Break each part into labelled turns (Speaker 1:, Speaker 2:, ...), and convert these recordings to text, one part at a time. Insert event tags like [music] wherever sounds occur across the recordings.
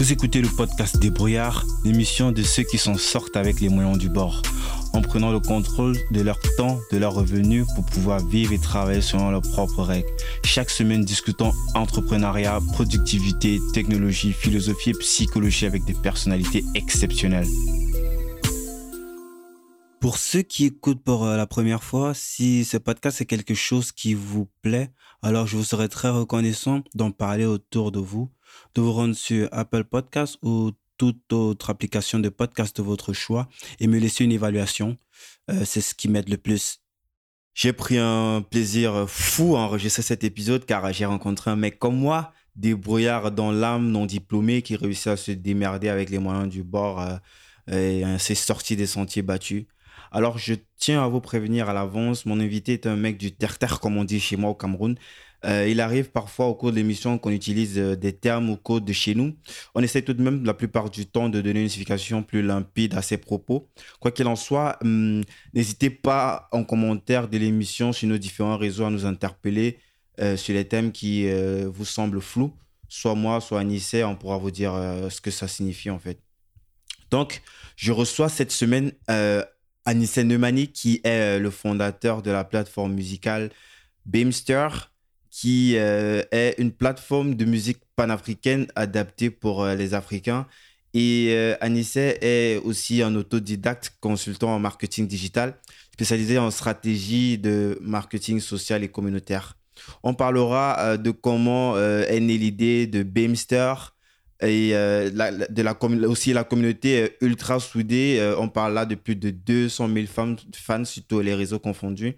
Speaker 1: Vous écoutez le podcast Débrouillard, l'émission de ceux qui s'en sortent avec les moyens du bord, en prenant le contrôle de leur temps, de leurs revenus pour pouvoir vivre et travailler selon leurs propres règles. Chaque semaine, discutons entrepreneuriat, productivité, technologie, philosophie et psychologie avec des personnalités exceptionnelles. Pour ceux qui écoutent pour euh, la première fois, si ce podcast est quelque chose qui vous plaît, alors je vous serais très reconnaissant d'en parler autour de vous de vous rendre sur Apple Podcast ou toute autre application de podcast de votre choix et me laisser une évaluation. Euh, c'est ce qui m'aide le plus. J'ai pris un plaisir fou à enregistrer cet épisode car j'ai rencontré un mec comme moi, débrouillard dans l'âme, non diplômé, qui réussit à se démerder avec les moyens du bord euh, et s'est sorti des sentiers battus. Alors je tiens à vous prévenir à l'avance, mon invité est un mec du terre-terre comme on dit chez moi au Cameroun. Euh, il arrive parfois au cours de l'émission qu'on utilise euh, des termes ou codes de chez nous. On essaie tout de même la plupart du temps de donner une signification plus limpide à ses propos. Quoi qu'il en soit, hum, n'hésitez pas en commentaire de l'émission sur nos différents réseaux à nous interpeller euh, sur les thèmes qui vous semblent flous. Soit moi, soit Anissé, on pourra vous dire ce que ça signifie en fait. Donc, je reçois cette semaine Anissé Neumani qui est le fondateur de la plateforme musicale Beamster qui euh, est une plateforme de musique panafricaine adaptée pour euh, les Africains. Et euh, Anissé est aussi un autodidacte consultant en marketing digital, spécialisé en stratégie de marketing social et communautaire. On parlera de comment est née l'idée de Beamster et de la, aussi la communauté ultra soudée. on parle là de plus de 200 000 fans, fans sur tous les réseaux confondus.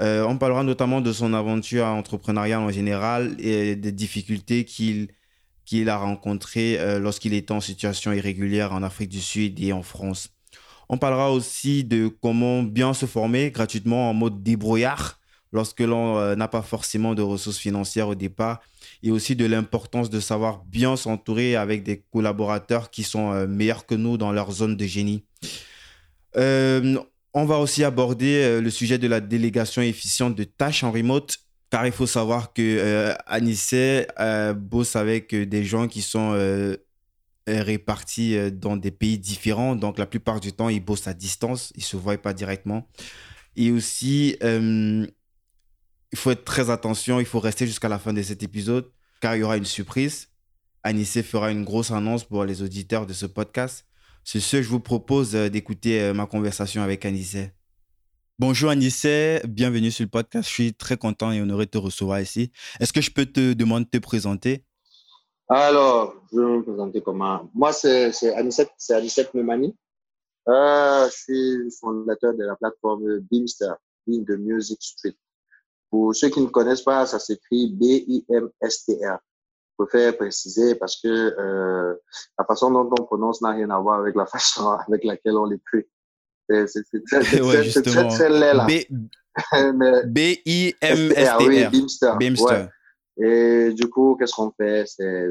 Speaker 1: Euh, on parlera notamment de son aventure entrepreneuriale en général et des difficultés qu'il a rencontrées euh, lorsqu'il était en situation irrégulière en Afrique du Sud et en France. On parlera aussi de comment bien se former gratuitement en mode débrouillard lorsque l'on euh, n'a pas forcément de ressources financières au départ et aussi de l'importance de savoir bien s'entourer avec des collaborateurs qui sont meilleurs que nous dans leur zone de génie. On va aussi aborder euh, le sujet de la délégation efficiente de tâches en remote, car il faut savoir que euh, Anissé euh, bosse avec des gens qui sont répartis dans des pays différents. Donc, la plupart du temps, ils bossent à distance, ils ne se voient pas directement. Et aussi, il faut être très attention, il faut rester jusqu'à la fin de cet épisode, car il y aura une surprise. Anissé fera une grosse annonce pour les auditeurs de ce podcast. C'est ce, je vous propose euh, d'écouter euh, ma conversation avec Anissé. Bonjour Anissé, bienvenue sur le podcast. Je suis très content et honoré de te recevoir ici. Est-ce que je peux te demander de te présenter?
Speaker 2: Alors, je vais me présenter comment? Moi, c'est Anissette, Memani. Euh, je suis fondateur de la plateforme Beamster, Beam de Music Street. Pour ceux qui ne connaissent pas, ça s'écrit B-I-M-S-T-R préfère préciser parce que euh, la façon dont on prononce n'a rien à voir avec la [laughs] façon avec laquelle on l'écrit. C'est très, [laughs] ouais, très, très, laid là.
Speaker 1: B-I-M-S-T-R. [laughs]
Speaker 2: Oui, Beamster. Beamster. Et du coup, qu'est-ce qu'on fait? C'est,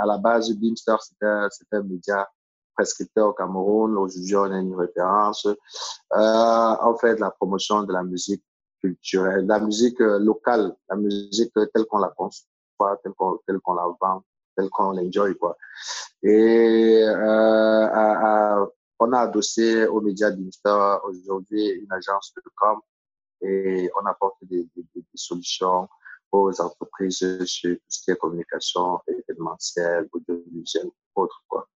Speaker 2: À la base, Beamster, c'était un média prescripteur au Cameroun. Aujourd'hui, on a une référence. Euh, on fait la promotion de la musique culturelle, la musique euh, locale, la musique telle qu'on la conçoit tel qu'on la vend, tel qu'on l'enjoy. Quoi. Et euh, on a adossé aux médias d'Insta aujourd'hui une agence de com et on apporte des, solutions aux entreprises sur tout ce qui est communication événementielle, audiovisuelle, autre quoi.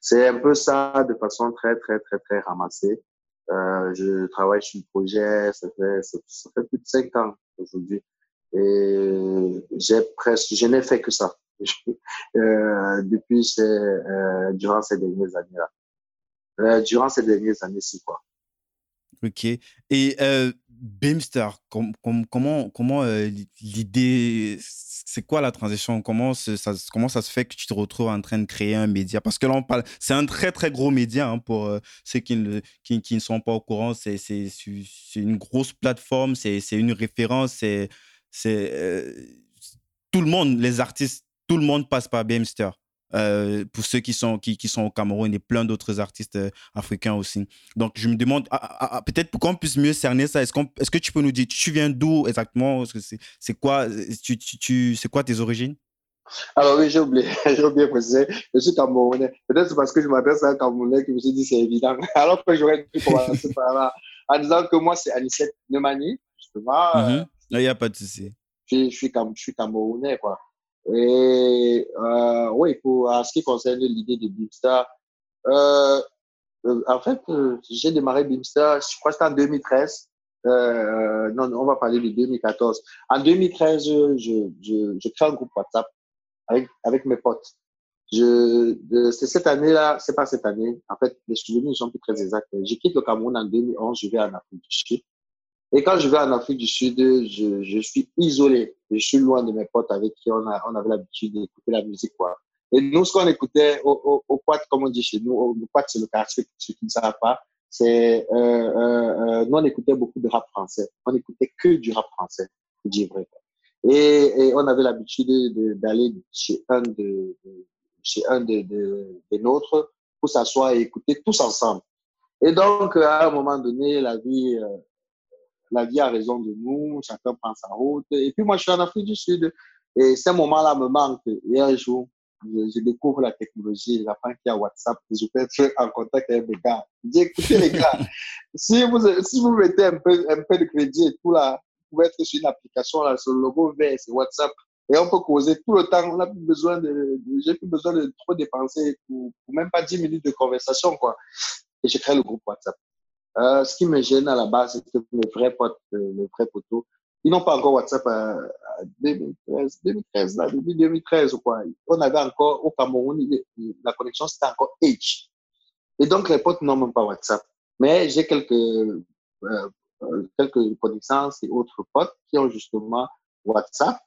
Speaker 2: C'est un peu ça de façon très très très très ramassée. Euh, je travaille sur le projet, ça fait, ça fait plus de cinq ans aujourd'hui. Et j'ai presque, je n'ai fait que ça [laughs] euh, depuis ces, euh, durant ces dernières années-là. Euh, durant ces dernières années-ci, quoi.
Speaker 1: Ok. Et Beamster, com comment, comment euh, l'idée, c'est quoi la transition? Comment ça, comment ça se fait que tu te retrouves en train de créer un média? Parce que là, on parle, c'est un très, très gros média hein, pour ceux qui ne, qui, ne sont pas au courant. C'est une grosse plateforme, c'est une référence, c'est c'est euh, tout le monde, les artistes, tout le monde passe par Beamster. Euh, pour ceux qui sont, qui, qui, sont au Cameroun et plein d'autres artistes euh, africains aussi. Donc, je me demande, ah, ah, ah, peut-être pour qu'on puisse mieux cerner ça, est-ce, est-ce que tu peux nous dire, tu viens d'où exactement? C'est quoi, tu, tu, c'est quoi tes origines?
Speaker 2: Alors oui, j'ai oublié, [laughs] j'ai oublié de préciser. Je suis camerounais. Peut-être c'est parce que je m'adresse à un camerounais que je me suis dit c'est évident. [laughs] Alors que j'aurais pu commencer par là en disant que moi c'est Anicette Nemani, justement.
Speaker 1: Mm Il n'y a pas de souci.
Speaker 2: Je, je, suis, je suis camerounais, quoi. Et euh, oui, pour ce qui concerne l'idée de Bimstar, euh, en fait, euh, j'ai démarré Bimstar, je crois que c'était en 2013. Euh, non, on va parler de 2014. En 2013, je, je, je crée un groupe WhatsApp avec, avec mes potes. C'est cette année-là, c'est pas cette année. En fait, les souvenirs ne sont plus très exacts. Je quitte le Cameroun en 2011, je vais en Afrique du Sud. Et quand je vais en Afrique du Sud, je, je suis isolé. Je suis loin de mes potes avec qui on, a, on avait l'habitude d'écouter la musique, quoi. Et nous, ce qu'on écoutait au, au, au quad, comme on dit chez nous, au, quad, c'est le quartier, pour ceux qui ne savent pas, c'est, euh, euh, euh, nous, on écoutait beaucoup de rap français. On écoutait que du rap français, pour dire vrai. Et, et on avait l'habitude d'aller chez un de, chez un de, de, des nôtres pour s'asseoir et écouter tous ensemble. Et donc, à un moment donné, la vie, euh, la vie a raison de nous, chacun prend sa route. Et puis moi, je suis en Afrique du Sud. Et ce moment-là me manque. Et un jour, je, découvre la technologie, j'apprends qu'il y a WhatsApp, je peux être en contact avec des gars. Je dis, écoutez les gars, [laughs] si vous, si vous mettez un peu, un peu de crédit et tout là, vous pouvez être sur une application là, sur le logo vert, c'est WhatsApp. Et on peut causer tout le temps. On n'a plus besoin de, j'ai plus besoin de trop dépenser pour, pour, même pas 10 minutes de conversation, quoi. Et j'ai créé le groupe WhatsApp. Euh, ce qui me gêne à la base, c'est que mes vrais potes, euh, mes vrais potos, ils n'ont pas encore WhatsApp à, 2013, 2013, là, début 2013 ou quoi. On avait encore au Cameroun, la connexion c'était encore H. Et donc les potes n'ont même pas WhatsApp. Mais j'ai quelques, euh, euh, quelques connaissances et autres potes qui ont justement WhatsApp.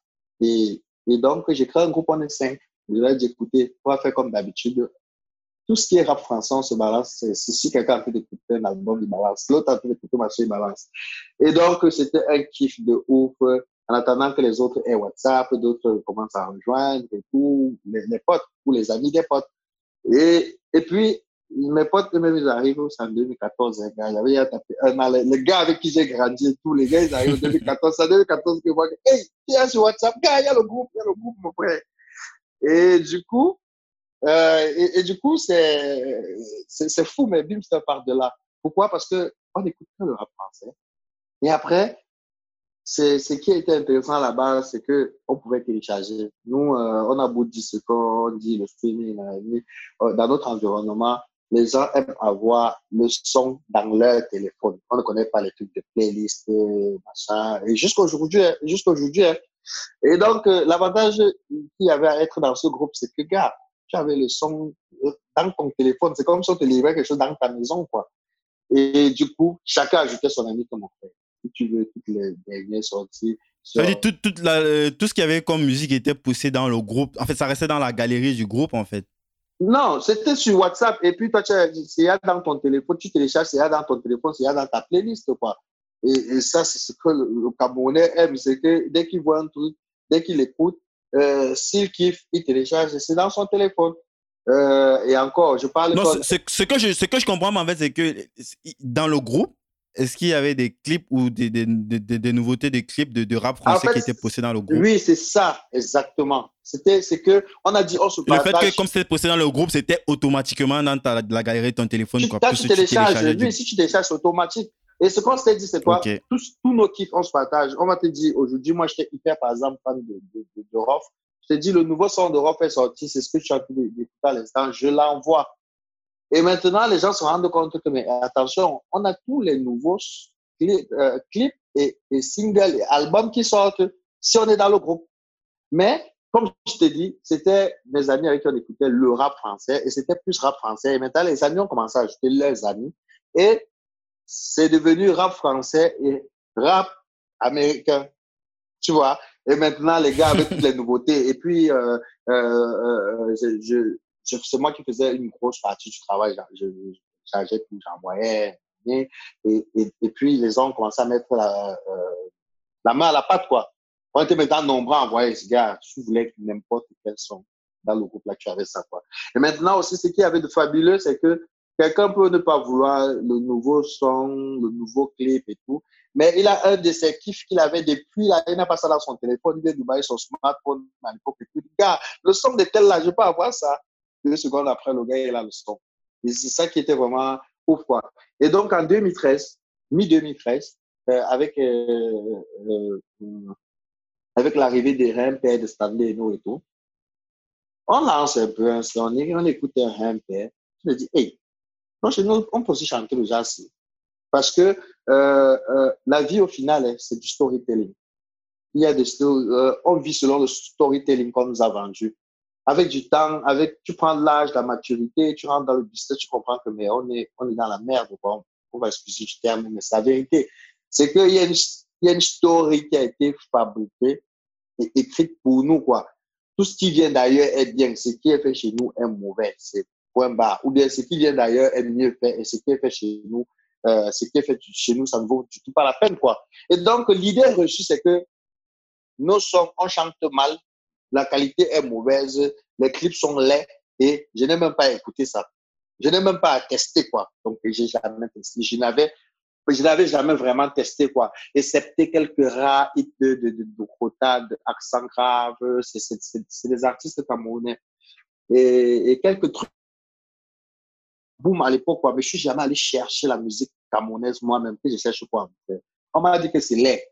Speaker 2: Et, donc j'ai créé un groupe, on est cinq. Je leur ai dit, écoutez, on va faire comme d'habitude tout ce qui est rap français, on se balance. C'est si quelqu'un a fait d'écouter un album, il balance. L'autre a fait d'écouter ma il balance. Et donc, c'était un kiff de ouf. En attendant que les autres aient WhatsApp, d'autres commencent à rejoindre et tout, les, potes ou les amis des potes. Et, et puis, mes potes, eux-mêmes, ils arrivent en 2014. Hein, il y avait un, les gars avec qui j'ai grandi et les gars, ils arrivent en 2014. C'est en 2014 que je que, hey, a sur WhatsApp, gars, il y a le groupe, il y a le groupe, mon frère. Et du coup, euh, et, du coup, c'est, fou, mais bim, ça part de là. Pourquoi? Parce que on écoute pas le rap français. Et après, ce qui a été intéressant là-bas, c'est que on pouvait télécharger. Nous, euh, on a beau dire ce qu'on dit, le streaming, euh, dans notre environnement, les gens aiment avoir le son dans leur téléphone. On ne connaît pas les trucs de playlist, machin. Et jusqu'aujourd'hui, jusqu'aujourd'hui. Hein. Et donc, l'avantage qu'il y avait à être dans ce groupe, c'est que, gars, tu avais le son euh, dans ton téléphone. C'est comme si on te livrait quelque chose dans ta maison, quoi. Et du coup, chacun ajoutait son ami comme frère. Si tu veux, toutes les dernières sorties.
Speaker 1: Tout, la, euh, tout ce qu'il y avait comme musique était poussé dans le groupe. En fait, ça restait dans la galerie du groupe, en fait.
Speaker 2: Non, c'était sur WhatsApp. Et puis, toi, c'est dans ton téléphone. Tu télécharges, c'est dans ton téléphone, c'est dans ta playlist, quoi. Et, et ça, c'est ce que le, le Camerounais aime. C'est que dès qu'il voit un truc, dès qu'il écoute, euh, s'il kiffe, il télécharge, c'est dans son téléphone. Euh, et encore, je parle.
Speaker 1: Non, ce, ce, que je, ce que je comprends, en fait, c'est que dans le groupe, est-ce qu'il y avait des clips ou des, des, des, des nouveautés de clips de, de rap français qui étaient postés dans le groupe?
Speaker 2: Oui, c'est ça, exactement. C'était, c'est que on a dit, on se
Speaker 1: partage. Le fait que comme c'était posté dans le groupe, c'était automatiquement dans ta, la galerie de ton téléphone.
Speaker 2: Tu, quoi, tu télécharges, oui, si tu télécharges, c'est automatique. Et ce qu'on s'est dit, c'est quoi? Tous, tous, nos kiffs, on se partage. On va te dire, aujourd'hui, moi, j'étais hyper, par exemple, fan de, de, de, de Rof. Je te dis, le nouveau son de Rof est sorti, c'est ce que tu as pu d'écouter à l'instant. Je l'envoie. Et maintenant, les gens se rendent compte que, mais attention, on a tous les nouveaux clips, euh, clips et, et, singles et albums qui sortent si on est dans le groupe. Mais, comme je te dis, c'était mes amis avec qui on écoutait le rap français et c'était plus rap français. Et maintenant, les amis ont commencé à ajouter leurs amis. Et c'est devenu rap français et rap américain. Tu vois? Et maintenant, les gars avec toutes les nouveautés. Et puis, euh, euh, euh je, je, c'est moi qui faisais une grosse partie du travail. Je, chargeais tout, j'envoyais. Et, et, puis, les gens ont commencé à mettre la, euh, la main à la pâte, quoi. On était maintenant nombreux à envoyer ces gars. Tu voulais n'importe quel son dans le groupe là, tu avais ça, quoi. Et maintenant aussi, ce qu'il y avait de fabuleux, c'est que Quelqu'un peut ne pas vouloir le nouveau son, le nouveau clip et tout. Mais il a un de ses kiffs qu'il avait depuis là, il n'a pas ça dans son téléphone, il vient Dubaï, son smartphone à l'époque. Il dit, gars, le son de tel là, je peux avoir ça. Deux secondes après, le gars, il a le son. Et c'est ça qui était vraiment ouf, quoi. Et donc, en 2013, mi-2013, euh, avec, euh, euh, avec l'arrivée des RMP, de Stanley et nous et tout, on lance un peu un son, on écoute un RMP. Je me dis, hey, non, chez nous, on peut aussi chanter le jazz. Parce que euh, euh, la vie, au final, hein, c'est du storytelling. Il y a des, euh, on vit selon le storytelling qu'on nous a vendu. Avec du temps, avec, tu prends l'âge, la maturité, tu rentres dans le business, tu comprends que mais on est, on est dans la merde. Quoi. On va excuser du terme, mais c'est la vérité. C'est qu'il y, a une, il y a une story qui a été fabriquée et écrite pour nous. quoi. Tout ce qui vient d'ailleurs est bien. Ce qui est fait chez nous est mauvais. Point barre. Ou bien ce qui vient d'ailleurs est mieux fait et ce qui est fait chez nous euh, ce qui est fait chez nous, ça ne vaut du tout pas la peine, quoi. Et donc, l'idée reçue, c'est que nos sons, on chante mal, la qualité est mauvaise, les clips sont laids et je n'ai même pas écouté ça. Je n'ai même pas testé, quoi. Donc, j'ai jamais testé. Je n'avais, je jamais vraiment testé, quoi. Excepté quelques rares hits de, de, de, de d'accent grave, c'est des artistes camerounais. Et, et quelques trucs boum, à l'époque, quoi. Mais je suis jamais allé chercher la musique camerounaise moi-même, que je cherche quoi. On m'a dit que c'est laid.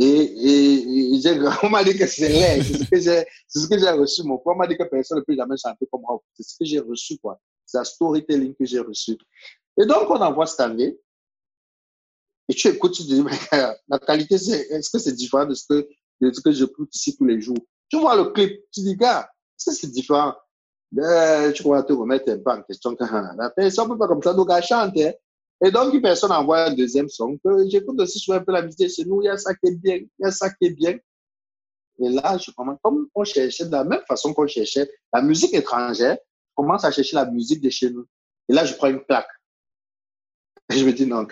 Speaker 2: Et, et, et [laughs] on m'a dit que c'est laid. C'est ce que j'ai, reçu, mon On m'a dit que personne ne peut jamais chanter comme moi. C'est ce que j'ai reçu, quoi. C'est la storytelling que j'ai reçu. Et donc, on envoie cette année. Et tu écoutes, tu te dis, la qualité, est-ce que c'est différent de ce que, de ce que j'écoute ici tous les jours? Tu vois le clip, tu dis, gars, est-ce que c'est différent? Tu vas te remettre un peu en question. La personne ne peut pas comme ça, donc elle chante. Et donc, une personne envoie un deuxième son. J'écoute aussi sur un peu la musique chez nous, il y a ça qui est bien, il y a ça qui est bien. Et là, je commence, comme on cherchait, de la même façon qu'on cherchait la musique étrangère, je commence à chercher la musique de chez nous. Et là, je prends une plaque. Et je me dis, non,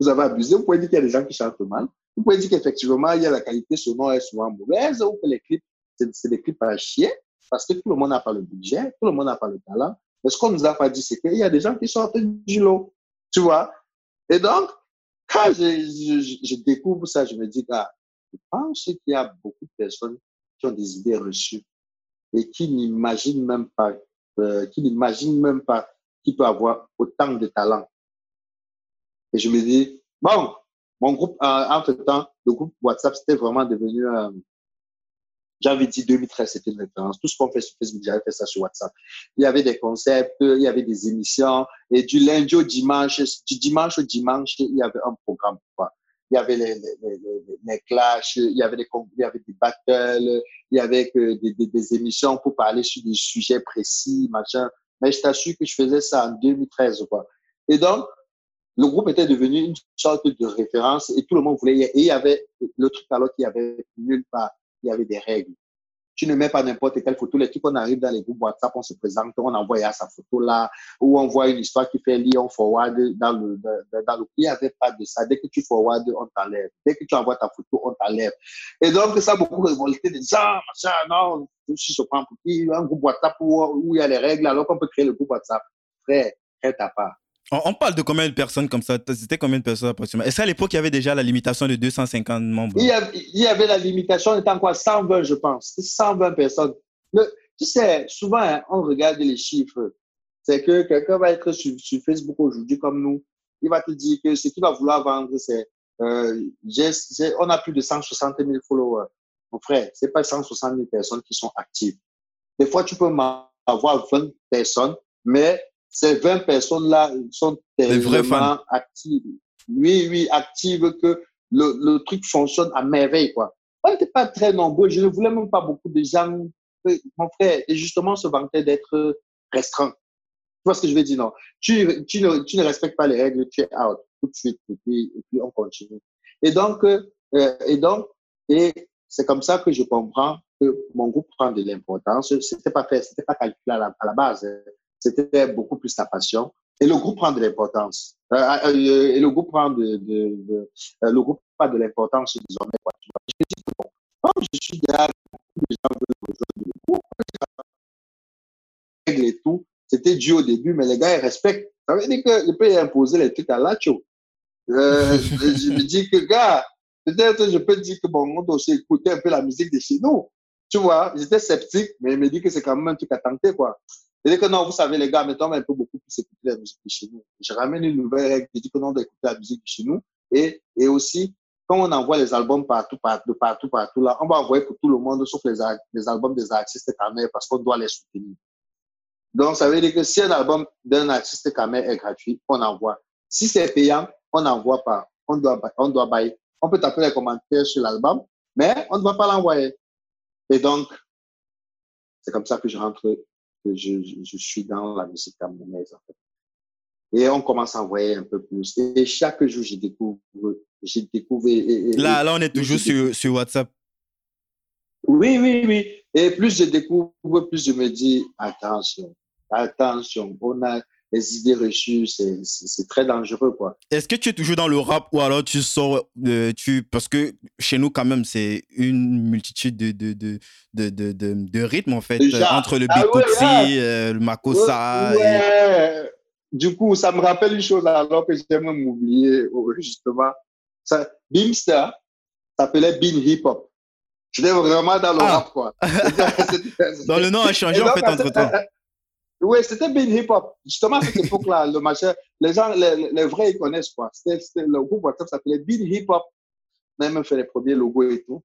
Speaker 2: vous avez abusé. Vous pouvez dire qu'il y a des gens qui chantent mal. Vous pouvez dire qu'effectivement, il y a la qualité sonore est souvent mauvaise, ou que les clips, c'est des clips à chier. Parce que tout le monde n'a pas le budget, tout le monde n'a pas le talent. Mais ce qu'on nous a pas dit, c'est qu'il y a des gens qui sortent du lot. Tu vois? Et donc, quand je, découvre ça, je me dis, ah, je pense qu'il y a beaucoup de personnes qui ont des idées reçues et qui n'imaginent même pas, euh, qui n'imaginent même pas qu'il peut avoir autant de talent. Et je me dis, bon, mon groupe, euh, entre-temps, le groupe WhatsApp, c'était vraiment devenu un, j'avais dit 2013, c'était une référence. Tout ce qu'on fait sur Facebook, j'avais fait ça sur WhatsApp. Il y avait des concepts, il y avait des émissions. Et du lundi au dimanche, du dimanche au dimanche, il y avait un programme. Quoi. Il y avait les, les, les, les clashs, il y avait des, il y avait des battles, il y avait des, des, émissions pour parler sur des sujets précis, machin. Mais je t'assure que je faisais ça en 2013, quoi. Et donc, le groupe était devenu une sorte de référence et tout le monde voulait. Et il y avait le truc alors qu'il y avait nulle part il y avait des règles. Tu ne mets pas n'importe quelle photo. Les trucs, on arrive dans les groupes WhatsApp, on se présente, on envoie sa photo là, ou on voit une histoire qui fait lire, on forward dans le, il n'y avait pas de ça. Dès que tu forward, on t'enlève. Dès que tu envoies ta photo, on t'enlève. Et donc, ça a beaucoup révolté des gens, machin, non, je suis prends pour qui, un groupe WhatsApp où, où il y a les règles, alors qu'on peut créer le groupe WhatsApp. Frère, crée ta part.
Speaker 1: On, parle de combien de personnes comme ça? C'était combien de personnes approximativement? Est-ce qu'à l'époque, il y avait déjà la limitation de 250 membres?
Speaker 2: Il y, avait, la limitation, étant quoi? 120, je pense. 120 personnes. tu sais, souvent, hein, on regarde les chiffres. C'est que quelqu'un va être sur, Facebook aujourd'hui comme nous. Il va te dire que ce qu'il va vouloir vendre, c'est euh, on a plus de 160 000 followers. Mon frère, c'est pas 160 000 personnes qui sont actives. Des fois, tu peux avoir 20 personnes, mais ces 20 personnes-là sont tellement actives. Oui, oui, actives que le, le truc fonctionne à merveille, quoi. On n'était pas très nombreux. Je ne voulais même pas beaucoup de gens. Mon frère, et justement, se vantait d'être restreint. Tu vois ce que je veux dire, non? Tu, tu, ne, tu ne respectes pas les règles, tu es out tout de suite, et puis, et puis on continue. Et donc, euh, et donc, et c'est comme ça que je comprends que mon groupe prend de l'importance. C'était pas fait, c'était pas calculé à la, à la base. C'était beaucoup plus ta passion. Et le groupe prend de l'importance. Euh, euh, euh, et le groupe prend de, de, le groupe prend de l'importance désormais. Quoi. Je me dis que bon, comme je suis là, beaucoup de gens veulent rejoindre le groupe. Et tout, c'était dur au début, mais les gars, ils respectent. Ça veut dire que je peux imposer les trucs à Lacho. [laughs] Je me dis que, gars, peut-être je peux dire que bon, on doit aussi écouter un peu la musique de chez nous. Tu vois, j'étais sceptique, mais il me dit que c'est quand même un truc à tenter, quoi. Dit que non, vous savez, les gars, maintenant, on peut beaucoup plus écouter la musique de chez nous. Je ramène une nouvelle règle qui dit que non, on doit écouter la musique de chez nous. Et, et aussi, quand on envoie les albums partout, partout, partout, là, on va envoyer pour tout le monde, sauf les, les albums des artistes camés, parce qu'on doit les soutenir. Donc, ça veut dire que si un album d'un artiste camé est gratuit, on envoie. Si c'est payant, on n'envoie pas. On doit, on doit bailler. On peut taper les commentaires sur l'album, mais on ne doit pas l'envoyer. Et donc, c'est comme ça que je rentre, que je, je, suis dans la musique camerounaise, en fait. Et on commence à envoyer un peu plus. Et chaque jour, je découvre, j'ai découvert.
Speaker 1: là, là, on est toujours sur, sur WhatsApp.
Speaker 2: Oui, oui, oui. Et plus je découvre, plus je me dis, attention, attention, on a les idées reçues, c'est très dangereux, quoi.
Speaker 1: Est-ce que tu es toujours dans le rap ou alors tu sors, euh, tu, parce que chez nous, quand même, c'est une multitude de, de, de, de, de, rythmes, en fait, entre le ah, euh, le Makossa.
Speaker 2: Ouais. Du coup, ça me rappelle une chose alors que j'aime m'oublier, [laughs] oh, justement. Ça, Beamster s'appelait Bean Hip Hop. J'étais vraiment dans le ah. rap, quoi. [laughs]
Speaker 1: dans le nom a changé, en fait, entre-temps. [laughs]
Speaker 2: Oui, c'était Bean Hip Hop. Justement, à cette époque-là, le machin, les gens, les, vrais, ils connaissent, quoi. C'était, le groupe WhatsApp s'appelait Bean Hip Hop. On a même fait les premiers logos et tout.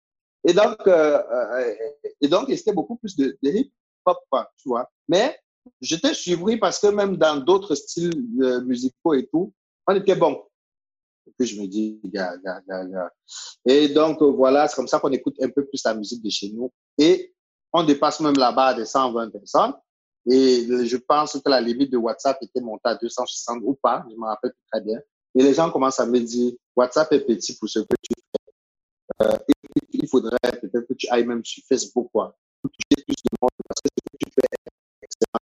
Speaker 2: Et donc, euh, euh et donc, c'était beaucoup plus de, hip hop, tu vois. Mais j'étais suivi parce que même dans d'autres styles euh, musicaux et tout, on était bon. Et puis je me dis, gars, gars, gars, gars. Et donc, voilà, c'est comme ça qu'on écoute un peu plus la musique de chez nous. Et on dépasse même la barre des 120 personnes. Et je pense que la limite de WhatsApp était montée à 260 ou pas, je me rappelle très bien. Et les gens commencent à me dire, WhatsApp est petit pour ce que tu fais. Euh, il faudrait peut-être que tu ailles même sur Facebook, quoi, pour toucher plus de monde, parce que ce que tu fais est excellent.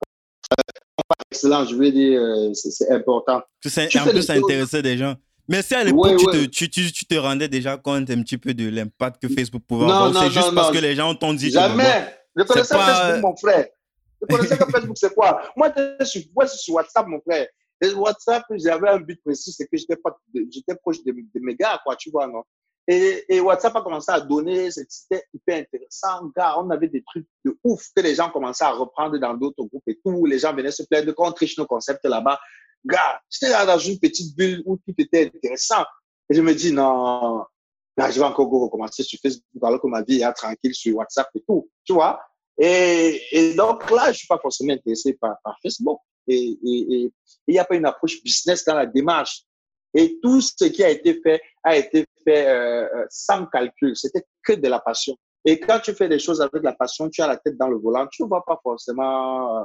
Speaker 2: Euh, excellent, je veux dire, euh, c'est important.
Speaker 1: C'est un peu ça intéressait des gens. Mais si à l'époque, tu, tu, tu, te rendais déjà compte un petit peu de l'impact que Facebook pouvait avoir, c'est juste parce que les gens t'ont dit.
Speaker 2: Jamais. Je connaissais Facebook, mon frère. Je connaissais que Facebook, c'est quoi? Moi, je suis sur WhatsApp, mon frère. Et WhatsApp, j'avais un but précis, c'est que j'étais proche de, mes gars, quoi, tu vois, non? Et, et, WhatsApp a commencé à donner, c'était hyper intéressant. Gars, on avait des trucs de ouf que les gens commençaient à reprendre dans d'autres groupes et tout. Les gens venaient se plaindre qu'on triche nos concepts là-bas. Gars, j'étais là dans une petite bulle où tout était intéressant. Et je me dis, non, là, je vais encore recommencer sur Facebook alors que ma vie est tranquille sur WhatsApp et tout. Tu vois? Et, donc là, je suis pas forcément intéressé par, Facebook. Et il n'y a pas une approche business dans la démarche. Et tout ce qui a été fait a été fait euh, euh, sans calcul. C'était que de la passion. Et quand tu fais des choses avec la passion, tu as la tête dans le volant, tu ne vois pas forcément, euh,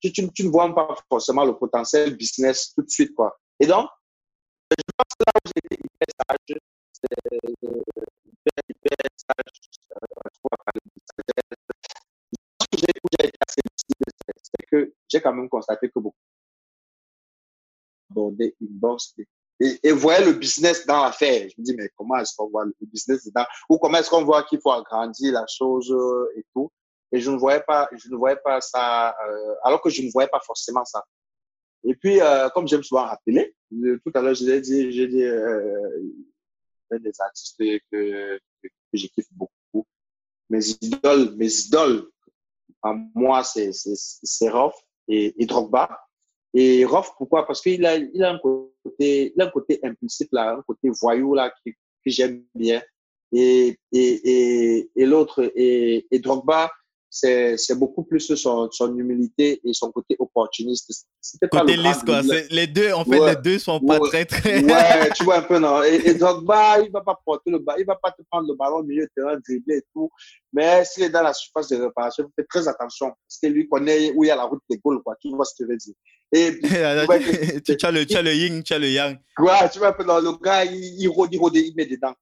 Speaker 2: tu, ne vois pas forcément le potentiel business tout de suite, quoi. Et donc, je pense que là où été hyper sage, c'est hyper, sage, j'ai j'ai quand même constaté que beaucoup abordaient bourse et, et voyaient le business dans l'affaire. Je me dis, mais comment est-ce qu'on voit le business dedans? Ou comment est-ce qu'on voit qu'il faut agrandir la chose et tout? Et je ne voyais pas, je ne voyais pas ça, euh, alors que je ne voyais pas forcément ça. Et puis, euh, comme j'aime souvent rappeler, tout à l'heure, je l'ai dit, j'ai dit, euh, des artistes que, que, que je beaucoup. Mes idoles, mes idoles, moi, c'est Rof et, et Drogba. Et Rof, pourquoi? Parce qu'il a, il a, un côté, un côté impulsif, là, un côté voyou là, que, que j'aime bien. Et, et, et, et l'autre, et, et Drogba, c'est beaucoup plus son, son humilité et son côté opportuniste.
Speaker 1: C'était pas côté lisse, quoi. Les deux, en fait, les deux sont pas très, très.
Speaker 2: ouais, tu vois un peu, non. Et, et Drogba, il va pas porter le ballon, il va pas te prendre le ballon au milieu de terrain, dribbler et tout. Mais s'il est dans la surface de réparation, fais très attention. Parce que lui connaît où il y a la route des Gaules, quoi. Tu vois ce que je veux dire.
Speaker 1: Et, [laughs] tu, as le, tu as le yin, tu as le yang.
Speaker 2: Ouais, tu vois un peu, non. Le gars, il, il rôde, il rôde, il met dedans.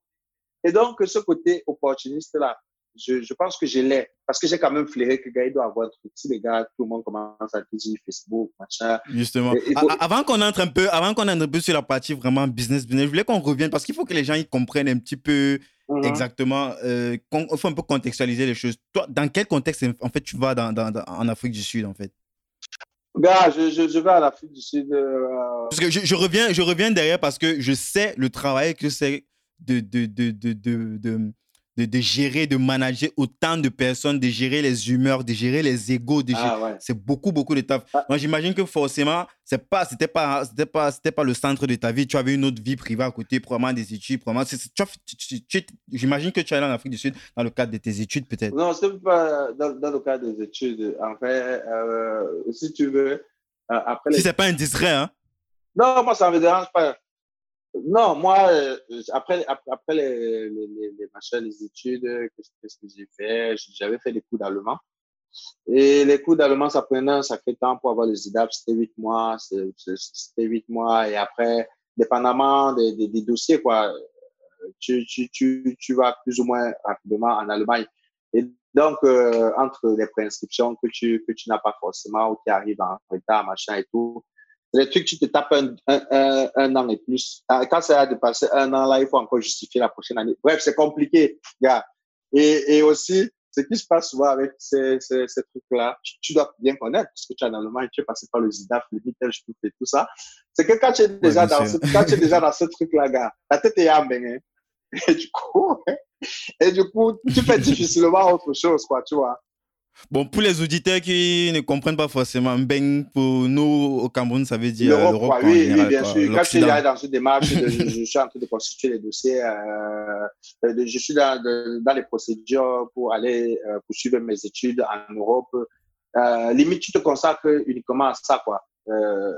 Speaker 2: Et donc, ce côté opportuniste-là, je, je, pense que je l'ai. Parce que j'ai quand même flairé que gars, il doit avoir un truc. Si les gars, tout le monde commence à dire Facebook, machin.
Speaker 1: Justement. Avant qu'on entre un peu, avant qu'on entre un peu sur la partie vraiment business, business, je voulais qu'on revienne parce qu'il faut que les gens ils comprennent un petit peu mhm. exactement. Euh, il faut un peu contextualiser les choses. Toi, dans quel contexte, en fait, tu vas dans, dans, en Afrique du Sud, en fait?
Speaker 2: Gars, je, je, vais à l'Afrique du Sud.
Speaker 1: Parce que je, je, reviens, je reviens derrière parce que je sais le travail que c'est de, de, de, de, de de, de, gérer, de manager autant de personnes, de gérer les humeurs, de gérer les égaux. Ah, C'est beaucoup, beaucoup de taf. Ah. Moi, j'imagine que forcément, c'est pas, c'était pas, c'était pas, c'était pas le centre de ta vie. Tu avais une autre vie privée à côté, probablement des études, probablement. j'imagine que tu es allé en Afrique du Sud dans le cadre de tes études, peut-être.
Speaker 2: Non, c'est pas dans, dans, le cadre des études. En fait, euh, si tu veux, euh, après.
Speaker 1: Si c'est pas indiscret, hein.
Speaker 2: Non, moi, ça me dérange pas. Non, moi, euh, après, après les, les, les, machins, les études, qu'est-ce que j'ai fait J'avais fait des cours d'allemand. Et les cours d'allemand, ça prenait un sacré temps pour avoir les IDAP. C'était huit mois. C'était huit mois. Et après, dépendamment des, des, dossiers, quoi, tu, tu, tu, tu vas plus ou moins rapidement en Allemagne. Et donc, euh, entre les préinscriptions que tu, que tu n'as pas forcément ou qui arrivent en retard, machin et tout, les trucs, tu te tapes un, un, un, an et plus. Ah, quand ça a dépassé un an, là, il faut encore justifier la prochaine année. Bref, c'est compliqué, gars. Et, et aussi, ce qui se passe souvent avec ces, ces, ces trucs-là, tu, dois bien connaître, parce que tu es dans le tu es passé par le ZIDAF, le Mitel, je et tout ça. C'est que quand tu es déjà, dans, ce, quand tu es déjà dans ce truc-là, gars, ta tête est en hein. Et du coup, [laughs] et du coup, tu fais difficilement autre chose, quoi, tu vois.
Speaker 1: Bon, pour les auditeurs qui ne comprennent pas forcément, Beng, pour nous, au Cameroun, ça veut dire l'Europe.
Speaker 2: Oui, oui, bien sûr. Quand je suis dans une démarche, je, je, suis en train de constituer les dossiers, euh, je suis dans, dans, les procédures pour aller euh, poursuivre mes études en Europe. Euh, limite, tu te consacres uniquement à ça, quoi. Euh,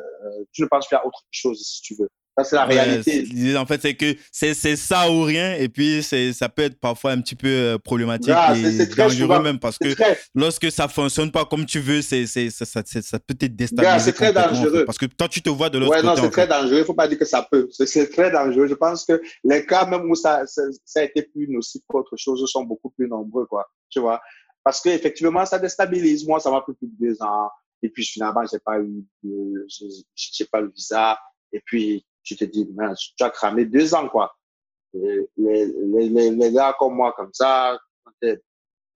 Speaker 2: tu ne penses plus à autre chose si tu veux. Ça, c'est la réalité.
Speaker 1: En fait, c'est que c'est ça ou rien. Et puis, ça peut être parfois un petit peu euh, problématique ah, et dangereux même parce que lorsque ça fonctionne pas comme tu veux, c'est ça, ça, peut être déstabilisé.
Speaker 2: C'est très dangereux.
Speaker 1: parce que toi, tu te vois de l'autre côté.
Speaker 2: Ouais, non, c'est très dangereux. Il faut pas dire que ça peut. C'est très dangereux. Je pense que les cas même où ça, ça, a été plus nocif qu'autre chose sont beaucoup plus nombreux, quoi. Tu vois? Parce que effectivement, ça déstabilise. Moi, ça m'a pris plus de deux ans. Et puis, finalement, j'ai pas eu, j'ai pas le visa. Et puis, tu te dis, tu as cramé deux ans, quoi. les, les, les, gars comme moi, comme ça,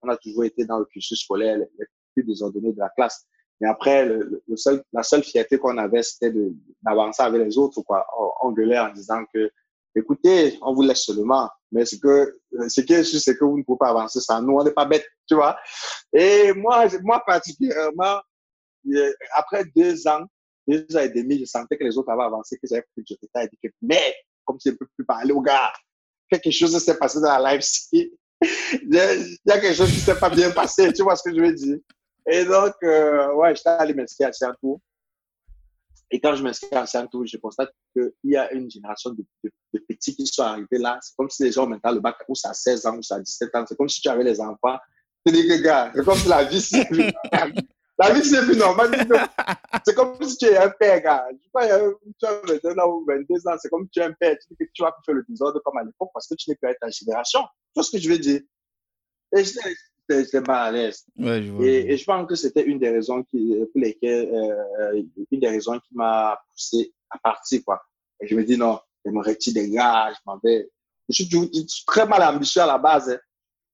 Speaker 2: on a toujours été dans le cursus scolaire, les, plus désordonnés de la classe. Mais après, le, seul, la seule fierté qu'on avait, c'était d'avancer avec les autres, quoi. On, gueulait en disant que, écoutez, on vous laisse seulement, mais ce que, ce qui est sûr, c'est que vous ne pouvez pas avancer sans nous, on n'est pas bêtes, tu vois. Et moi, moi particulièrement, euh, après deux ans, deux ans et demi, je sentais que les autres avaient avancé, que j'avais plus de que, mais, comme je ne peux plus parler aux gars, quelque chose s'est passé dans la live [laughs] Il y a quelque chose qui ne s'est pas bien passé, tu vois ce que je veux dire? Et donc, euh, ouais, j'étais allé m'inscrire à Saint-Tour. Et quand je m'inscris à Saint-Tour, je constate qu'il y a une génération de, de, petits qui sont arrivés là. C'est comme si les gens maintenant le bac ou ça à 16 ans ou ça à 17 ans. C'est comme si tu avais les enfants. Tu dis que, gars, c'est comme si la vie, la vie, c'est plus normal. [laughs] C'est comme si tu es un père, gars. Je sais pas, tu as 21 ans ou 22 ans, c'est comme si tu es un père. Tu dis que tu vas faire le désordre comme à l'époque parce que tu n'es plus ta génération. Tu vois ce que je veux dire? Et j'étais mal à l'aise.
Speaker 1: Ouais, je vois.
Speaker 2: Et, et, je pense que c'était une des raisons qui, pour lesquelles, euh, une des raisons qui m'a poussé à partir, quoi. Et je me dis, non, je me retire des gars, je m'en vais. Je suis, très mal ambitieux à la base. Hein.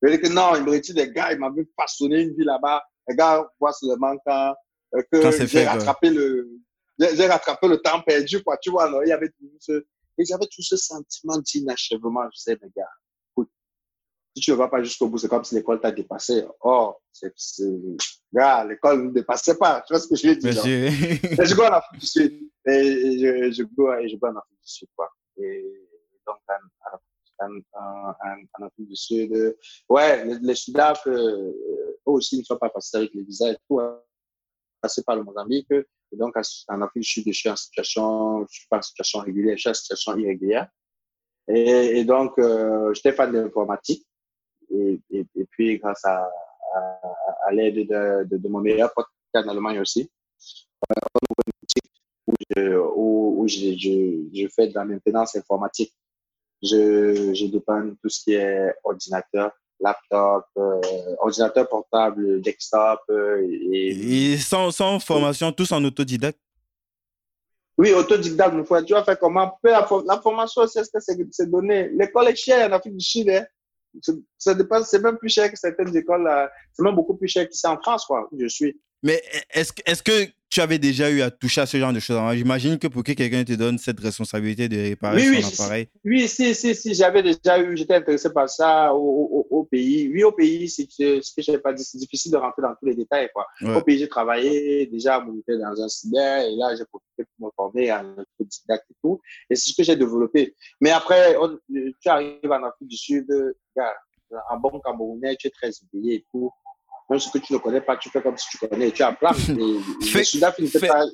Speaker 2: Je me dis que non, il me retire des gars, il m'avait façonné une vie là-bas les gars voient seulement quand, euh, que j'ai rattrapé le, j'ai rattrapé le temps perdu, quoi. Tu vois, non, il y avait tout ce, et j'avais tout ce sentiment d'inachèvement. Je disais, mais gars, écoute, si tu ne vas pas jusqu'au bout, c'est comme si l'école t'a dépassé. Oh, c'est, gars, l'école ne dépassait pas. Tu vois ce que je veux dire? et je go en Afrique du Sud. Et je, je go, et je go en Afrique du Sud, quoi. Et donc, en, en, en, Afrique du Sud, ouais, les, les Sudaf, euh, aussi ne sont pas passés avec les visas et tout, hein. passer par le Mozambique. Et donc, en Afrique du Sud, je suis en situation, je suis pas en situation régulière, je suis en situation irrégulière. Et, donc, euh, j'étais fan d'informatique. Et, et, puis, grâce à, l'aide de, de, de, mon meilleur pote en Allemagne aussi, euh, où, je, fais de la maintenance informatique. Je, je dépanne tout ce qui est ordinateur, laptop, euh, ordinateur portable, desktop. Euh, et,
Speaker 1: et sans, sans, formation, tous en autodidacte?
Speaker 2: Oui, autodidacte, mon frère. Tu vas faire comment? La, la formation, c'est ce que c'est donné. L'école est chère en Afrique du. Hein. C'est même plus cher que certaines écoles. C'est même beaucoup plus cher qu'ici en France, quoi, où je suis.
Speaker 1: Mais est-ce est que tu avais déjà eu à toucher à ce genre de choses? J'imagine que pour que quelqu'un te donne cette responsabilité de réparer
Speaker 2: son
Speaker 1: oui, appareil.
Speaker 2: Oui, si, si, si, j'avais déjà eu, j'étais intéressé par ça au, pays. Oui, au pays, c'est ce que n'avais pas dit, c'est difficile de rentrer dans tous les détails. Quoi. Au pays, j'ai travaillé déjà monté dans un cyber et là, j'ai profité pour me former en autodidacte et tout. Et c'est ce que j'ai développé. Mais après, tu arrives en Afrique du Sud, en bon Camerounais, tu es très éveillé et tout même ce que tu ne connais pas, tu fais comme si tu connais. Tu apprends. [laughs] le pas.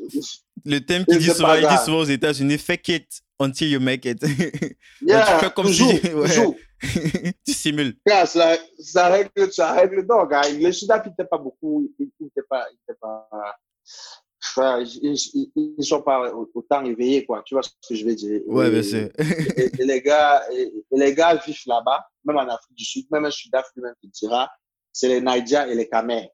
Speaker 1: Le thème qui dit souvent, il dit souvent aux États-Unis, fake it until you make it. [laughs]
Speaker 2: Yeah, tu fais comme toujours, si.
Speaker 1: Ouais. [laughs] tu simules.
Speaker 2: Yeah, ça, ça, règle, ça règle donc. Hein. Le Sudaf, il n'était pas beaucoup. Il n'était pas. Il était pas Enfin, ils ne sont pas autant éveillés, quoi. Tu vois ce que je veux dire?
Speaker 1: Ouais, bien sûr.
Speaker 2: Et, les gars, et, les gars vivent là-bas, même en Afrique du Sud, même un Sudaf lui-même te dira, c'est les Naïdja et les Kamer.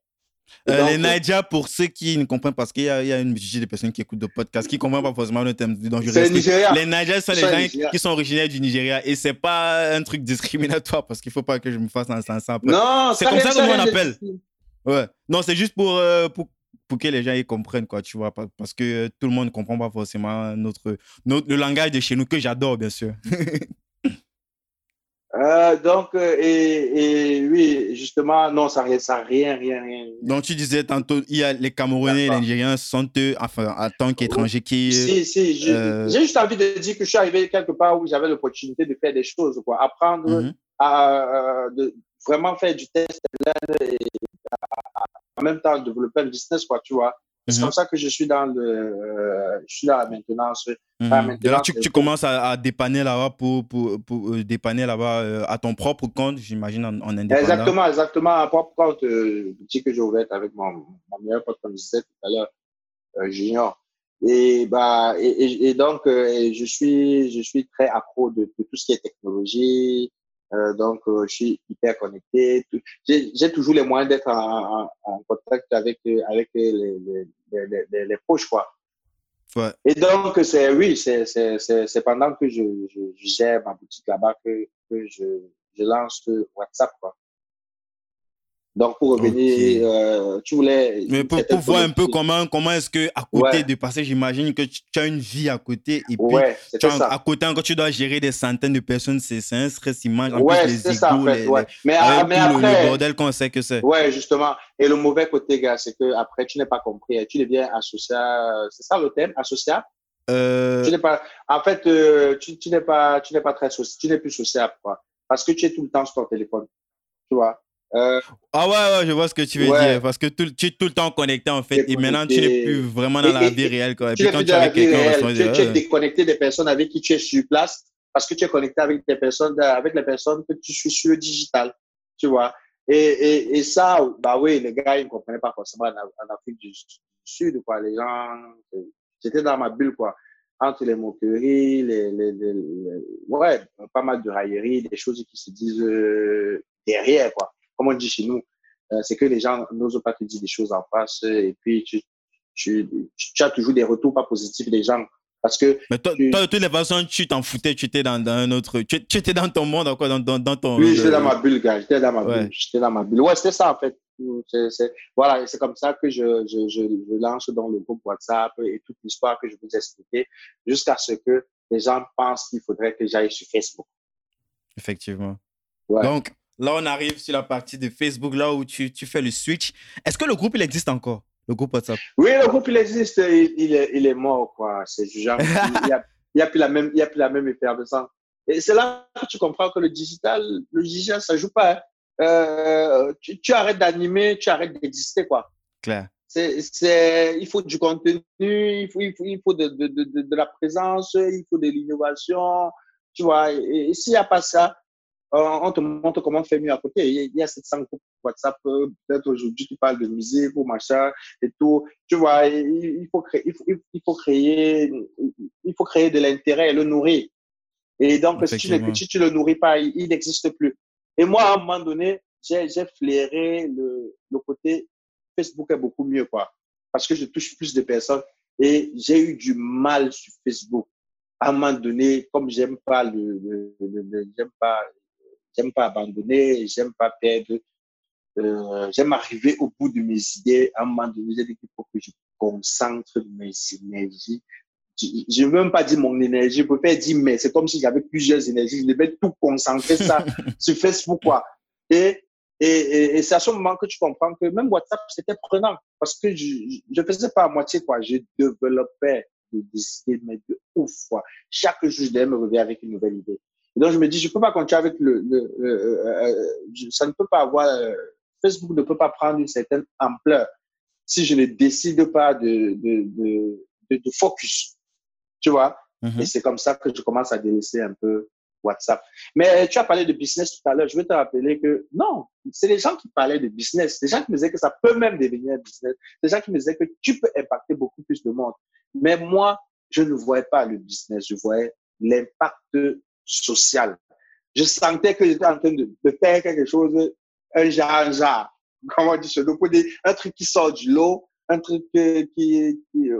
Speaker 1: Euh, les Naïdja, pour ceux qui ne comprennent pas, parce qu'il y, y, a une multitude de personnes qui écoutent le podcast, qui ne comprennent pas forcément le thème dont je reste. Les Naïdja sont les gens qui sont originaires du Nigeria et ce n'est pas un truc discriminatoire parce qu'il ne faut pas que je me fasse un sens après.
Speaker 2: Non,
Speaker 1: c'est comme ça que on appelle. Ouais. Non, c'est juste pour, euh, pour, pour, que les gens y comprennent, quoi, tu vois, parce que tout le monde ne comprend pas forcément notre, notre, le langage de chez nous, que j'adore, bien sûr. [laughs]
Speaker 2: Euh, donc, euh, et, et, oui, justement, non, ça n'a rien, rien, rien.
Speaker 1: Donc, tu disais tantôt, il y a les Camerounais et les Nigériens sont eux, enfin, en tant qu'étrangers qui.
Speaker 2: Si, si, euh, j'ai juste envie de dire que je suis arrivé quelque part où j'avais l'opportunité de faire des choses, quoi. Apprendre mhm. à de vraiment faire du test et en même temps développer le business, quoi, tu vois. C'est mhm. comme ça que je suis dans, le, euh, je suis dans la maintenance.
Speaker 1: Mhm. là, tu, tu commences à, dépanner là-bas pour, pour, pour euh, dépanner là-bas euh, à ton propre compte, j'imagine, en, en, indépendant.
Speaker 2: Exactement, exactement. À propre compte, petit que j'ai ouvert avec mon, mon meilleur pote, comme je disais tout à l'heure, Junior. Et, bah, et, et, donc, je, suis, je suis très accro de, de, tout ce qui est technologie, euh, donc, euh, je suis hyper connecté. J'ai toujours les moyens d'être en, en, contact avec, avec les, les, les, les, proches, quoi.
Speaker 1: Ouais.
Speaker 2: Et donc, c'est oui, c'est pendant que je, je, je, gère ma boutique là-bas que, que je, je lance WhatsApp, quoi. Donc, pour revenir, euh, tu voulais.
Speaker 1: Mais pour, voir un peu comment, comment est-ce que, à côté de passer, j'imagine que tu, as une vie à côté et puis
Speaker 2: ouais,
Speaker 1: tu as, à côté, quand tu dois gérer des centaines de personnes, c'est un stress immense. En
Speaker 2: ouais, c'est ça, en fait. ouais. mais, mais après.
Speaker 1: Le, bordel qu'on sait que c'est.
Speaker 2: Ouais, justement. Et le mauvais côté, gars, c'est que après, tu n'es pas compris. Tu deviens associable. C'est ça le thème, associable.
Speaker 1: Euh...
Speaker 2: Tu n'es pas. En fait, euh, tu, tu n'es pas, tu n'es pas très sociable. Tu n'es plus sociable, quoi. Parce que tu es tout le temps sur ton téléphone. Tu vois?
Speaker 1: Euh, ah ouais, ouais, je vois ce que tu veux dire. Parce que tu es tout le temps connecté en fait. Et maintenant, tu n'es plus vraiment dans la vie réelle. Quoi. Et
Speaker 2: puis quand tu es avec quelqu'un, tu, tu es déconnecté des personnes avec qui tu es sur place parce que tu es connecté avec des personnes, avec les personnes que tu suis sur le digital. Tu vois. Et, et, et ça, bah oui, les gars, ils ne comprenaient pas forcément en, Afrique du, Sud. Quoi. Les gens, j'étais dans ma bulle. quoi entre les moqueries, les, les, les, ouais, pas mal de railleries, des choses qui se disent euh, derrière, quoi comme on dit chez nous, euh, c'est que les gens n'osent pas te dire des choses en face et puis tu, tu, tu, as toujours des retours pas positifs des gens. Parce que.
Speaker 1: Mais toi, toi de toutes les façons, tu t'en foutais, tu étais dans, dans, un autre. Tu, tu, étais dans ton monde, quoi, dans, dans, dans ton.
Speaker 2: Oui, j'étais dans ma bulle, gars. J'étais dans ma bulle. J'étais dans ma bulle. Ouais, c'était ça, en fait. C'est, voilà, c'est comme ça que je, je, je, je, lance dans le groupe WhatsApp et toute l'histoire que je vous ai expliquée jusqu'à ce que les gens pensent qu'il faudrait que j'aille sur Facebook.
Speaker 1: Effectivement. Ouais. Donc, Là, on arrive sur la partie de Facebook, là où tu, tu fais le switch. Est-ce que le groupe, il existe encore, le groupe WhatsApp?
Speaker 2: Oui, le groupe, il existe. Il, est, il est, mort, quoi. C'est genre, il n'y a, il a, plus la même, il y a plus la même effervescence. Et c'est là que tu comprends que le digital, le digital, ça joue pas. Hein. Euh, tu, tu, arrêtes d'animer, tu arrêtes d'exister, quoi.
Speaker 1: Clair.
Speaker 2: C'est, c'est, il faut du contenu, il faut, il faut, il faut de, de, de, de la présence, il faut de l'innovation, tu vois. Et, et s'il n'y a pas ça, on te montre comment faire mieux à côté. Il y a 700 groupes WhatsApp, euh, peut-être aujourd'hui tu parles de musique ou machin et tout. Tu vois, il faut créer, il faut, il faut créer, il faut créer de l'intérêt et le nourrir. Et donc, si tu, ne, si tu le nourris pas, il n'existe plus. Et moi, à un moment donné, j'ai flairé le, le côté Facebook est beaucoup mieux, quoi. Parce que je touche plus de personnes et j'ai eu du mal sur Facebook. À un moment donné, comme j'aime pas le, le, le j'aime pas J'aime pas abandonner, j'aime pas perdre. Euh, j'aime arriver au bout de mes idées. À un moment donné, j'ai dit qu'il faut que je concentre mes énergies. Je ne veux même pas dire mon énergie, je préfère dire mais. C'est comme si j'avais plusieurs énergies. Je devais tout concentrer ça [laughs] sur Facebook, quoi. Et, et, et, c'est à ce moment que tu comprends que même WhatsApp, c'était prenant parce que je ne faisais pas à moitié, quoi. Je développais des, idées, mais de ouf, quoi. Chaque jour, je devais me réveiller avec une nouvelle idée. Et donc, je me dis, je ne peux pas continuer avec le, le, euh, ça ne peut pas avoir, euh, Facebook ne peut pas prendre une certaine ampleur si je ne décide pas de, de, de, de focus. Tu vois? Mm-hmm. Et c'est comme ça que je commence à délaisser un peu WhatsApp. Mais tu as parlé de business tout à l'heure. Je veux te rappeler que non, c'est les gens qui parlaient de business. Les gens qui me disaient que ça peut même devenir un business. Les gens qui me disaient que tu peux impacter beaucoup plus de monde. Mais moi, je ne voyais pas le business. Je voyais l'impact social. Je sentais que j'étais en train de, faire quelque chose, un genre, un genre. [laughs] Comment on dit nous? Un truc qui sort du lot, un truc qui, qui,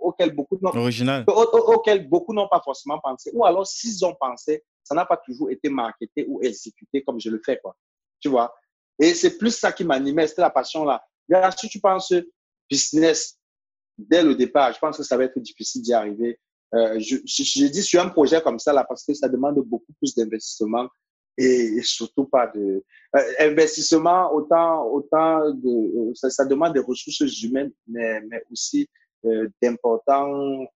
Speaker 2: auquel beaucoup n'ont
Speaker 1: Original.
Speaker 2: auquel beaucoup n'ont pas forcément pensé. Ou alors, s'ils ont pensé, ça n'a pas toujours été marketé ou exécuté comme je le fais, quoi. Tu vois? Et c'est plus ça qui m'animait, c'était la passion là. si tu penses business dès le départ, je pense que ça va être difficile d'y arriver. Euh, je, je, dis sur un projet comme ça là parce que ça demande beaucoup plus d'investissement et, surtout pas de euh, investissement autant autant de ça, ça, demande des ressources humaines mais, mais aussi euh, d'important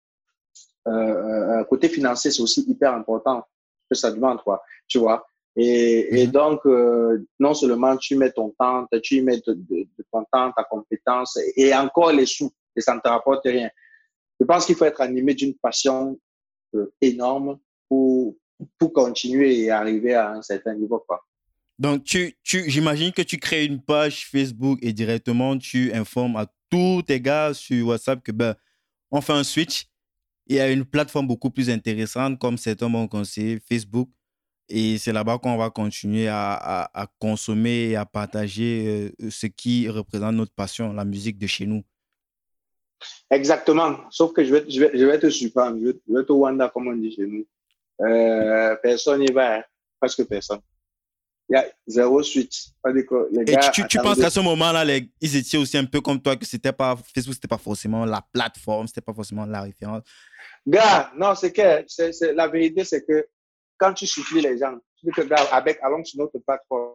Speaker 2: euh, côté financier c'est aussi hyper important que ça demande quoi tu vois et, et mhm. donc non seulement tu mets ton temps tu y mets de, de, ton temps ta compétence et encore les sous et ça ne te rapporte rien je pense qu'il faut être animé d'une passion énorme pour pour continuer et arriver à un certain niveau. Quoi.
Speaker 1: Donc, tu, tu, j'imagine que tu crées une page Facebook et directement tu informes à tous tes gars sur WhatsApp que ben, on fait un switch. Il y a une plateforme beaucoup plus intéressante comme certains m'ont conseillé, Facebook. Et c'est là-bas qu'on va continuer à, à, consommer et à partager euh, ce qui représente notre passion, la musique de chez nous.
Speaker 2: Exactement. Sauf que je vais, je vais, je vais te surprendre. Je vais, je vais te Wanda, comme on dit chez nous. Euh, personne n'y va, presque personne. Il y a zéro suite.
Speaker 1: Les gars, Et tu, tu penses qu'à ce moment-là, les, ils étaient aussi un peu comme toi, que c'était pas Facebook, c'était pas forcément la plateforme, c'était pas forcément la référence.
Speaker 2: Gars, non, c'est que la vérité, c'est que quand tu souffles les gens, tu dis que gars, avec, allons sur notre plateforme,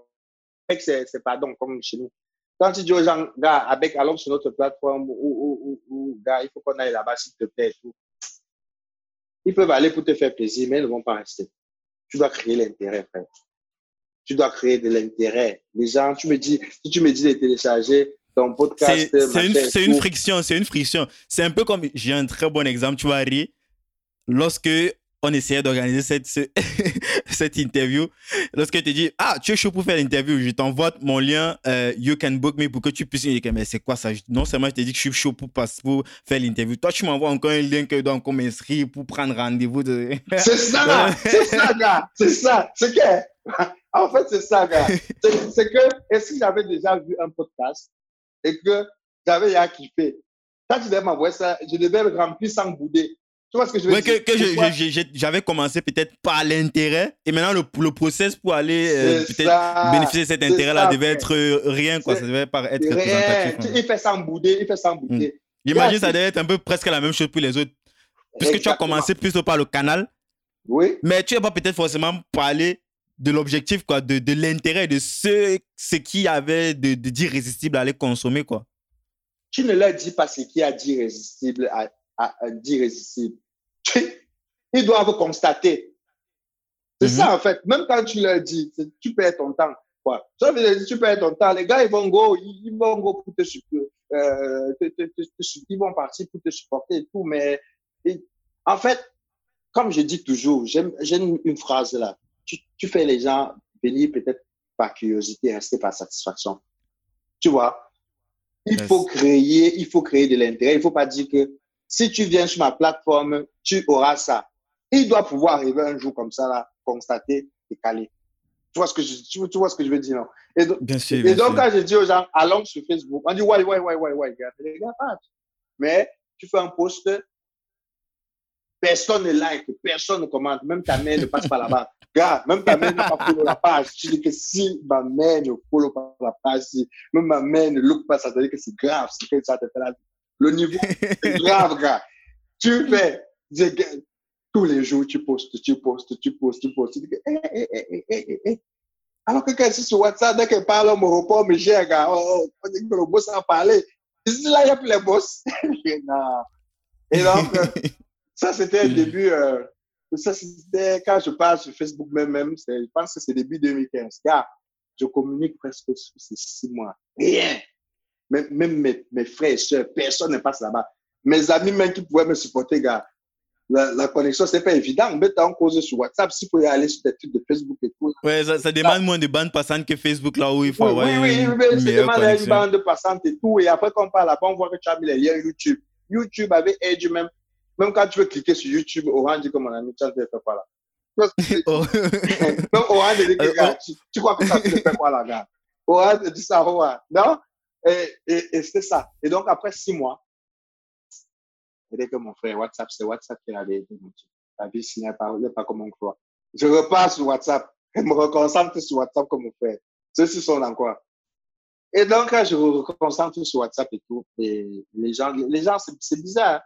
Speaker 2: c'est, c'est pardon, comme chez nous. Quand tu dis aux gens, gars, avec, allons sur notre plateforme, ou, ou, ou, gars, il faut qu'on aille là-bas, s'il te plaît, tout. Ils peuvent aller pour te faire plaisir, mais ils ne vont pas rester. Tu dois créer l'intérêt, frère. Tu dois créer de l'intérêt. Les gens, tu me dis, si tu me dis de télécharger ton podcast.
Speaker 1: C'est une, une, friction, c'est une friction. C'est un peu comme, j'ai un très bon exemple, tu vois, Harry. Lorsque on essayait d'organiser cette, [laughs] cette interview. Lorsque tu dis, ah, tu es chaud pour faire l'interview, je t'envoie mon lien, euh, you can book me pour que tu puisses. Mais c'est quoi ça? Non seulement je te dis que je suis chaud pour, faire l'interview, toi, tu m'envoies encore un lien que je dois encore m'inscrire pour prendre rendez-vous. De... [laughs]
Speaker 2: c'est ça, c'est ça, gars. C'est ça. C'est que. [laughs] En fait, c'est ça, gars. C'est que, est-ce que j'avais déjà vu un podcast et que j'avais à kiffer Quand tu devais m'envoyer ça, je devais le remplir sans bouder. Tu vois ce que je veux dire?
Speaker 1: Que, j'avais commencé peut-être par l'intérêt et maintenant le, le process pour aller euh, peut-être bénéficier de cet intérêt-là devait être euh, rien, quoi. Ça devait pas être représentatif.
Speaker 2: Hein. Il fait bouder, il fait ça bouder. Hmm.
Speaker 1: J'imagine ça devait être un peu presque la même chose pour les autres. Puisque tu as commencé plutôt par le canal.
Speaker 2: Oui.
Speaker 1: Mais tu n'as pas peut-être forcément parlé de l'objectif, quoi, de, de l'intérêt, de ce, ce qui avait de, de d'irrésistible à aller consommer, quoi.
Speaker 2: Tu ne leur dis pas ce qui a d'irrésistible à, d'irrésistible. [laughs] Ils doivent constater. C'est ça, mhm. en fait. Même quand tu leur dis, tu perds ton temps. Quoi. Ça veut dire tu perds ton temps. Les gars, ils vont go, ils vont go pour te, euh, ils vont partir pour te supporter et tout. Mais en fait, comme je dis toujours, j'aime une, phrase là. Tu, tu, fais les gens venir peut-être par curiosité, rester par satisfaction. Tu vois? Il faut créer, il faut créer de l'intérêt. Il faut pas dire que si tu viens sur ma plateforme, tu auras ça. Il doit pouvoir arriver un jour comme ça, là, constater et caler. Tu vois ce que je, tu, vois ce que je veux dire, non? Et,
Speaker 1: bien sûr,
Speaker 2: et donc, quand je dis aux gens, allons sur Facebook, on dit, ouais, ouais, ouais, ouais, ouais, les gars. Mais tu fais un post, Personne ne like, personne ne commente, même ta mère ne passe pas là-bas. [laughs] Gars, même ta mère n'a pas follow la page. Tu dis que si ma mère ne follow pas la page, si même ma mère ne look pas, ça veut dire que c'est grave. C'est que ça te fait la... Le niveau, [laughs] c'est grave, gars. Tu fais, tous les jours, tu postes, tu postes, tu postes, tu postes. Tu dis eh, eh, eh. Alors que quand c'est sur WhatsApp, dès qu'elle parle, on me répond, mais j'ai un gars, oh, on dit que le boss a parlé. Ici, là, il n'y a plus les boss. [laughs] non. Et donc, [laughs] ça, c'était le début. Euh, ça, c'était quand je parle sur Facebook même, même je pense que c'est début 2015. Car je communique presque sur ces six mois. Rien. Même, même mes, mes, frères et soeurs, personne ne passe là-bas. Mes amis même qui pouvaient me supporter, gars, la, la connexion, c'est pas évident. Mais en cause sur WhatsApp, si vous pouvez aller sur des trucs de Facebook et tout.
Speaker 1: Ouais, ça, ça demande moins de bandes passantes que Facebook, là où il faut
Speaker 2: oui,
Speaker 1: avoir
Speaker 2: oui, oui,
Speaker 1: une, une
Speaker 2: ça demande une bande passante et tout. Et après, quand on parle là-bas, on voit que tu as mis les liens YouTube. YouTube avec Edge même. Même quand tu veux cliquer sur YouTube, Orange dit que mon ami, tu ne fais pas là? [laughs]
Speaker 1: Oh.
Speaker 2: Même Orange dit que,
Speaker 1: Euh,
Speaker 2: tu, tu crois que ça ne fait quoi là, gars? Orange dit ça, ouais. Non? Et, et, c'était ça. Et donc, après six mois, c'était que mon frère, WhatsApp, c'est WhatsApp qui truc. La vie n'est pas, pas comme on croit. Je repars sur WhatsApp. Je me reconcentre sur WhatsApp comme mon frère. Ceux-ci sont dans quoi? Et donc, je me reconcentre sur WhatsApp et tout, et les gens, les gens, c'est bizarre. hein.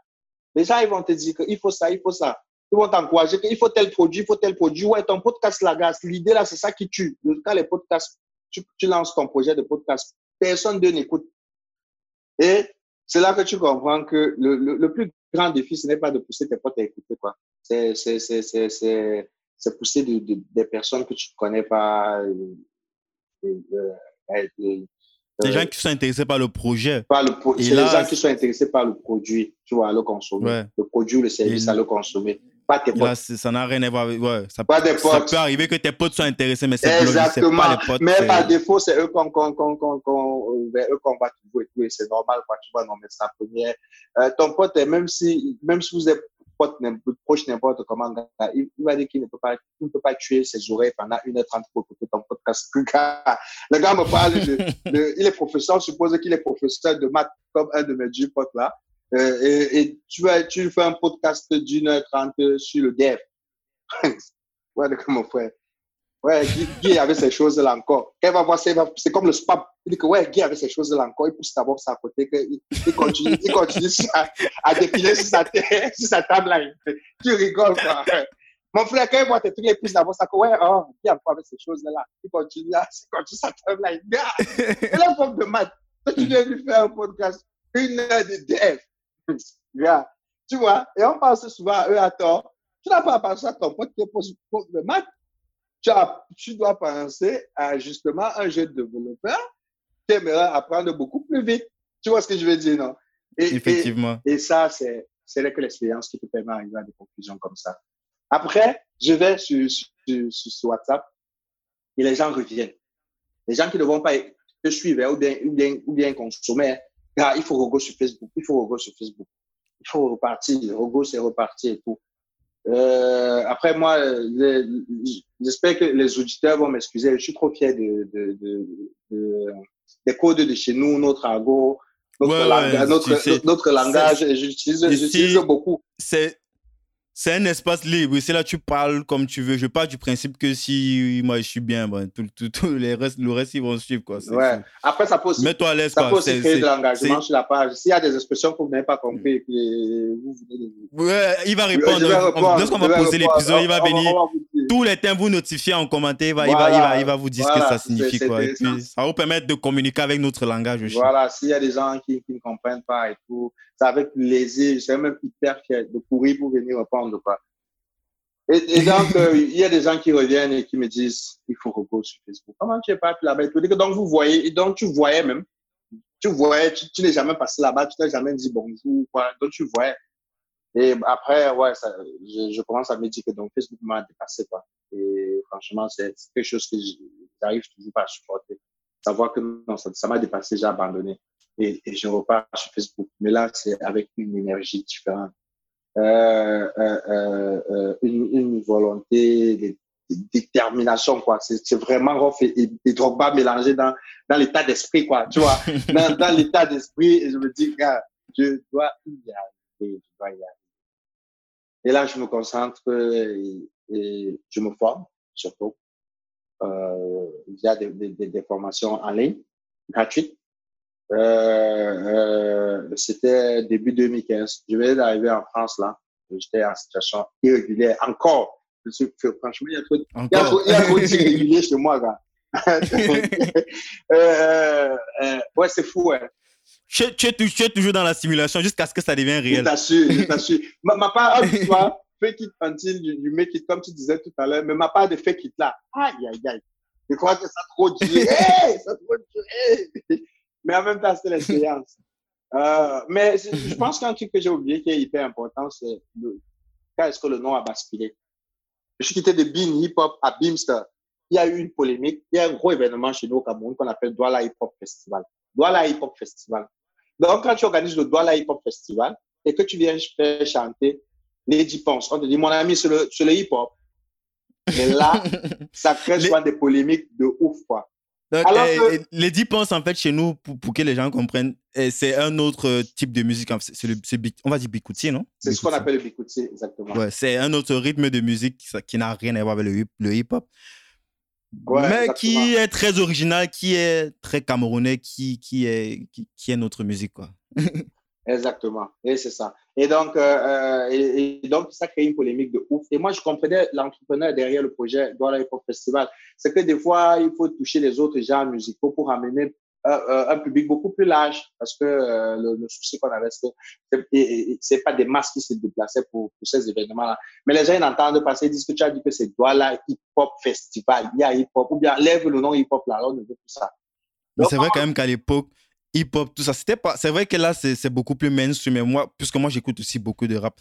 Speaker 2: Les gens, ils vont te dire qu'il faut ça, il faut ça. Ils vont t'encourager qu'il faut tel produit, il faut tel produit. Ouais, ton podcast, la. L'idée là, c'est ça qui tue. Quand les podcasts, tu, tu lances ton projet de podcast, personne ne n'écoute. Et c'est là que tu comprends que le, le, le plus grand défi, ce n'est pas de pousser tes potes à écouter, quoi. C'est, c'est, c'est, c'est, c'est, c'est pousser de, de- des personnes que tu ne connais pas. euh, euh, euh,
Speaker 1: Les gens qui sont intéressés par le projet.
Speaker 2: par le pro- c'est
Speaker 1: là,
Speaker 2: les gens qui sont intéressés par le produit, tu vois, à le consommer.
Speaker 1: Ouais.
Speaker 2: Le produit ou le service
Speaker 1: Et-
Speaker 2: à le consommer. Pas tes
Speaker 1: Là,
Speaker 2: potes.
Speaker 1: c'est- ça n'a rien à voir avec. Ouais, ça,
Speaker 2: Pas des
Speaker 1: ça
Speaker 2: potes.
Speaker 1: peut arriver que tes potes soient intéressés, mais c'est
Speaker 2: Exactement.
Speaker 1: pas les potes.
Speaker 2: mais par défaut, c'est eux qu'on qu'on qu'on qu'on euh, vers eux qu'on va toujours et tout. Et c'est normal, quoi. Tu vois, non, mais c'est la première. Euh, ton pote, même si, même si vous êtes pote, proche n'importe comment, il, il va dire qu'il ne peut pas, il ne peut pas tuer ses oreilles pendant 1h30 pour écouter ton podcast. Le [laughs] gars, le gars me parle de, de- il est professeur, je suppose qu'il est professeur de maths comme un de mes deux potes là. Euh, et, tu vas, tu fais un podcast d'une heure trente sur le dev. [laughs] ouais, mon frère. Ouais, Guy, avait ces choses-là encore. Quand va voir c'est comme le spam. Il dit que ouais, Guy avait ces choses-là encore. Il pousse d'abord ça à côté. il, continue, il continue à, à défiler sur sa, [laughs] sur. Tu rigoles, quoi. Mon frère, quand il voit tes trucs, il pousse d'abord ça. que Ouais, oh, Guy a encore avec ces choses-là. Il continue à, il continue sa ah, et la forme de maths. Toi, tu viens lui faire un podcast. Une heure de dev. Gars, tu vois, et on pense souvent à eux à tort. Tu n'as pas pensé à ton pote qui pose de maths tu, as- tu dois penser à justement un jeune développeur qui aimerait apprendre beaucoup plus vite. Tu vois ce que je veux dire, non? Et,
Speaker 1: Effectivement.
Speaker 2: et ça, c'est que l'expérience qui te permet d'arriver à des conclusions comme ça. Après, je vais sur, sur, sur- WhatsApp et les gens reviennent. Les gens qui ne vont pas te suivre hein, ou bien, ou bien, ou bien consommer, il faut rego sur Facebook, il faut rego sur Facebook. Il faut repartir, rego c'est repartir et tout. Euh, après, moi, j'espère que les auditeurs vont m'excuser. Je suis trop fier de, de, de, de- des codes de chez nous, notre argot, notre,
Speaker 1: Ouais,
Speaker 2: langage,
Speaker 1: ouais,
Speaker 2: notre, langage. J'utilise beaucoup.
Speaker 1: C'est. C'est un espace libre. C'est là tu parles comme tu veux. Je pars du principe que si moi je suis bien, tout, tout, tout les restes, le reste ils vont suivre. Quoi.
Speaker 2: Ouais. Après, ça peut aussi,
Speaker 1: Mets-toi à l'aise.
Speaker 2: ça peut aussi créer de l'engagement sur la page. S'il y a des expressions que vous n'avez pas compris et que vous venez
Speaker 1: Ouais, il va répondre. Lorsqu'on va poser l'épisode, il va
Speaker 2: on-
Speaker 1: venir.
Speaker 2: on va.
Speaker 1: Tous les thèmes, vous notifiez en commentaire, il va, il va, il va, il va vous dire ce que ça
Speaker 2: c'est-
Speaker 1: signifie.
Speaker 2: c'est
Speaker 1: Quoi. Et
Speaker 2: intéressant.
Speaker 1: puis, ça va vous permettre de communiquer avec notre langage aussi.
Speaker 2: Voilà, s'il y a des gens qui, qui ne comprennent pas et tout, c'est avec plaisir. Je suis même hyper fier de courir pour venir répondre. Quoi. Et, et donc, [laughs] euh, il y a des gens qui reviennent et qui me disent il faut reposer sur Facebook. Comment tu es pas là-bas? Donc, vous voyez, et donc tu voyais même, tu voyais, tu, tu n'es jamais passé là-bas, tu n'as jamais dit bonjour. Quoi. Donc, tu voyais. Et après, ouais, ça, je, je commence à me dire que donc, Facebook m'a dépassé. Quoi. Et franchement, c'est quelque chose que j'arrive toujours pas à supporter. Savoir que non, ça ça m'a dépassé, j'ai abandonné. Et, et je repars sur Facebook. Mais là, c'est avec une énergie différente. Euh, euh, euh, euh, une, une volonté de, de détermination, quoi. C'est vraiment Rof et, et, et Drogba mélangé dans, dans l'état d'esprit, quoi. Tu vois, [laughs] dans, dans l'état d'esprit, je me dis, gars, je dois y arriver, je dois y arriver. Et là, je me concentre et, je me forme, surtout, euh, via des, des, des, formations en ligne, gratuites. Euh, euh, C'était début 2015. Je venais d'arriver en France, là. J'étais en situation irrégulière. Encore. franchement, il y a trop, il y a trop, il y a trop d'irréguliers [laughs] chez moi, gars. [laughs] Euh, euh, ouais, c'est fou, ouais.
Speaker 1: Tu, es, toujours dans la simulation jusqu'à ce que ça devienne réel.
Speaker 2: Je t'assure, je t'assure. ma, ma part, tu vois, fake it until you, you, make it, comme tu disais tout à l'heure, mais ma part de fake it là, aïe, aïe, aïe. Je crois que ça a trop duré, [laughs] ça a trop duré. Mais en même temps, c'est l'expérience. [laughs] Euh, mais je pense qu'un truc que j'ai oublié qui est hyper important, c'est quand est-ce que le nom a basculé. Je suis quitté de Bean Hip Hop à Beamster il y a eu une polémique. Il y a un gros événement chez nous au Cameroun qu'on appelle Douala Hip Hop Festival. Douala Hip Hop Festival. Donc, quand tu organises le Douala Hip Hop Festival et que tu viens faire chanter Lady Ponce, on te dit, mon ami, c'est le, le hip hop. Et là, [laughs] ça crée souvent des polémiques de ouf, quoi.
Speaker 1: Alors que... Lady Ponce, en fait, chez nous, pour, pour que les gens comprennent, eh, c'est un autre type de musique. C'est le, on va dire bikuti, non?
Speaker 2: C'est ce qu'on appelle le bikuti, exactement.
Speaker 1: Ouais, c'est un autre rythme de musique qui, n'a rien à voir avec le hip-hop mais qui est très original, qui est très camerounais, qui, qui, est, qui, est notre musique. Quoi. [laughs]
Speaker 2: exactement, et c'est ça. Et donc, euh, euh, et, donc, ça crée une polémique de ouf. Et moi, je comprenais l'entrepreneur derrière le projet Douala Hip Hop Festival. C'est que des fois, il faut toucher les autres genres musicaux pour amener un, public beaucoup plus large parce que euh, le, souci qu'on avait, c'est que c'est pas des masses qui se déplaçaient pour, pour ces événements-là. Mais les gens ils entendent passer, ils disent que tu as dit que c'est Douala Hip Hop Festival, il y a hip hop, ou bien lève le nom hip hop là, on veut tout ça.
Speaker 1: c'est vrai quand même qu'à l'époque, hip hop, tout ça, c'était pas, c'est vrai que là, c'est beaucoup plus mainstream. Mais moi, puisque moi, j'écoute aussi beaucoup de rap,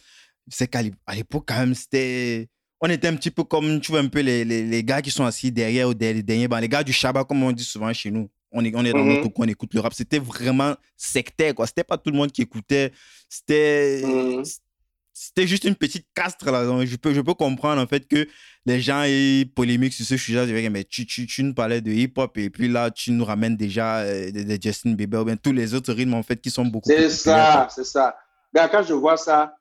Speaker 1: c'est qu'à l'époque, quand même, c'était, on était un petit peu comme, tu vois, un peu les, les, les gars qui sont assis derrière ou derrière, les gars du Shabbat, comme on dit souvent chez nous on est, on est dans notre mhm. coin, on écoute le rap. C'était vraiment sectaire, quoi. C'était pas tout le monde qui écoutait. C'était. Mhm. C'était juste une petite castre là. je peux, je peux comprendre en fait que les gens aient polémique sur ce sujet. Mais tu, tu, tu nous parlais de hip-hop et puis là, tu nous ramènes déjà euh, de, Justin Bieber ou bien tous les autres rythmes en fait qui sont beaucoup
Speaker 2: C'est ça, c'est ça. quand je vois ça,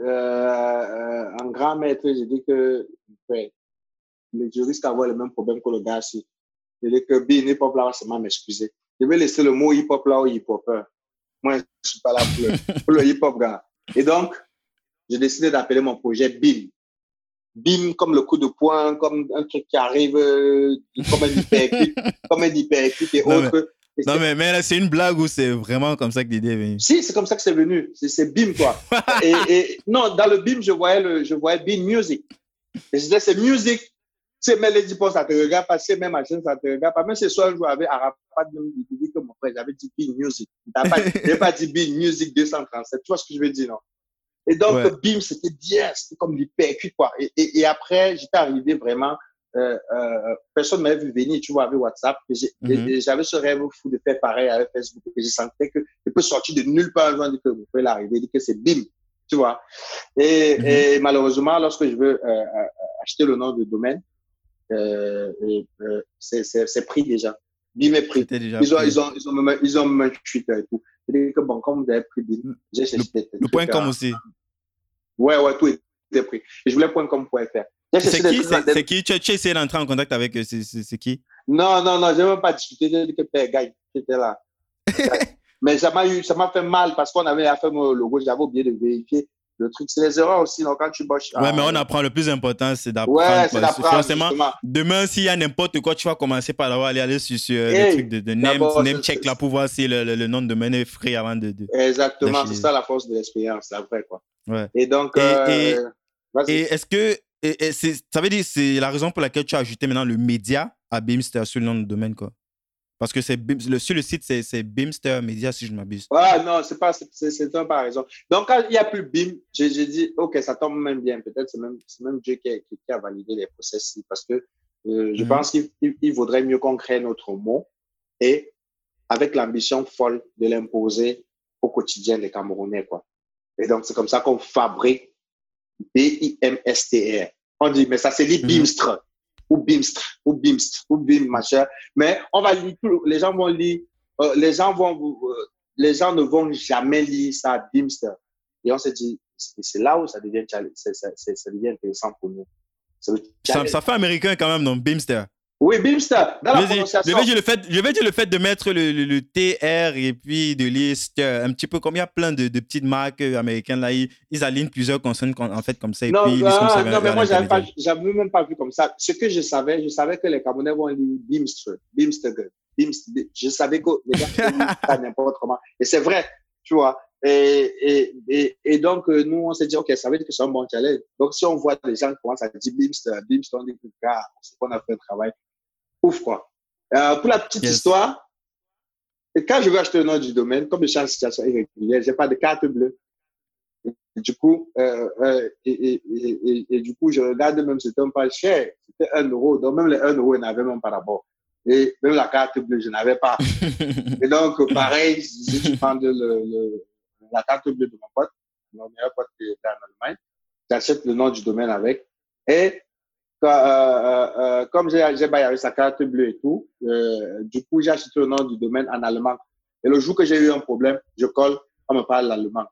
Speaker 2: euh, euh, un grand maître, j'ai dit que ouais, les juristes avoir le même problème que le gars ici. Je dis que bien hip-hop là, c'est m'excuser. Je vais laisser le mot hip-hop là au hip-hopper. Moi, je ne suis pas là pour le, hip-hop gars. Et donc, j'ai décidé d'appeler mon projet BIM. BIM comme le coup de poing, comme un truc qui arrive, euh, comme un hypercute, [laughs] comme un hypercute et autres.
Speaker 1: Non, mais, mais c'est une blague ou c'est vraiment comme ça que l'idée est venue?
Speaker 2: Si, c'est comme ça que c'est venu. C'est BIM, quoi. [laughs] et, et, non, dans le BIM, je voyais, le, je voyais BIM Music. Et je disais, c'est musique c'est même les 10 ça te regarde pas, c'est même ma chaîne, ça te regarde pas. Même ce soir, je avec Arafat, je dis que mon frère, j'avais dit Bing Music. [laughs] Je n'ai pas dit Bing Music 237. Tu vois ce que je veux dire, non? Et donc, ouais. BIM, c'était bien, c'était comme l'hypercute, quoi. Et, et, et, après, j'étais arrivé vraiment, euh, euh, personne ne m'avait vu venir, tu vois, avec WhatsApp. Mm-hmm. J'avais ce rêve fou de faire pareil avec Facebook. Et je sentais que je peux sortir de nulle part jour, dire que vous pouvez l'arriver, que c'est BIM, tu vois. Et, mm-hmm. et, malheureusement, lorsque je veux euh, euh acheter le nom de domaine, euh, euh, c'est pris déjà. BIM est pris. Déjà ils, ont, ils, ont, ils, ont, même, ils ont même un Twitter et tout. C'est que bon, comme vous avez pris mm.
Speaker 1: j'ai cherché Le, point com aussi.
Speaker 2: Ouais, ouais, tout était pris. Et je voulais point com pour faire.
Speaker 1: C'est qui, c'est qui? Tu, as essayé d'entrer en contact avec c'est qui?
Speaker 2: Non, non, non, je n'ai même pas discuté. J'ai dit que Père Gagne qui était là. [laughs] Mais ça m'a fait mal parce qu'on avait fait mon logo, j'avais oublié de vérifier le truc, c'est les erreurs aussi. Donc, quand tu bosses.
Speaker 1: Ouais, mais on apprend. Le plus important, c'est d'apprendre. Ouais, c'est d'apprendre. Forcément, demain, s'il y a n'importe quoi, tu vas commencer par aller, aller sur, sur le truc de, de name, name check là pour voir si le, le, nom de domaine est frais avant de. de
Speaker 2: Exactement, c'est ça la force de l'expérience, c'est vrai, quoi.
Speaker 1: Ouais.
Speaker 2: Et donc.
Speaker 1: Et, euh, et, est-ce que. Et, ça veut dire c'est la raison pour laquelle tu as ajouté maintenant le média à Beamster sur le nom de domaine, quoi? Parce que c'est le, sur le site, c'est Beamster Media, si je ne m'abuse.
Speaker 2: Voilà, non, c'est pas, c'est un par raison. Donc, quand il n'y a plus BIM, j'ai dit, OK, ça tombe même bien. Peut-être c'est même, même Dieu qui a, qui a, validé les processus parce que euh, je mhm. pense qu'il vaudrait mieux qu'on crée notre mot et avec l'ambition folle de l'imposer au quotidien des Camerounais, quoi. Et donc, c'est comme ça qu'on fabrique B-I-M-S-T-R. On dit, mais ça, c'est dit mhm. Ou BIMST, ou BIMST, ou BIM, machin. Mais on va lire, les gens vont lire, euh, les gens vont, euh, les gens ne vont jamais lire ça, BIMST. Et on s'est dit, c'est là où ça devient, ça, ça devient intéressant pour nous.
Speaker 1: Ça, ça, fait américain quand même, non Beamster.
Speaker 2: Oui, Beamster. Dans la
Speaker 1: prononciation. Je vais, dire le fait, je vais dire le fait de mettre le, le, TR et puis de liste un petit peu comme il y a plein de, de petites marques américaines là, ils, alignent plusieurs consonnes en fait comme ça. Et
Speaker 2: non,
Speaker 1: puis,
Speaker 2: ah, non mais moi, j'avais même pas vu comme ça. Ce que je savais, je savais que les Camerounais vont lire Beamster, Beamster, Beamster. Je savais que les gars, pas [laughs] n'importe comment. Et c'est vrai, tu vois. Et, et, et, donc, euh, nous, on s'est dit, OK, ça veut dire que c'est un bon challenge. Donc, si on voit des gens qui commencent à dire Beamster, Beamster, on dit, gars, c'est qu'on a fait un travail ouf, quoi. Euh, pour la petite histoire, quand je veux acheter le nom du domaine, comme je suis en situation irrégulière, j'ai pas de carte bleue. Et du coup, euh, euh, et, et, et, du coup, je regarde même, c'était un pas cher. C'était un euro. Donc, même les 1 euro, ils n'avaient même pas rapport. Et même la carte bleue, je n'avais pas. [laughs] et donc, pareil, si tu prends le, la carte bleue de mon pote, mon meilleur pote qui est en Allemagne, j'achète le nom du domaine avec. Et euh, euh, euh, comme j'ai avec sa carte bleue et tout, du coup, j'ai acheté le nom du domaine en allemand. Et le jour que j'ai eu un problème, je colle, on me parle l'allemand.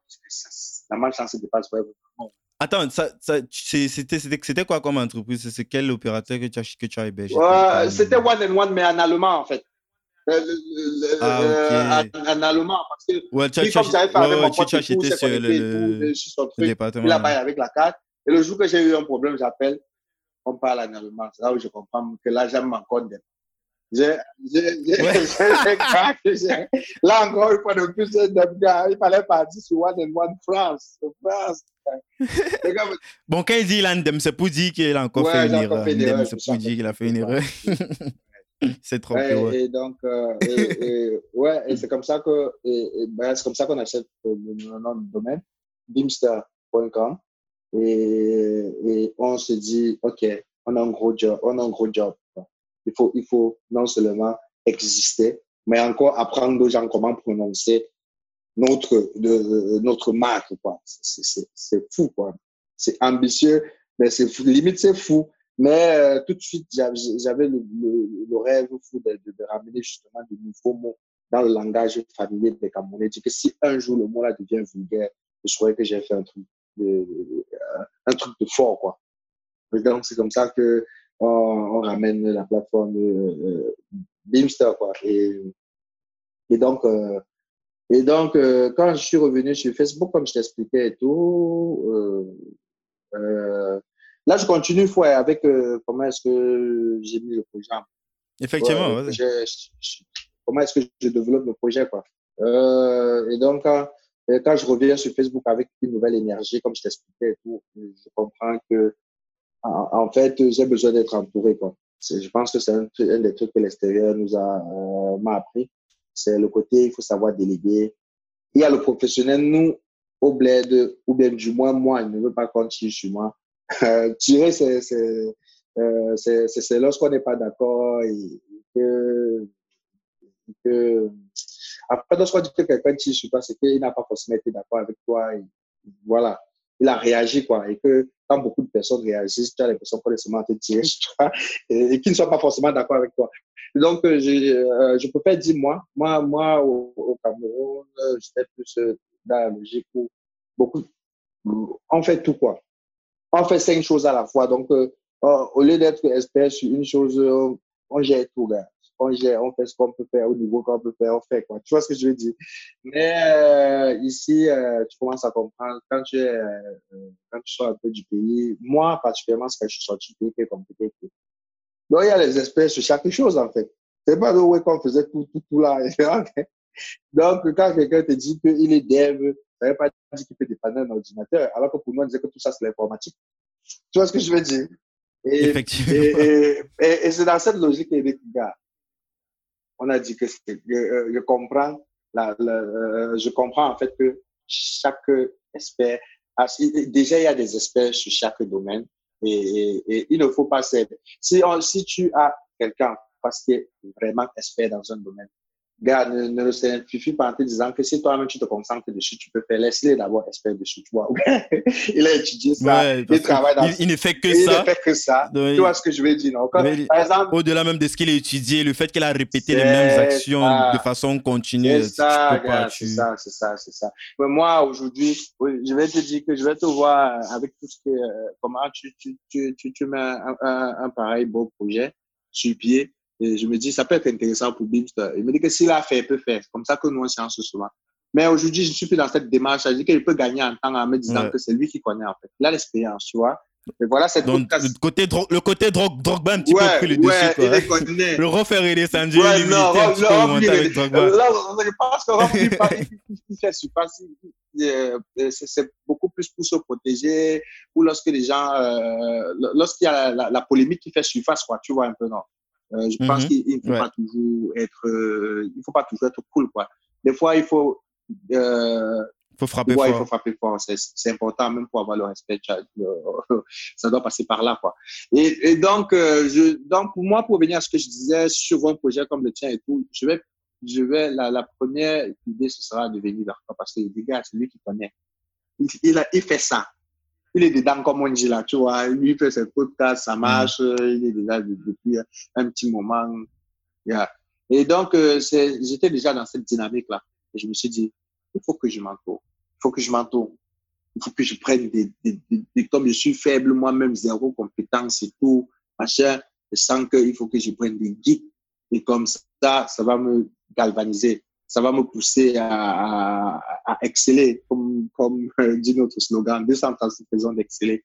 Speaker 2: La malchance dépasse vraiment.
Speaker 1: Attends, ça, ça, c'était quoi comme entreprise? C'est quel opérateur que tu as, que tu as hébergé?
Speaker 2: C'était One and One, mais en allemand, en fait.
Speaker 1: Ah,
Speaker 2: en, allemand, parce que
Speaker 1: ouais, tu, comme j'avais parlé ouais, as acheté sur le, le,
Speaker 2: le département. Là-bas, avec la carte. Et le jour que j'ai eu un problème, j'appelle on parle en allemand. C'est là où je comprends que là, j'aime encore [laughs] J'ai, là encore, une fois de plus, il fallait partir sur One and One France. France.
Speaker 1: bon, quand il dit l'andem, c'est pour dire qu'il a encore fait une erreur. C'est pour dire qu'il a fait une erreur. [laughs] [laughs] c'est trop
Speaker 2: ouais, Et donc, euh, et, [laughs] ouais, et c'est comme ça que, ben, c'est comme ça qu'on achète le nom du domaine, bimster.com. Et, et, on se dit, OK, on a un gros job, on a un gros job. Il faut, il faut non seulement exister, mais encore apprendre aux gens comment prononcer notre, de, notre marque, quoi. C'est fou, quoi. C'est ambitieux, mais c'est limite, c'est fou. Mais euh, tout de suite, j'avais le, rêve fou de, ramener justement de nouveaux mots dans le langage familier des Camerounais. Que si un jour le mot là devient vulgaire, je souhaite que j'ai fait un truc de, un truc de fort, quoi. donc, c'est comme ça que on, ramène la plateforme euh, Beamster, quoi. Et, et donc, euh, et donc euh, quand je suis revenu sur Facebook, comme je t'expliquais et tout, là, je continue fois avec comment est-ce que j'ai mis le projet.
Speaker 1: Effectivement.
Speaker 2: comment est-ce que je développe le projet, quoi. et donc, quand je reviens sur Facebook avec une nouvelle énergie, comme je t'expliquais je comprends que, en, fait, j'ai besoin d'être entouré, quoi. Je pense que c'est un, des trucs que l'extérieur nous a, euh, m'a appris. C'est le côté, il faut savoir déléguer. Il y a le professionnel, nous, au bled, ou bien du moins, moi, il ne veut pas continuer sur moi. Tirer, c'est, euh, c'est, c'est lorsqu'on n'est pas d'accord et que, que après, lorsqu'on dit que quelqu'un tire sur toi, c'est qu'il n'a pas forcément été d'accord avec toi. Et voilà. Il a réagi, quoi. Et que quand beaucoup de personnes réagissent, tu as l'impression qu'on est seulement te tirer sur toi et, qu'ils ne sont pas forcément d'accord avec toi. Donc, euh, je, euh, je préfère dire moi. Moi, moi au, au Cameroun, euh, j'étais plus dans la logique où beaucoup, on fait tout, quoi. On fait cinq choses à la fois. Donc, au lieu d'être expert sur une chose, on gère tout, gars on gère, on fait ce qu'on peut faire au niveau qu'on peut faire, on fait quoi. Tu vois ce que je veux dire? Mais euh, ici, euh, tu commences à comprendre quand tu es, euh, quand tu sors un peu du pays. Moi, particulièrement, quand je suis sorti du pays, c'est compliqué. Donc, il y a les experts sur chaque chose, en fait. C'est pas le way qu'on faisait tout, tout, tout là. [laughs] Donc, quand quelqu'un te dit qu'il est dev, ça veut pas dire qu'il peut dépanner un ordinateur, alors que pour nous, on disait que tout ça, c'est l'informatique. Tu vois ce que je veux dire?
Speaker 1: Et, Effectivement.
Speaker 2: Et, et, et c'est dans cette logique qu'il gars on a dit que euh, je, comprends, la, euh, je comprends en fait que chaque expert, déjà il y a des experts sur chaque domaine et, il ne faut pas s'aider. Si, si tu as quelqu'un parce qu'il est vraiment expert dans un domaine, gars, ne, ne le simplifie pas en te disant que si toi-même tu te concentres dessus, tu peux faire. Laisse-les d'abord espérer dessus, tu vois. [laughs] il a étudié ça, il travaille dans
Speaker 1: il, ne fait que
Speaker 2: il
Speaker 1: ça.
Speaker 2: Il ne fait que ça. tu vois ce que je veux dire, non? Par exemple.
Speaker 1: Au-delà même de ce qu'il a étudié, le fait qu'il a répété les mêmes actions de façon continue.
Speaker 2: C'est ça, c'est ça, c'est ça, c'est ça. Mais moi, aujourd'hui, je vais te dire que je vais te voir avec tout ce que, euh, comment tu, tu, tu, tu, tu mets un, un, un pareil beau projet sur pied et je me dis, ça peut être intéressant pour Bimster. Il me dit que s'il a fait, il peut faire. C'est comme ça que nous, on science souvent. Mais aujourd'hui, je suis plus dans cette démarche. Je dis qu'il peut gagner en temps en me disant que c'est lui qui connaît, en fait. Il a l'expérience, tu vois. Et voilà cette
Speaker 1: Donc, le côté, le côté drogue, Drogba un petit
Speaker 2: ouais,
Speaker 1: peu pris le
Speaker 2: ouais,
Speaker 1: dessus. Quoi.
Speaker 2: Il est. [laughs]
Speaker 1: Le refaire et descendu,
Speaker 2: ouais,
Speaker 1: il
Speaker 2: non,
Speaker 1: un petit peu remonté avec Drogba. [laughs]
Speaker 2: Là, je pense que Rob, [laughs] il, il fait surpasse. C'est beaucoup plus pour se protéger ou lorsque les gens, euh, lorsqu'il y a la, la, la, polémique qui fait surface, quoi, tu vois un peu, non? Euh, je pense mm -hmm. qu'il ne faut ouais. pas toujours être, euh, il faut pas toujours être cool, quoi. Des fois, il faut, euh,
Speaker 1: faut frapper
Speaker 2: ouais,
Speaker 1: fort.
Speaker 2: il faut frapper fort. C'est important, même pour avoir le respect. [laughs] Ça doit passer par là, quoi. Et, et donc, euh, je, donc, pour moi, pour venir à ce que je disais sur un projet comme le tien et tout, je vais, je vais, la, la première idée, ce sera de venir vers toi parce que les gars, c'est lui qui connaît. Il, il, a, il fait ça il est dedans, comme on dit là, tu vois. Lui, il fait ses podcasts, ça marche, mmh. il est déjà depuis un petit moment. Yeah. Et donc, euh, j'étais déjà dans cette dynamique-là. Et je me suis dit, il faut que je m'entoure. Il faut que je m'entoure. Il faut que je prenne des, des, des, des comme je suis faible, moi-même, zéro compétence et tout, machin. Je sens qu'il faut que je prenne des guides. Et comme ça, ça va me galvaniser ça va me pousser à, à, à exceller, comme, comme euh, dit notre slogan, 237 raisons d'exceller.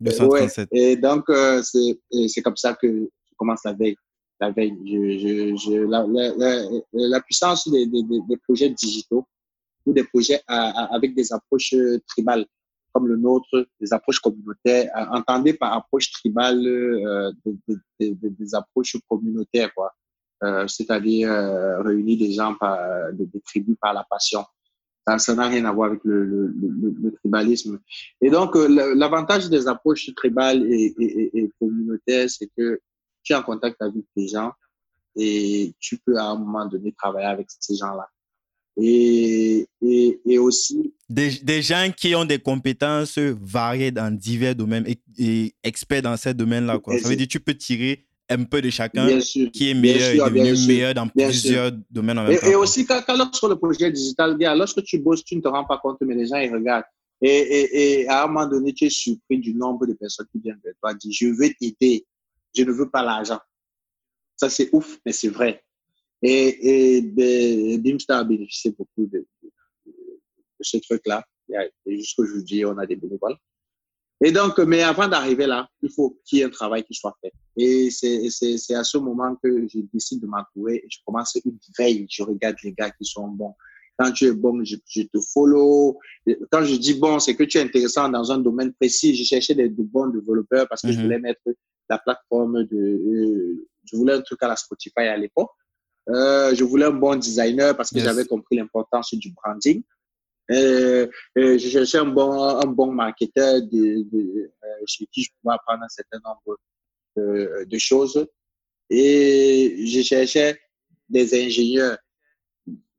Speaker 1: 237.
Speaker 2: Ouais. Et donc, euh, c'est comme ça que je commence la veille. La veille, je, je, je, la, la, la, la, puissance des, des, des, projets digitaux ou des projets à, avec des approches tribales comme le nôtre, des approches communautaires. Entendez par approche tribale euh, des, des, des, approches communautaires, quoi. Euh, c'est-à-dire euh, réunir des gens par des, des, tribus par la passion. Ça n'a rien à voir avec le, le, le, le tribalisme. Et donc, euh, l'avantage des approches tribales et, et, et communautaires, c'est que tu es en contact avec des gens et tu peux à un moment donné travailler avec ces gens-là. Et, et, et, aussi.
Speaker 1: Des, des, gens qui ont des compétences variées dans divers domaines et, et experts dans ces domaines-là. Ça veut dire que tu peux tirer un peu de chacun qui est meilleur
Speaker 2: sûr,
Speaker 1: et devenu meilleur dans plusieurs
Speaker 2: sûr.
Speaker 1: domaines en même
Speaker 2: et,
Speaker 1: temps.
Speaker 2: Et aussi, quand, quand lorsque le projet digital, lorsque tu bosses, tu ne te rends pas compte, mais les gens, ils regardent. Et, et, et à un moment donné, tu es surpris du nombre de personnes qui viennent vers toi dire Je veux t'aider, je ne veux pas l'argent. Ça, c'est ouf, mais c'est vrai. Et, et ben, a bénéficié beaucoup de, de, de ce truc-là. Jusqu'aujourd'hui, on a des bénévoles. Et donc, mais avant d'arriver là, il faut qu'il y ait un travail qui soit fait. Et c'est à ce moment que je décide de m'entourer je commence une veille. Je regarde les gars qui sont bons. Quand tu es bon, je, je te follow. Quand je dis bon, c'est que tu es intéressant dans un domaine précis. Je cherchais des, de bons développeurs parce que mm -hmm. je voulais mettre la plateforme de, euh, je voulais un truc à la Spotify à l'époque. Euh, je voulais un bon designer parce que yes. j'avais compris l'importance du branding. Euh, euh, je cherchais un bon, un bon marketeur de, de, euh, chez qui je pouvais apprendre un certain nombre de, de choses. Et je cherchais des ingénieurs.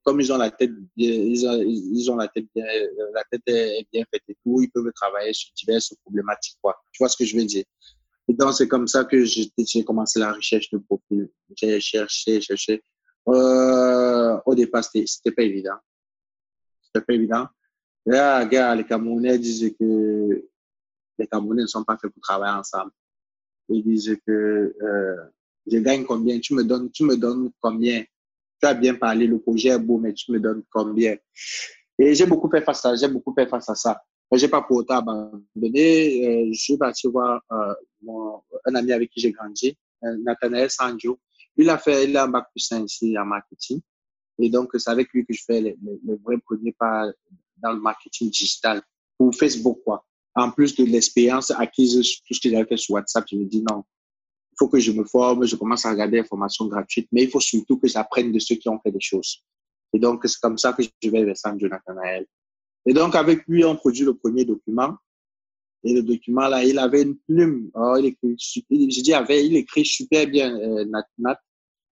Speaker 2: Comme ils ont la tête, ils ont, ils ont la tête, bien, la tête est bien faite et tout, ils peuvent travailler sur diverses problématiques, quoi. Tu vois ce que je veux dire? Et donc, c'est comme ça que j'ai commencé la recherche de profil. J'ai cherché, cherché. Euh, au départ, c'était pas évident c'était pas évident. Gars, les Camerounais disaient que les Camerounais ne sont pas faits pour travailler ensemble. Ils disaient que euh, je gagne combien, tu me donnes, tu me donnes combien? Tu as bien parlé, le projet est beau, mais tu me donnes combien? Et j'ai beaucoup fait face à ça, j'ai beaucoup fait face à ça. Mais j'ai pas pour autant abandonné. Euh, je suis parti voir euh, un ami avec qui j'ai grandi, Nathanaël Sanjo. Il a fait, il a un bac plus 5 ici en marketing. Et donc, c'est avec lui que je fais les, les, les vrais pas dans le marketing digital pour Facebook, quoi. En plus de l'expérience acquise, tout ce que j'avais fait sur WhatsApp, je me dis non, il faut que je me forme, je commence à regarder des formations gratuites, mais il faut surtout que j'apprenne de ceux qui ont fait des choses. Et donc, c'est comme ça que je vais vers Jonathan. Et donc, avec lui, on produit le premier document. Et le document, là, il avait une plume. Oh, il écrit, je dis, avait, il écrit super bien, euh, Nat.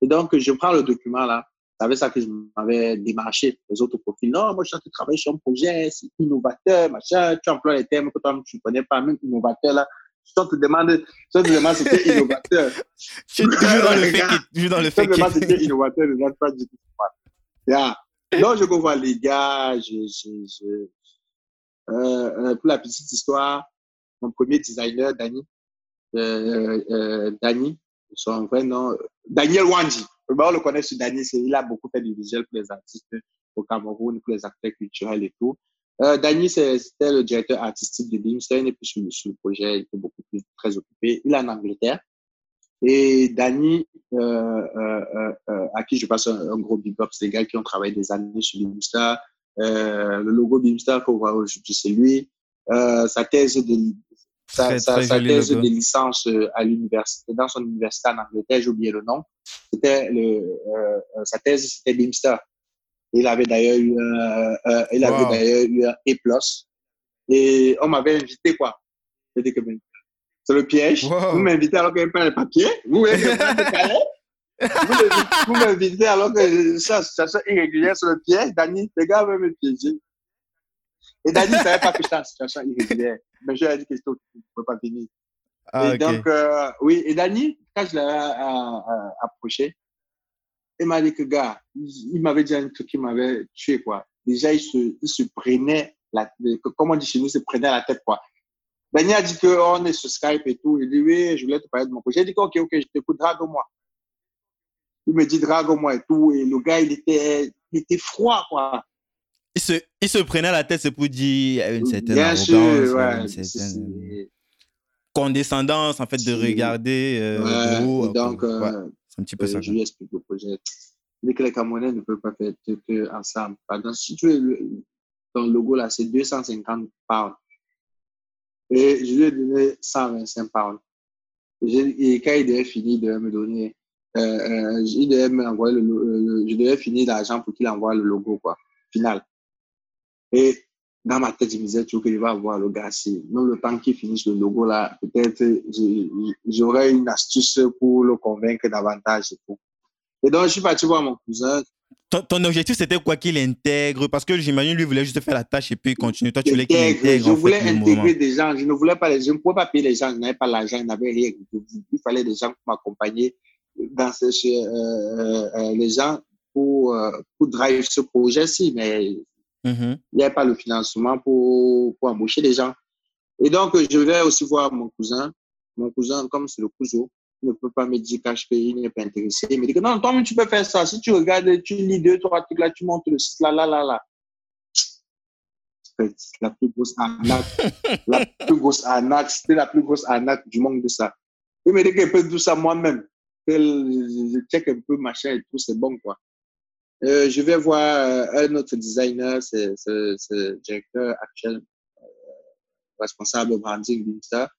Speaker 2: Et donc, je prends le document, là, C'est avec ça que je m'avais démarché les autres profils. Non, moi, je suis en train de travailler sur un projet, c'est innovateur, machin. Tu emploies les termes que toi, tu ne connais pas, même innovateur, là. Si on te demande, si on te demande c'était [laughs] innovateur.
Speaker 1: je suis toujours dans le fait toujours dans le fait
Speaker 2: Si on te demande c'était innovateur, je ne pas du tout. Yeah. Donc, je revois les gars, je, je, je... Euh, euh, pour la petite histoire, mon premier designer, Danny, euh, euh, Danny, son vrai nom, Daniel Wanji. On le connaît sur Danny, il a beaucoup fait du visuel pour les artistes au Cameroun, pour les acteurs culturels et tout. Euh, Danny, c'était le directeur artistique de Beamstein et puis sur, sur, le projet, il était beaucoup plus très occupé. Il est en Angleterre. Et Danny, euh, euh, euh, à qui je passe un, gros big up, c'est des gars qui ont travaillé des années sur. Euh, le logo Beamstar qu'on voit aujourd'hui, c'est lui. Sa thèse de sa, très, sa, très sa thèse logo. de licence à l'université, dans son université en Angleterre, j'ai oublié le nom. C'était le, sa thèse, c'était Beamstar. Il avait d'ailleurs eu, euh, il avait d'ailleurs eu un A+. Et on m'avait invité, quoi. J'ai dit que c'est le piège. Wow. Vous m'invitez alors n'y a pas de papier. Vous vous m'invitez alors que ça, ça soit irrégulière sur le piège. Dani, les gars veulent me piéger. Et Dani ne savait pas que j'étais en situation irrégulière. Mais je lui ai dit que c'était ne pouvais pas venir. Ah, et okay. donc, euh, oui, et Dani, quand je l'ai euh, approché, il m'a dit que, gars, il, m'avait dit un truc qui m'avait tué, quoi. Déjà, il se, il se prenait, la, comme on dit chez nous, il se prenait la tête, quoi. Dani a dit qu'on est sur Skype et tout. Il dit, oui, je voulais te parler de mon projet. J'ai dit, ok, ok, je t'écoute, drague-moi. Il me dit, drague-moi et tout. Et le gars, il était, il était froid, quoi.
Speaker 1: Il se, il se prenait la tête, c'est pour dire une certaine
Speaker 2: Bien sûr, ouais,
Speaker 1: une certaine condescendance, en fait, de regarder euh,
Speaker 2: ouais, haut,
Speaker 1: donc,
Speaker 2: euh,
Speaker 1: ouais, c'est un petit peu
Speaker 2: euh,
Speaker 1: ça.
Speaker 2: Je lui explique le projet. Il dit que les Camerounais ne peuvent pas faire que ensemble. Pardon, si tu veux, ton logo là, c'est 250 pounds. Et je lui ai donné 125 pounds. Et quand il devait finir de me donner, euh, euh, il devait le, le, je devais finir l'argent pour qu'il envoie le logo, quoi, final. Et dans ma tête, je me disais toujours qu'il va avoir le gars. Même le temps qu'il finisse le logo là, peut-être j'aurai une astuce pour le convaincre davantage et donc, je suis parti voir mon cousin.
Speaker 1: Ton, ton objectif, c'était quoi qu'il intègre? Parce que j'imagine, lui, voulait juste faire la tâche et puis continuer. Toi, tu voulais qu'il intègre.
Speaker 2: Je voulais fait, intégrer des gens. Je ne voulais pas les Je ne pouvais pas payer les gens. Je n'avais pas l'argent. Je n'avais rien. Il fallait des gens pour m'accompagner dans ce, euh, euh, les gens pour, euh, pour drive ce projet-ci. Mais
Speaker 1: Mm-hmm.
Speaker 2: il n'y avait pas le financement pour, pour embaucher des gens. Et donc, je vais aussi voir mon cousin. Mon cousin, comme c'est le cousin, ne peut pas me dire qu'HPI n'est pas intéressé. Il me dit que non, toi-même, tu peux faire ça. Si tu regardes, tu lis deux, trois trucs là, tu montes le site là, là, là, là. La plus grosse arnaque. [laughs] la plus grosse arnaque. C'était la plus grosse arnaque du monde de ça. Il me dit qu'il peut tout ça moi-même. Je check un peu, machin et tout, c'est bon, quoi. Euh, je vais voir euh, un autre designer, c'est le directeur actuel, euh, responsable branding d'Insta,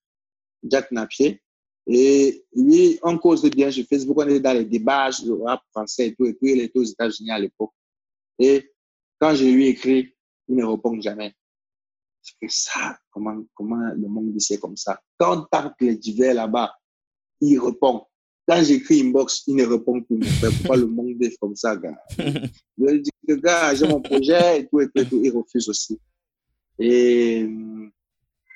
Speaker 2: Jack Napier. Et lui, on cause de bien sur Facebook, on est dans les débats, le rap français et tout, et tout, il était aux États-Unis à l'époque. Et quand je lui écris, il ne répond jamais. C'est ça, comment, comment le monde dit c'est comme ça? Quand on tape les divers là-bas, il répond. Quand j'écris inbox, il ne répond plus. Mon frère. Pourquoi le monde est comme ça, gars? Je lui dis que, gars, j'ai mon projet et tout, et tout, et tout. Il refuse aussi. Et,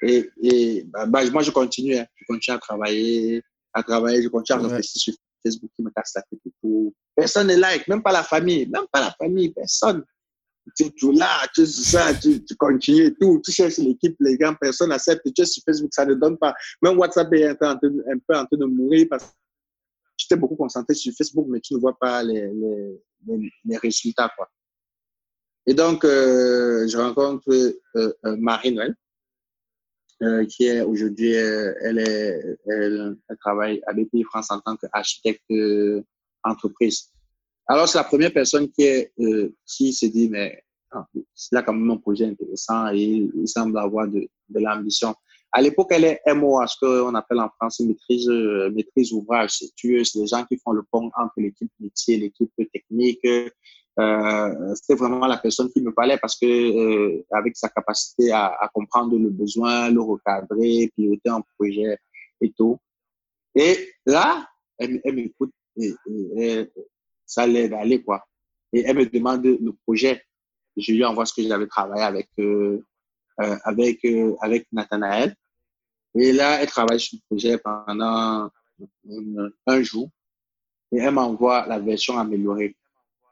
Speaker 2: et, et bah, bah, moi, je continue. Hein. Je continue à travailler, à travailler. Je continue à réfléchir sur Facebook qui me casse la tête et tout. Personne ne like, même pas la famille. Même pas la famille, personne. Tu es là, tu es ça, tu, tu continues et tout. Tu cherches l'équipe, les gars, personne n'accepte. Tu es sur Facebook, ça ne donne pas. Même WhatsApp est un peu en train, un peu en train de mourir parce que tu t'es beaucoup concentré sur Facebook, mais tu ne vois pas les, les, les, résultats. Quoi. Et donc, euh, je rencontre euh, euh, Marie Noël, euh, qui est aujourd'hui, elle, est, elle, travaille à BPI France en tant qu'architecte entreprise. Alors, c'est la première personne qui, est, qui se dit, mais ah, c'est là quand même un projet intéressant et il semble avoir de, de l'ambition. À l'époque, elle est MOA, ce qu'on appelle en France maîtrise, euh, maîtrise ouvrage. C'est les gens qui font le pont entre l'équipe métier l'équipe technique. Euh, C'était vraiment la personne qui me parlait parce que euh, avec sa capacité à, à, comprendre le besoin, le recadrer, piloter un projet et tout. Et là, elle, elle m'écoute et, et, et, ça l'aide à aller quoi. et elle me demande le projet. Je lui envoie ce que j'avais travaillé avec, euh, euh, avec, euh, avec Nathanaël. Et là, elle travaille sur le projet pendant un jour et elle m'envoie la version améliorée.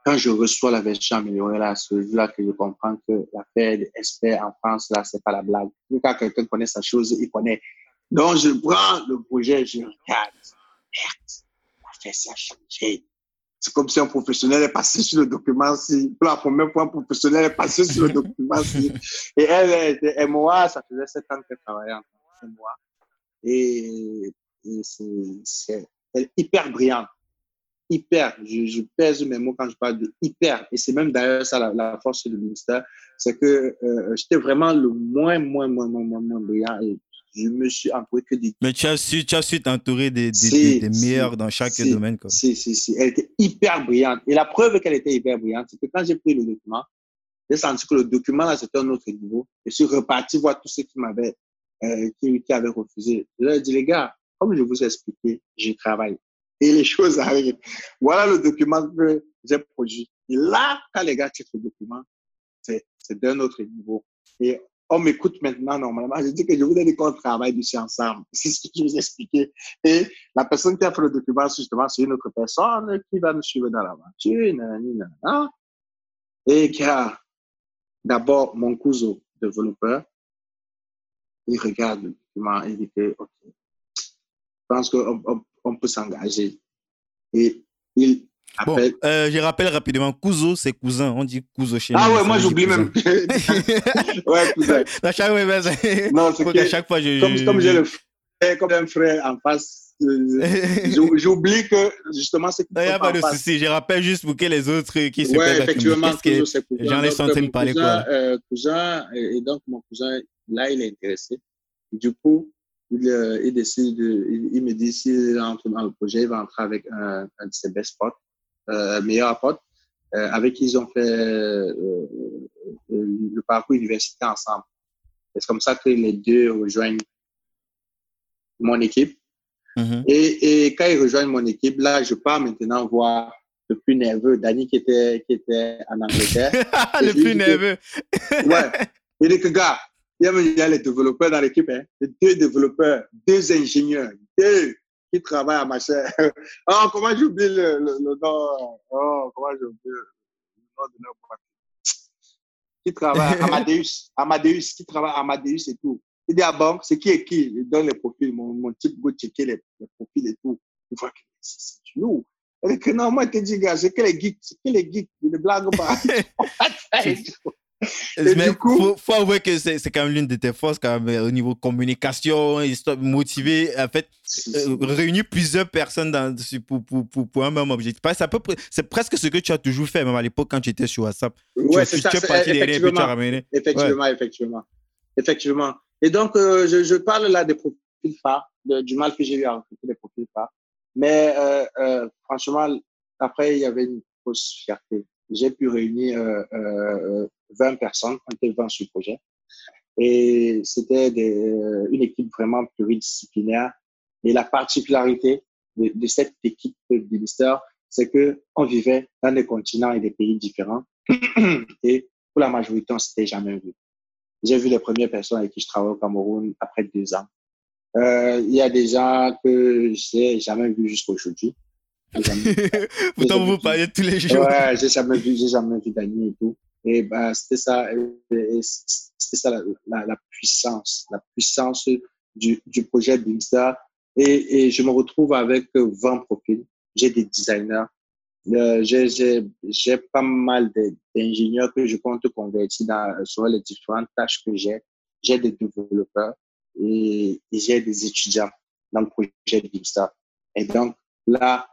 Speaker 2: Quand je reçois la version améliorée, là, ce jour-là que je comprends que l'affaire des experts en France, là, c'est pas la blague. Quand quelqu'un connaît sa chose, il connaît. Donc, je prends le projet, je regarde. Merde, ça a changé. C'est comme si un professionnel est passé sur le document ci. Pour la première fois, un professionnel est passé sur le [laughs] document. Et elle, et moi, ça faisait sept ans qu'elle travaillait en moi. Et, et c'est, elle est hyper brillante hyper, je, pèse mes mots quand je parle de hyper, et c'est même d'ailleurs ça la, force du ministère, c'est que euh, j'étais vraiment le moins, moins, moins, moins, moins, moins brillant et je me suis entouré que des...
Speaker 1: Mais tu as su, tu as su t'entourer des, des, meilleurs dans chaque domaine. Quoi.
Speaker 2: Si, si, si. Elle était hyper brillante. Et la preuve qu'elle était hyper brillante, c'est que quand j'ai pris le document, j'ai senti que le document, là, c'était un autre niveau. Je suis reparti voir tous ceux qui m'avaient, euh, qui, qui avaient refusé. Je leur ai dit, les gars, comme je vous ai expliqué, j'ai travaillé et les [laughs] choses arrivent. Voilà le document que j'ai produit. Et là, quand les gars checkent le document, c'est d'un autre niveau. Et on m'écoute maintenant normalement. Je dis que je vous ai dit qu'on travaille dessus ensemble. [laughs] C'est ce que je vous ai expliqué. Et la personne qui a fait le document, justement, c'est une autre personne qui va nous suivre dans l'aventure, et qui a d'abord mon cousin développeur. Il regarde le document et dit que, OK, je pense qu'on on peut s'engager. Et il.
Speaker 1: Bon, euh, je rappelle rapidement, Couso, c'est cousin. On dit Couso chez
Speaker 2: ah nous. Ah ouais, moi j'oublie même. [laughs] ouais, cousin. [laughs]
Speaker 1: À chaque, ouais,
Speaker 2: ben, non, c'est que, chaque fois, je. Comme, comme j'ai le frère, comme un frère en face. Euh, j'oublie que justement c'est
Speaker 1: Il n'y a pas de souci, je rappelle juste pour que les autres qui se
Speaker 2: ouais, effectivement, cousin, c'est cousin.
Speaker 1: J'en ai senti de parler
Speaker 2: cousin, quoi. Euh, cousin, et, donc mon cousin, là, il est intéressé. Du coup, il, euh, il décide, il, me dit s'il entre dans le projet, il va entrer avec un, un de ses best potes, euh, meilleur pote, euh, avec qui ils ont fait euh, euh, le parcours universitaire ensemble. C'est comme ça que les deux rejoignent mon équipe. Mm-hmm. et, et, quand ils rejoignent mon équipe, là, je pars maintenant voir le plus nerveux, Danny qui était, qui était en Angleterre. [laughs]
Speaker 1: le plus nerveux.
Speaker 2: ouais. Il dit que, gars, il y a les développeurs dans l'équipe, hein. deux développeurs, deux ingénieurs, deux qui travaillent à machin. Oh, [laughs] comment j'oublie le, le, le, nom? Oh, comment j'oublie le nom de leur Qui travaille? [laughs] Amadeus. Amadeus, qui travaille Amadeus et tout. Il dit, ah bon, c'est qui est qui? Il donne les profils. Mon, mon type go checker les, les, profils et tout. Il voit que c'est nous. Elle dit que non, moi, je te dis, gars, c'est que les geeks, c'est que les geeks, ne blague pas. [laughs]
Speaker 1: Mais du coup, faut, faut avouer que c'est, quand même l'une de tes forces quand même, au niveau communication, histoire, motiver, en fait, euh, réunir plusieurs personnes dans, pour, pour, pour, pour, un même objectif. C'est, presque ce que tu as toujours fait, même à l'époque quand tu étais sur WhatsApp.
Speaker 2: Ouais, c'est ça. effectivement, effectivement, effectivement, effectivement. Et donc, euh, je, je, parle là des profils phares, du mal que j'ai eu à recruter des profils phares. Mais euh, franchement, après, il y avait une grosse fierté j'ai pu réunir 20 personnes, on était 20 sur le projet. Et c'était une équipe vraiment pluridisciplinaire. Et la particularité de, de cette équipe de ministère, c'est que on vivait dans des continents et des pays différents. [clears throat] et pour la majorité, on s'était jamais vu. J'ai vu les premières personnes avec qui je travaille au Cameroun après deux ans. Euh, il y a des gens que j'ai jamais vus jusqu'à aujourd'hui. [laughs]
Speaker 1: Pourtant, vous parlez tous les jours.
Speaker 2: Ouais, j'ai jamais vu, j'ai jamais vu Dani et tout. Et ben, c'était ça, c'était ça la, puissance, la puissance du, du projet Bimstar. Et, et je me retrouve avec 20 profils. J'ai des designers, euh, j'ai pas mal d'ingénieurs que je compte convertir dans, sur les différentes tâches que j'ai. J'ai des développeurs et, j'ai des étudiants dans le projet Bimstar. Et donc, là,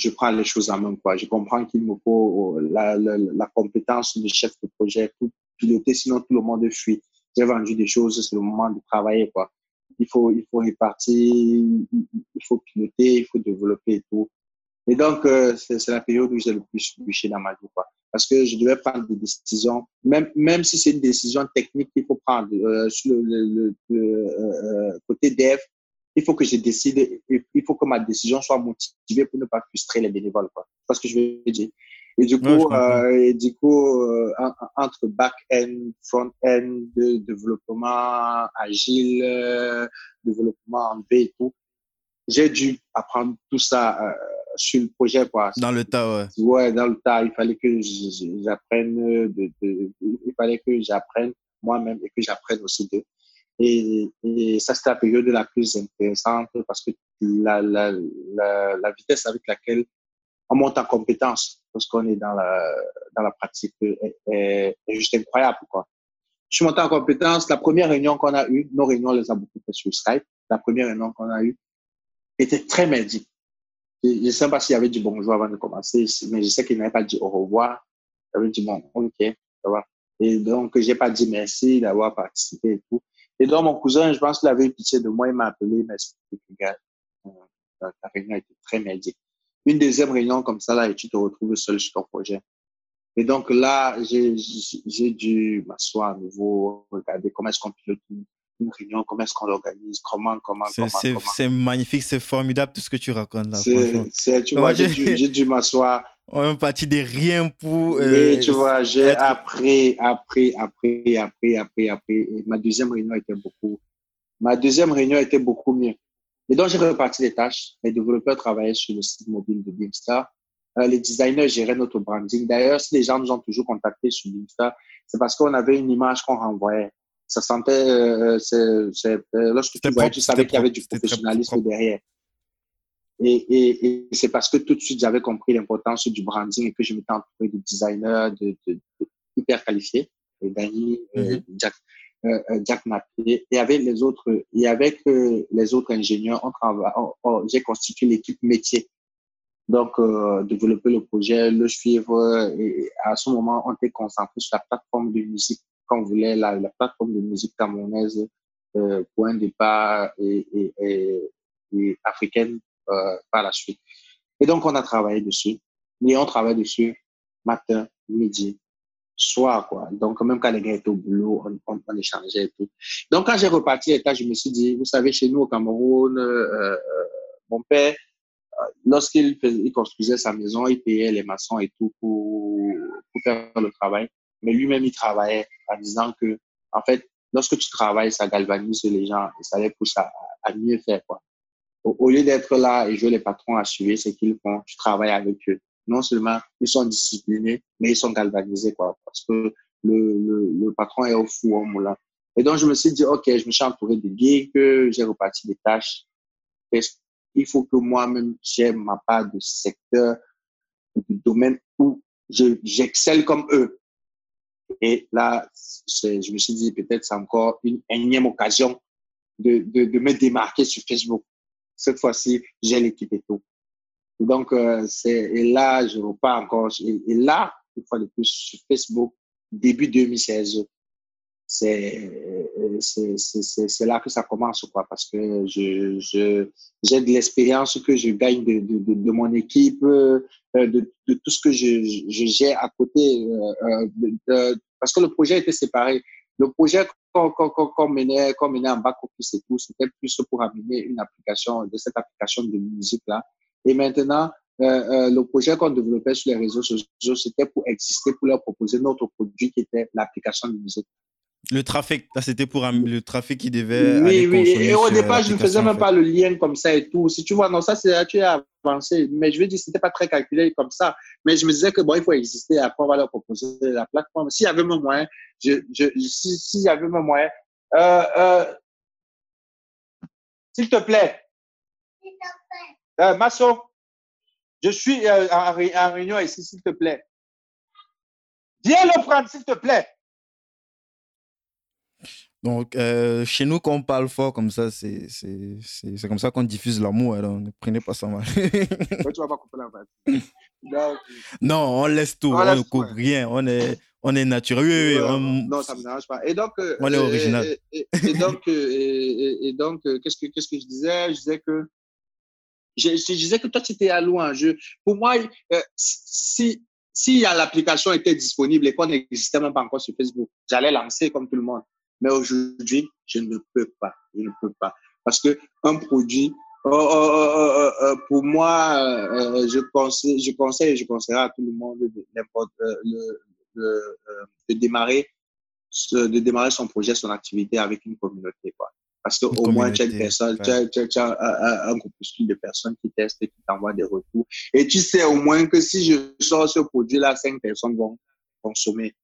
Speaker 2: je prends les choses en main. Quoi. Je comprends qu'il me faut euh, la, compétence du chef de projet pour piloter, sinon tout le monde fuit. J'ai vendu des choses, c'est le moment de travailler. Quoi. Il, faut, il faut répartir, il faut piloter, il faut développer et tout. Et donc, euh, c'est la période où j'ai le plus bûché dans ma vie. Quoi. Parce que je devais prendre des décisions, même, même si c'est une décision technique qu'il faut prendre euh, sur le euh, côté dev, il faut que je décide, il faut que ma décision soit motivée pour ne pas frustrer les bénévoles. Quoi. C'est ce que je veux dire. Et du coup, euh, et du coup euh, entre back-end, front-end, développement agile, euh, développement en V et tout, j'ai dû apprendre tout ça sur le projet. Quoi.
Speaker 1: Dans le tas, ouais.
Speaker 2: Ouais, dans le tas. Il fallait que j'apprenne, de, de, il fallait que j'apprenne moi-même et que j'apprenne aussi d'eux. Et, ça, c'était la période la plus intéressante parce que la, la, la, vitesse avec laquelle on monte en compétence lorsqu'on est dans la, dans la pratique est, juste incroyable. Quoi. Je suis monté en compétence. La première réunion qu'on a eue, nos réunions, on les a beaucoup fait sur Skype. La première réunion qu'on a eue était très merdique. Je ne sais pas s'il y avait du bonjour avant de commencer, mais je sais qu'il n'avait pas dit au revoir. J'avais dit bon, ok, ça va. Et donc, j'ai pas dit merci d'avoir participé et tout. Et donc, mon cousin, je pense qu'il avait pitié de moi, il m'a appelé, il m'a expliqué que, gars, euh, la réunion était très merdique une deuxième réunion comme ça, là, et tu te retrouves seul sur ton projet. Et donc là, j'ai dû m'asseoir à nouveau, regarder comment est-ce qu'on pilote une, réunion, comment est-ce qu'on l'organise, comment, comment, comment.
Speaker 1: C'est magnifique, c'est formidable tout ce que tu racontes là.
Speaker 2: C'est, tu vois, j'ai dû, m'asseoir.
Speaker 1: On est parti de rien pour.
Speaker 2: Euh, tu vois, j'ai appris, appris, appris, appris, appris, appris. Et ma deuxième réunion était beaucoup. Ma deuxième réunion était beaucoup mieux. Et donc, j'ai reparti les tâches. Les développeurs travaillaient sur le site mobile de Beamstar. Euh, les designers géraient notre branding. D'ailleurs, si les gens nous ont toujours contactés sur Beamstar, c'est parce qu'on avait une image qu'on renvoyait. Ça sentait, euh, c'est, c'est, euh, lorsque tu voyais, tu savais qu'il y avait du professionnalisme derrière. Et, et, et c'est parce que tout de suite, j'avais compris l'importance du branding et que je m'étais entouré de designers de, de, de hyper qualifiés. Et Dani, mm Jack, euh, euh, Jack Napier, et avec les autres, et avec euh, les autres ingénieurs, on travaille, j'ai constitué l'équipe métier. Donc, développer le projet, le suivre, et à ce moment, on était concentré sur la plateforme de musique qu'on voulait, la, la plateforme de musique camerounaise euh, pour un départ et, et, et, et africaine euh, par la suite. Et donc, on a travaillé dessus. Et on travaille dessus matin, midi, soir, quoi. Donc, même quand les gars étaient au boulot, on, on, échangeait et tout. Donc, quand j'ai reparti et je me suis dit, vous savez, chez nous au Cameroun, euh, euh mon père, lorsqu'il il construisait sa maison, il payait les maçons et tout pour, pour faire le travail. Mais lui-même, il travaillait en disant que, en fait, lorsque tu travailles, ça galvanise les gens et ça les pousse à, à mieux faire, quoi. Au, lieu d'être là et jouer les patrons à suivre ce qu'ils font, tu travailles avec eux non seulement ils sont disciplinés, mais ils sont galvanisés, quoi, parce que le, le, le patron est au fou au moulin. Et donc, je me suis dit, OK, je me suis entouré de que j'ai reparti des tâches. Il faut que moi-même, j'ai ma part de secteur, de domaine où j'excelle comme eux. Et là, je me suis dit, peut-être c'est encore une énième occasion de, de, de me démarquer sur Facebook. Cette fois-ci, j'ai l'équipe et tout. Donc, euh, c'est, et là, je repars encore. Et, et, là, une fois de plus, sur Facebook, début 2016, c'est, là que ça commence, quoi, parce que je, j'ai de l'expérience que je gagne de, de, de, mon équipe, euh, de, de tout ce que je, gère à côté, euh, parce que le projet était séparé. Le projet qu'on, qu'on, qu'on menait, qu'on menait en back-office et tout, c'était plus pour amener une application, de cette application de musique-là, et maintenant, euh, euh, le projet qu'on développait sur les réseaux sociaux, c'était pour exister, pour leur proposer notre produit qui était l'application de musique.
Speaker 1: Le trafic, c'était pour le trafic qui devait.
Speaker 2: Oui, oui. Et au départ, je ne faisais même pas le lien comme ça et tout. Si tu vois, non, ça, c'est tu as avancé. Mais je veux dire, c'était pas très calculé comme ça. Mais je me disais que bon, il faut exister. Après, on va leur proposer la plateforme. S'il y avait même moyen, je, je, s'il si y avait même moyen, euh, euh, s'il te plaît, euh, Masso, je suis euh, en, en, réunion ici, s'il te plaît. Viens le prendre, s'il te plaît.
Speaker 1: Donc, euh, chez nous, quand on parle fort comme ça, c'est comme ça qu'on diffuse l'amour. Alors, ne prenez pas ça mal. [laughs] tu vas pas couper la Non, on laisse tout. On, ne coupe rien. On est, on est naturel. Oui, oui, on...
Speaker 2: Non, ça ne me dérange pas. Et donc,
Speaker 1: on est original.
Speaker 2: Et, et, et donc, et, donc qu'est-ce que qu'est-ce que je disais? Je disais que je, je, disais que toi, tu étais à loin. Je, pour moi, euh, si, si l'application était disponible et qu'on n'existait même pas encore sur Facebook, j'allais lancer comme tout le monde. Mais aujourd'hui, je ne peux pas. Je ne peux pas. Parce que un produit Oh, oh, oh, pour moi, je conseille, je conseille, je conseillerais à tout le monde de, de démarrer, de démarrer son projet, son activité avec une communauté, quoi. Parce qu'au moins, tu as une personne, tu as, tu as, un, groupuscule de personnes qui testent et qui t'envoient des retours. Et tu sais au moins que si je sors ce produit-là, cinq personnes vont consommer.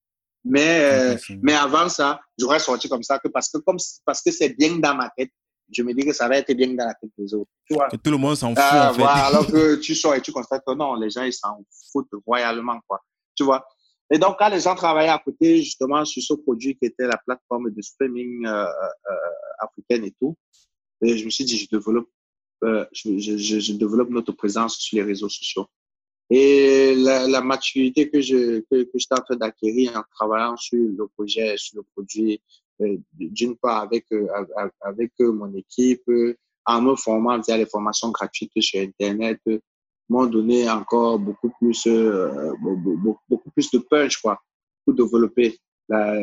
Speaker 2: Mais, euh, mais avant ça, j'aurais sorti comme ça que parce que comme parce que c'est bien dans ma tête, je me dis que ça va être bien dans la tête des autres. Tu vois?
Speaker 1: Que tout le monde s'en fout. Ah, en fait. [laughs]
Speaker 2: alors que tu sors et tu constates que non, les gens ils s'en foutent royalement quoi. Tu vois? Et donc quand les gens travaillaient à côté justement sur ce produit qui était la plateforme de streaming euh, euh, africaine et tout, et je me suis dit je développe euh, je, je, je, développe notre présence sur les réseaux sociaux. Et la, la maturité que je que, que j'étais en train d'acquérir en travaillant sur le projet, sur le produit, euh, d'une part avec euh, avec euh, mon équipe, en me formant via les formations gratuites sur Internet, m'ont donné encore beaucoup plus beaucoup, beaucoup, plus de punch quoi pour développer la,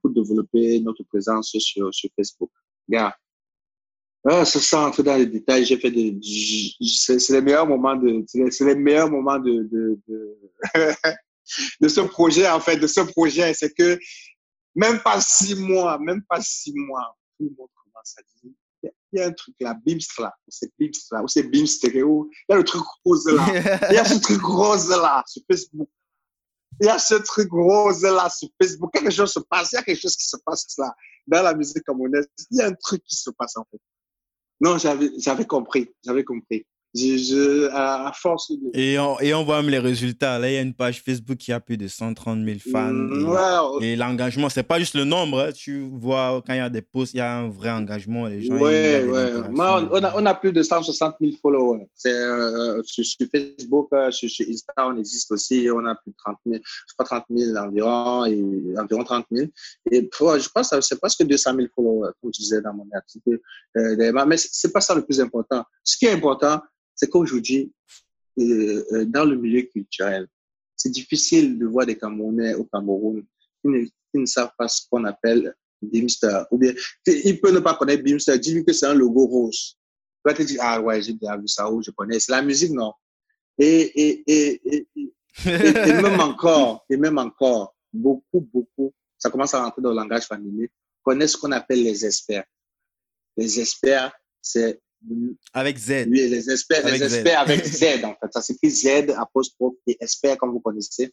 Speaker 2: pour développer notre présence sur sur Facebook. Regarde, ah, ça, ça entre dans les détails, j'ai fait des, c'est les meilleurs moments de, c'est les meilleurs moments de, de, de, [laughs] de, ce projet, en fait, de ce projet. C'est que même pas six mois, même pas six mois, tout le monde commence à dire, il y a un truc là, BIMS là, c'est BIMS là, ou c'est BIMS stéréo, il y a le truc rose là, il y a ce [laughs] truc rose là sur Facebook. Il y a ce truc rose là sur Facebook. Quelque chose se passe, il y a quelque chose qui se passe là dans la musique camerounaise. Il y a un truc qui se passe en fait. Non, j'avais compris, j'avais compris. Je, à force de...
Speaker 1: et, on, et on voit même les résultats. Là, il y a une page Facebook qui a plus de 130 000 fans. Mm, et, l'engagement, c'est pas juste le nombre. Hein. Tu vois, quand il y a des posts, il y a un vrai engagement. Les gens,
Speaker 2: oui, oui. on, a, on a plus de 160 000 followers. C'est, euh, sur, Facebook, euh, sur, sur, Instagram, on existe aussi. On a plus de 30 000, je crois 30 000 environ, et, environ 30 000. Et je pense que c'est presque 200 000 followers, comme je disais dans mon article. Euh, mais c'est pas ça le plus important. Ce qui est important, c'est qu'aujourd'hui, euh, euh, dans le milieu culturel, c'est difficile de voir des Camerounais au Cameroun qui ne, qui ne savent pas ce qu'on appelle Beamster. Ou bien, il peut ne pas connaître Beamster, dis-lui que c'est un logo rose. Il va te dire, ah ouais, j'ai déjà vu ça, ou je connais. C'est la musique, non. Et, et, et, et, et même encore, et même encore, beaucoup, beaucoup, ça commence à rentrer dans le langage familier, connaissent ce qu'on appelle les experts. Les experts, c'est
Speaker 1: avec Z.
Speaker 2: Oui, les experts, avec les experts Z. avec Z, en fait. Ça s'écrit Z, apostrophe et experts, comme vous connaissez.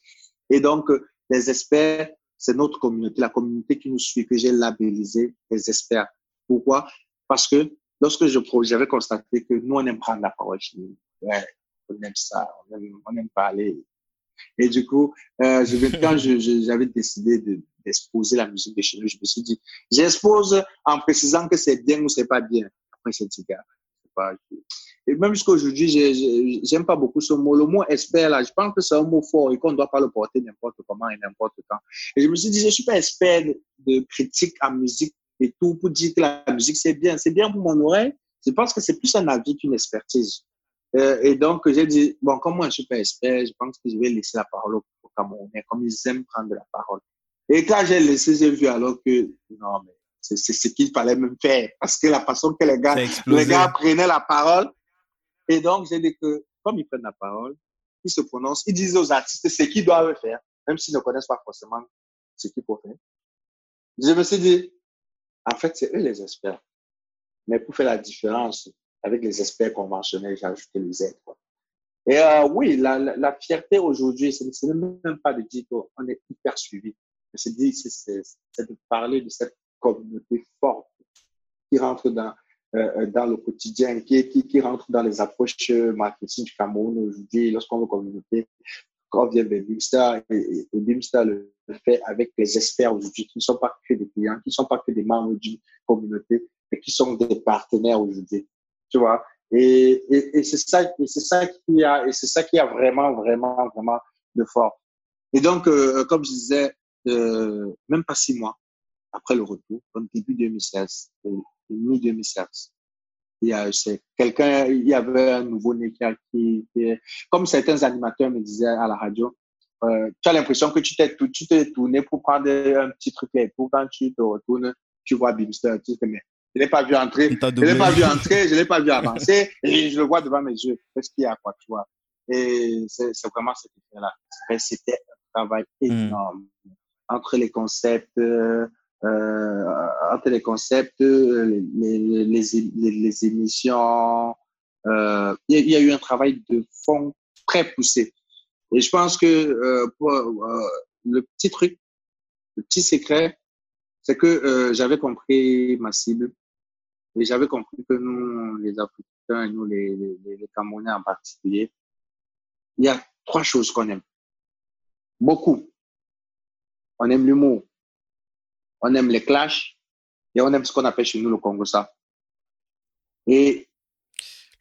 Speaker 2: Et donc, euh, les experts, c'est notre communauté, la communauté qui nous suit, que j'ai labellisé les experts. Pourquoi? Parce que lorsque je j'avais constaté que nous, on aime prendre la parole chez nous. Ouais, on aime ça, on aime, on aime parler. Et du coup, euh, je, quand j'avais décidé d'exposer la musique de chez nous, je me suis dit, j'expose en précisant que c'est bien ou c'est pas bien. Après, c'est et même jusqu'à aujourd'hui, j'aime pas beaucoup ce mot. Le mot expert, là, je pense que c'est un mot fort et qu'on ne doit pas le porter n'importe comment et n'importe quand. Et je me suis dit, je suis pas expert de critique en musique et tout pour dire que la musique, c'est bien. C'est bien pour mon oreille. Je pense que c'est plus un avis qu'une expertise. Euh, et donc, j'ai dit, bon, comme moi, je suis pas expert, je pense que je vais laisser la parole aux Camerounais, comme ils aiment prendre la parole. Et quand j'ai laissé, j'ai vu alors que, non, mais c'est ce qu'il fallait même faire. Parce que la façon que les gars, les gars prenaient la parole. Et donc, j'ai dit que, comme ils prennent la parole, ils se prononcent, ils disent aux artistes ce qu'ils doivent faire, même s'ils ne connaissent pas forcément ce qu'il faut faire. Je me suis dit, en fait, c'est eux les experts. Mais pour faire la différence avec les experts conventionnels, j'ai ajouté les aides. Et euh, oui, la, la, fierté aujourd'hui, ce n'est même pas de dire qu'on est hyper suivi. C'est de parler de cette communauté forte qui rentre dans, euh, dans le quotidien, qui, qui, rentre dans les approches marketing du Cameroun aujourd'hui. Lorsqu'on veut communauté, quand vient vers Bimstar, et, et Bimstar le fait avec les experts aujourd'hui, qui ne sont pas que des clients, qui ne sont pas que des membres d'une communauté, mais qui sont des partenaires aujourd'hui. Tu vois? Et, et, c'est ça, et c'est ça qui a, et c'est ça qui a vraiment, vraiment, vraiment de fort. Et donc, euh, comme je disais, euh, même pas six mois, après le retour, comme début 2016, mi-2016. Il y a, quelqu'un, il y avait un nouveau-né qui, qui, comme certains animateurs me disaient à la radio, euh, tu as l'impression que tu t'es, tu t'es tourné pour prendre un petit truc et pour quand tu te retournes, tu vois Bimster, tu te mais Je ne l'ai pas vu entrer. Je ne l'ai pas vu entrer, je ne l'ai pas vu avancer. et je le vois devant mes yeux. Qu'est-ce qu'il y a, quoi, tu vois? Et c'est vraiment cet effet-là. C'était un travail hmm. énorme. Entre les concepts, euh, entre les concepts, les, les, les, émissions, euh, il y, a eu un travail de fond très poussé. Et je pense que euh, pour, euh, le petit truc, le petit secret, c'est que euh, j'avais compris ma cible et j'avais compris que nous, les Africains et nous, les, les, les Camerounais en particulier, il y a trois choses qu'on aime. Beaucoup. On aime l'humour, on aime les clashs et on aime ce qu'on appelle chez nous le Congo ça. Et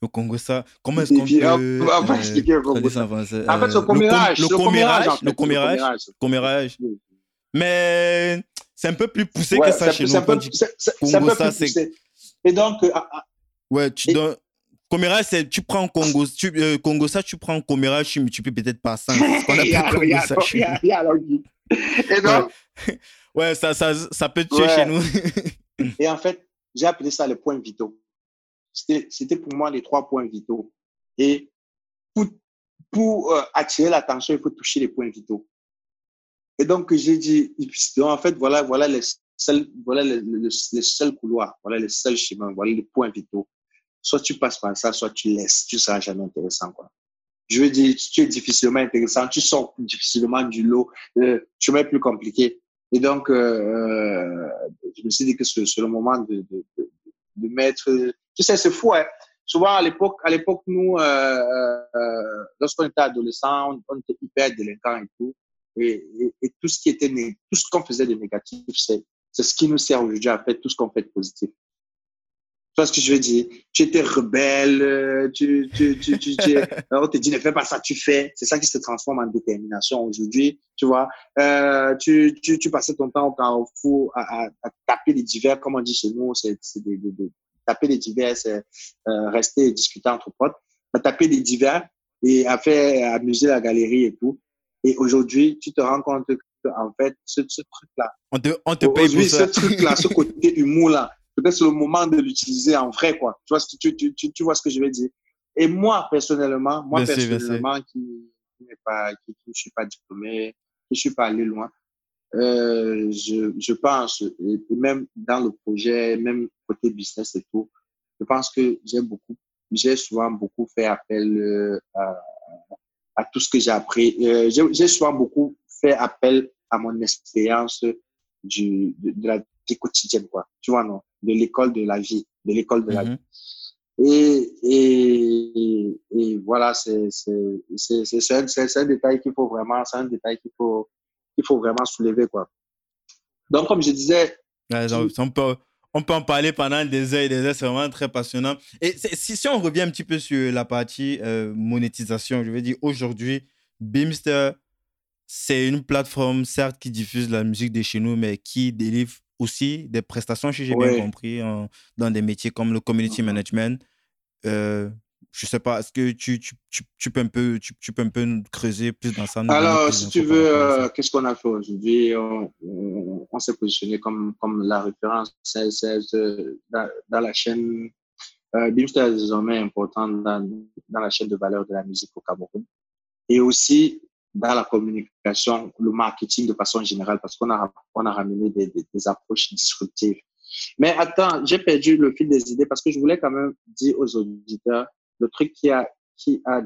Speaker 1: le Congo ça, comment est-ce qu'on peut
Speaker 2: on va expliquer le Congo ça. En fait, le commérage,
Speaker 1: le commérage, le commérage, le commérage. Mais c'est un peu plus poussé que ça chez nous.
Speaker 2: C'est un peu plus poussé. Et donc, euh, ah, ah.
Speaker 1: ouais, tu donnes. Commérage, c'est tu prends Congo, tu, euh, Congo ça, tu prends commérage, tu multiplies peut-être par 5.
Speaker 2: Il y a Et donc,
Speaker 1: ouais, ça, ça, ça peut tuer chez nous.
Speaker 2: Et en fait, j'ai appelé ça les points vitaux. C'était pour moi les trois points vitaux. Et pour, pour euh, attirer l'attention, il faut toucher les points vitaux. Et donc, j'ai dit, en fait, voilà, voilà les seuls, voilà les, les, seuls couloirs, voilà les seuls chemins, voilà les points vitaux. Soit tu passes par ça, soit tu laisses. Tu seras jamais intéressant, quoi. Je veux dire, tu es difficilement intéressant, tu sors difficilement du lot, euh, tu es plus compliqué. Et donc, euh, euh, je me suis dit que c'est le moment de, de, de, de mettre tu sais, c'est fou. Hein. Souvent, à l'époque, à l'époque, nous, euh, euh, lorsqu'on était adolescent, on, était hyper délinquants et tout. Et, et, tout ce qui était, tout ce qu'on faisait de négatif, c'est, c'est ce qui nous sert aujourd'hui à faire tout ce qu'on fait de positif. Tu vois ce que je veux dire? Tu étais rebelle, tu, tu, tu, tu, tu [laughs] on te dit ne fais pas ça, tu fais. C'est ça qui se transforme en détermination aujourd'hui. Tu vois, euh, tu, tu, tu passais ton temps au carrefour à, à, à taper les divers, comme on dit chez nous, c'est, c'est des, des, des taper des divers, euh, rester et discuter entre potes, à taper des divers et à faire amuser la galerie et tout. Et aujourd'hui, tu te rends compte que, en fait, ce, truc-là,
Speaker 1: on te, on te paye pour
Speaker 2: ça. ce truc-là, ce côté [laughs] humour-là, peut-être c'est le moment de l'utiliser en vrai, quoi. Tu vois, ce que, tu, tu, tu, vois ce que je veux dire. Et moi, personnellement, moi, personnellement, qui, qui, pas, qui, qui, suis pas diplômé, qui ne suis pas allé loin, euh, je, je pense, et même dans le projet, même côté business et tout, je pense que j'ai beaucoup, j'ai souvent beaucoup fait appel euh, à, à, tout ce que j'ai appris. Euh, j'ai souvent beaucoup fait appel à mon expérience du, de, la vie quotidienne, quoi. Tu vois, non? De l'école de la vie, de l'école de la mm-hmm. vie. Et, et, et voilà, c'est un, un détail qu'il faut vraiment, c'est un détail qu'il faut, il faut vraiment soulever. Quoi. Donc, comme je disais.
Speaker 1: on, peut, on peut en parler pendant des heures et des heures, c'est vraiment très passionnant. Et si, si on revient un petit peu sur la partie euh, monétisation, je veux dire, aujourd'hui, Beamster, c'est une plateforme, certes, qui diffuse la musique de chez nous, mais qui délivre aussi des prestations, si j'ai bien compris, dans des métiers comme le community management, euh, je sais pas, est-ce que tu, tu, tu, tu, peux un peu, tu, peux un peu creuser plus dans ça
Speaker 2: Alors, si tu veux, euh, qu'est-ce qu'on a fait aujourd'hui? On, on, s'est positionné comme, comme la référence dans, dans, la chaîne. Euh, Bimster est désormais important dans, dans la chaîne de valeur de la musique au Cameroun. Et aussi dans la communication, le marketing de façon générale, parce qu'on a, on a ramené des, des, approches disruptives. Mais attends, j'ai perdu le fil des idées parce que je voulais quand même dire aux auditeurs le truc qui a, qui a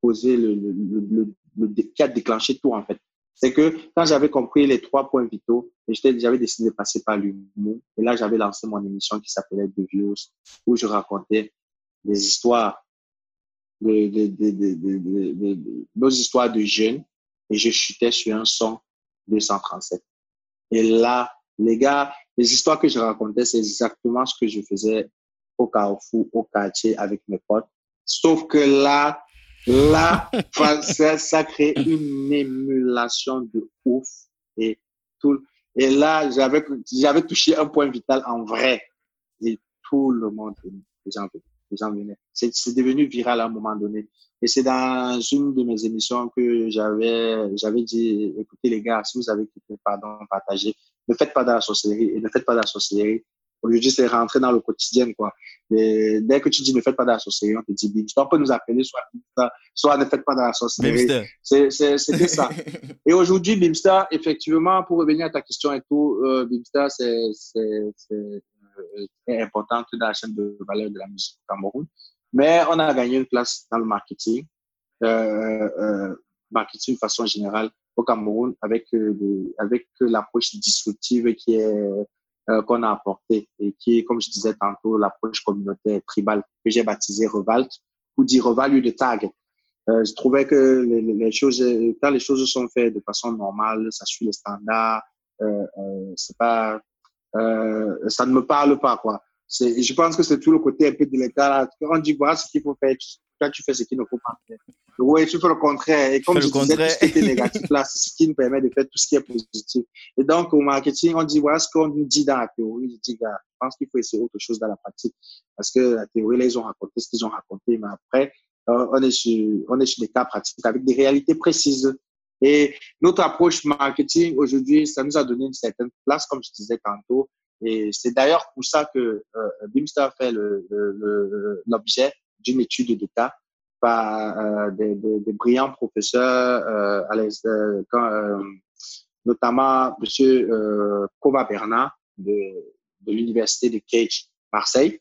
Speaker 2: posé le, le, le, qui a déclenché tout, en fait. C'est que quand j'avais compris les trois points vitaux, j'avais décidé de passer par l'humour. Et là, j'avais lancé mon émission qui s'appelait The Views, où je racontais des histoires, de, de, de, nos histoires de jeunes. Et je chutais sur un son 237. Et là, les gars, les histoires que je racontais, c'est exactement ce que je faisais au carrefour, au quartier avec mes potes. Sauf que là, là, [laughs] ça, ça crée une émulation de ouf. Et, tout, et là, j'avais, j'avais touché un point vital en vrai. Et tout le monde, les gens, les gens venaient. C'est, devenu viral à un moment donné. Et c'est dans une de mes émissions que j'avais, j'avais dit, écoutez les gars, si vous avez quitté, pardon, partagez. Ne faites pas de la sorcellerie et ne faites pas de la sorcellerie Aujourd'hui, c'est rentré dans le quotidien, quoi. Et dès que tu dis ne faites pas de la sorcellerie, on te dit Bimster. On peut nous appeler soit soit ne faites pas de la sorcellerie. C'est ça. [laughs] et aujourd'hui, Bimster, effectivement, pour revenir à ta question et tout, euh, Bimster, c'est euh, important dans la chaîne de valeur de la musique au Cameroun. Mais on a gagné une place dans le marketing, euh, euh, marketing de façon générale au Cameroun avec, euh, avec l'approche disruptive qui est qu'on a apporté et qui est, comme je disais tantôt, l'approche communautaire tribale que j'ai baptisée Revalt ou dire Revalue de tag. Je trouvais que les, choses, quand les choses sont faites de façon normale, ça suit les standards, euh, c'est pas, euh, ça ne me parle pas quoi. Je pense que c'est tout le côté un peu délicat. Quand on dit voilà ce qu'il faut faire, toi tu fais ce qu'il ne faut pas faire. Oui, tu fais le contraire. Et comme je disais, tout ce qui est négatif là, c'est ce qui nous permet de faire tout ce qui est positif. Et donc, au marketing, on dit, voilà ce qu'on nous dit dans la théorie. Je dis, je pense qu'il faut essayer autre chose dans la pratique. Parce que la théorie, là, ils ont raconté ce qu'ils ont raconté. Mais après, euh, on, est sur, on est sur des cas pratiques avec des réalités précises. Et notre approche marketing aujourd'hui, ça nous a donné une certaine place, comme je disais tantôt. Et c'est d'ailleurs pour ça que euh, Bimster fait l'objet d'une étude d'État par euh, des, brillants professeurs, euh, euh, notamment M. Euh, Kova Bernard de, de l'Université de Cage, Marseille,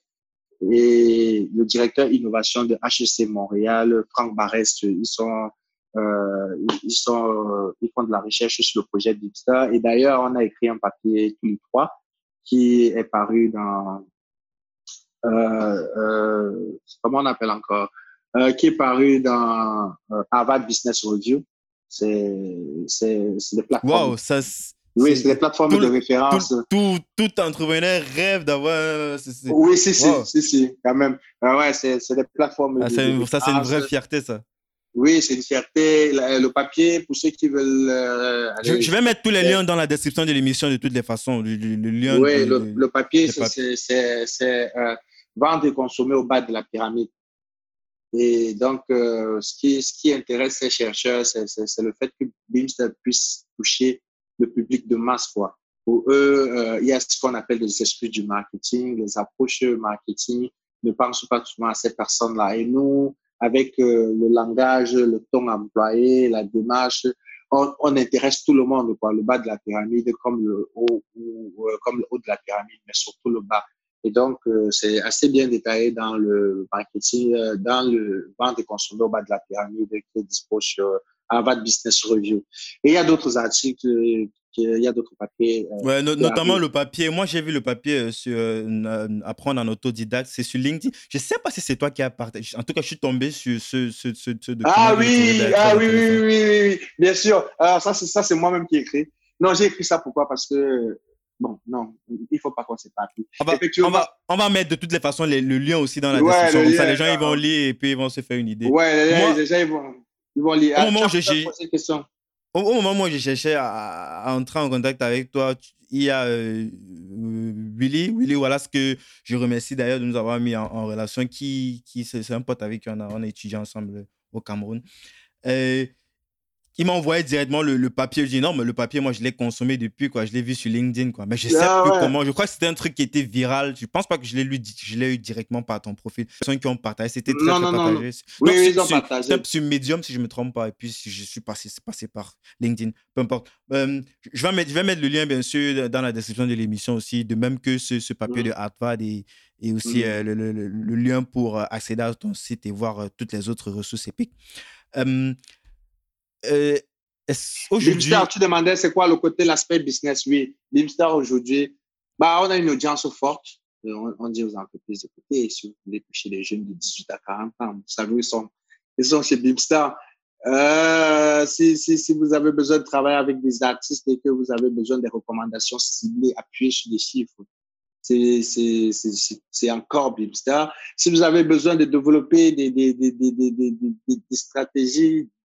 Speaker 2: et le directeur innovation de HEC Montréal, Franck Barès. Ils sont, ils sont, ils font de la recherche sur le projet Bipster. Et d'ailleurs, on a écrit un papier tous les trois qui est paru dans comment on appelle encore? Euh, qui est paru dans euh, Harvard Business Review. C'est des plateformes.
Speaker 1: Wow, ça,
Speaker 2: oui, c'est des plateformes de référence.
Speaker 1: Tout, tout, entrepreneur rêve d'avoir.
Speaker 2: Oui, si, si, si, si, quand même. Ah ouais, c'est des plateformes.
Speaker 1: Ah, ça, c'est une vraie fierté, ça.
Speaker 2: Oui, c'est une fierté. Le, papier, pour ceux qui veulent. Euh,
Speaker 1: je, vais mettre tous les liens dans la description de l'émission de toutes les façons. Le, lien
Speaker 2: oui, le, papier, c'est euh, vendre et consommer au bas de la pyramide. Et donc, euh, ce, qui, ce qui intéresse ces chercheurs, c'est le fait que BIMSTER puisse toucher le public de masse. Quoi. Pour eux, euh, il y a ce qu'on appelle les esprits du marketing, les approches marketing ne pensent pas souvent à ces personnes-là. Et nous, avec euh, le langage, le ton employé, la démarche, on, on, intéresse tout le monde, quoi, le bas de la pyramide comme le haut, ou, comme le haut de la pyramide, mais surtout le bas. Et donc, euh, c'est assez bien détaillé dans le marketing, euh, dans le vente des consommateurs bas de la pyramide qui est disponible sur Harvard Business Review. Et il y a d'autres articles, il y a d'autres papiers.
Speaker 1: Euh, ouais, notamment le papier. Moi, j'ai vu le papier sur apprendre en autodidacte. C'est sur LinkedIn. Je ne sais pas si c'est toi qui as partagé. En tout cas, je suis tombé sur ce, ce, ce, document.
Speaker 2: Ah oui, ah oui, oui, oui, oui, bien sûr. Alors, ça, c'est moi-même qui ai écrit. Non, j'ai écrit ça pourquoi? Parce que Bon, non, il ne faut pas qu'on s'éparpille.
Speaker 1: On va, on, va, on va mettre de toutes les façons le lien aussi dans la description. Comme ça, les gens ils vont lire et puis ils vont se faire une idée.
Speaker 2: Ouais, les gens ils vont, ils vont lire.
Speaker 1: Au moment, où au, moment où j'ai cherché à, entrer en contact avec toi, il y a euh, Willy, Willy ce que je remercie d'ailleurs de nous avoir mis en, relation, qui, qui c'est un pote avec qui on a, on a étudié ensemble au Cameroun. Euh, il m'a envoyé directement le, papier. Je dis non, mais le papier, moi, je l'ai consommé depuis, quoi. Je l'ai vu sur LinkedIn, quoi. Mais je sais ah plus comment. Je crois que c'était un truc qui était viral. Je pense pas que je l'ai lu, je l'ai eu directement par ton profil. Les personnes qui ont partagé, c'était très,
Speaker 2: non,
Speaker 1: très
Speaker 2: non,
Speaker 1: partagé.
Speaker 2: Non, oui, oui, ils ont
Speaker 1: sur,
Speaker 2: partagé.
Speaker 1: Sur Medium, si je me trompe pas. Et puis, je suis passé, passé par LinkedIn. Peu importe. Euh, je, vais mettre, je vais mettre le lien, bien sûr, dans la description de l'émission aussi, de même que ce, ce papier de Harvard et, et aussi euh, le, le, le, lien pour euh, accéder à ton site et voir toutes les autres ressources épiques. Euh,
Speaker 2: Aujourd'hui, tu demandais c'est quoi le côté, l'aspect business? Oui, Bimster aujourd'hui, bah, on a une audience forte. Euh, on, dit aux entreprises, écoutez, si vous voulez toucher les jeunes de 18 à 40 ans, vous savez, ils sont, ils sont chez Bimster. Euh, si, si, si, vous avez besoin de travailler avec des artistes et que vous avez besoin des recommandations ciblées, appuyées sur des chiffres, c'est encore Bimster. Si vous avez besoin de développer des, des, des, des stratégies euh, euh,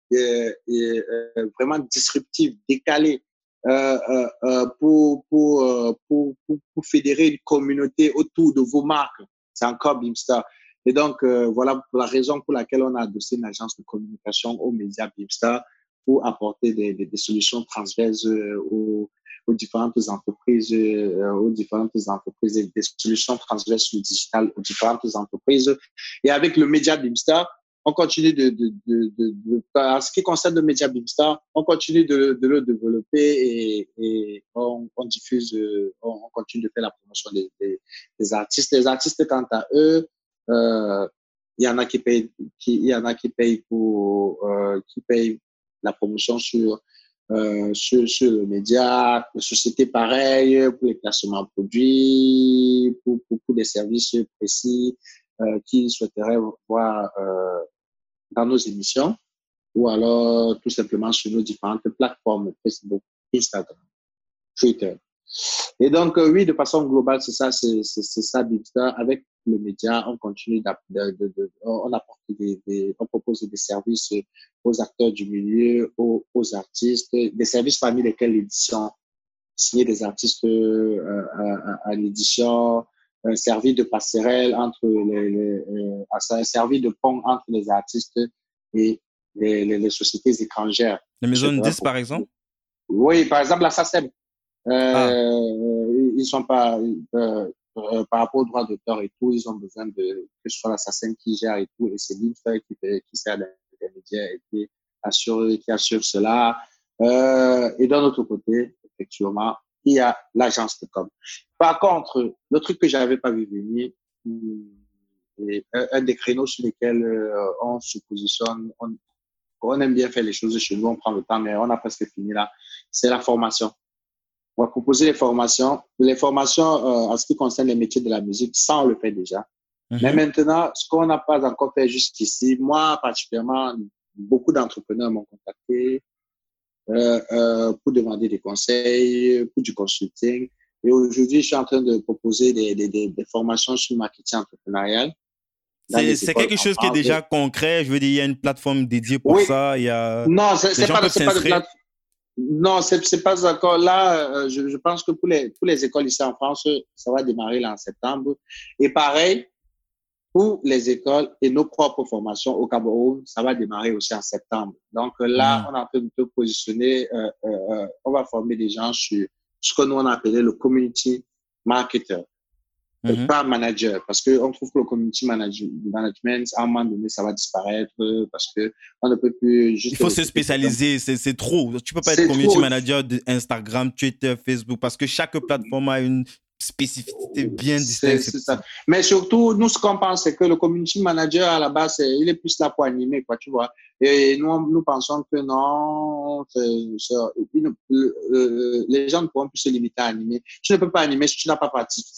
Speaker 2: vraiment disruptif, décalé, euh, pour, pour, pour, pour, fédérer une communauté autour de vos marques. C'est encore Beamstar. Et donc, voilà la raison pour laquelle on a adossé une agence de communication aux médias Beamstar pour apporter des, solutions transverses aux, différentes entreprises, euh, aux différentes entreprises, des solutions transverses sur le digital aux différentes entreprises. Et avec le média Beamstar, on continue de, de, de, de, en ce qui concerne le média Beamstar, on continue de, le développer et, et on, on, diffuse, on, continue de faire la promotion des, des, des, artistes. Les artistes, quant à eux, euh, il y en a qui payent, qui, y en a qui payent pour, euh, qui payent la promotion sur, euh, sur, sur, le média, les sociétés pareilles, pour les placements produits, pour, pour, pour des services précis euh, qu'ils souhaiteraient voir euh, dans nos émissions, ou alors tout simplement sur nos différentes plateformes, Facebook, Instagram, Twitter. Et donc, euh, oui, de façon globale, c'est ça, c'est ça, Bipster. Avec le média, on continue de, de, de, on des, on propose des services aux acteurs du milieu, aux, artistes, des services parmi lesquels l'édition, signer des artistes euh, à, à, l'édition, un service de passerelle entre les, les euh, un service de pont entre les artistes et les, les, les sociétés étrangères.
Speaker 1: Les maisons de 10, par exemple?
Speaker 2: Oui, par exemple, la SACEM. Euh, ah. Ils sont pas, euh, euh, par rapport aux droits d'auteur et tout, ils ont besoin de que ce soit l'assassin qui gère et tout, et c'est l'INFA qui, qui sert d'intermédiaire et qui assure, qui assure cela. Euh, et d'un autre côté, effectivement, il y a l'agence de com. Par contre, le truc que j'avais pas vu venir, et un, des créneaux sur lesquels euh, on se positionne, on, on aime bien faire les choses chez nous, on prend le temps, mais on a presque fini là, c'est la formation. On va proposer les formations. Les formations euh, en ce qui concerne les métiers de la musique, ça, on le fait déjà. Mm -hmm. Mais maintenant, ce qu'on n'a pas encore fait jusqu'ici, moi particulièrement, beaucoup d'entrepreneurs m'ont contacté pour demander des conseils, pour du consulting. Et aujourd'hui, je suis en train de proposer des, des, des, des formations sur le marketing entrepreneurial.
Speaker 1: C'est quelque chose qui est déjà concret. Je veux dire, il y a une plateforme dédiée pour
Speaker 2: oui.
Speaker 1: ça. Il y a...
Speaker 2: Non, c'est pas, pas de. Non, c'est pas encore là. Euh, je, je, pense que pour les, pour les écoles ici en France, ça va démarrer là en septembre. Et pareil, pour les écoles et nos propres formations au Cameroun, ça va démarrer aussi en septembre. Donc là, mmh. on est en train de positionner. Euh, euh, on va former des gens sur ce que nous on appelait le community marketer. Mm -hmm. pas manager, parce que on trouve que le community management, à un moment donné, ça va disparaître parce que on ne peut plus juste.
Speaker 1: Il faut se spécialiser, c'est trop. Tu peux pas être community trop. manager d'Instagram, Twitter, Facebook, parce que chaque plateforme a une spécificité bien distincte.
Speaker 2: C'est ça. Mais surtout, nous, ce qu'on pense, c'est que le community manager, à la base, il est plus là pour animer, quoi, tu vois. Et nous, nous pensons que non, c est, c est, euh, les gens ne pourront plus se limiter à animer. Tu ne peux pas animer si tu n'as pas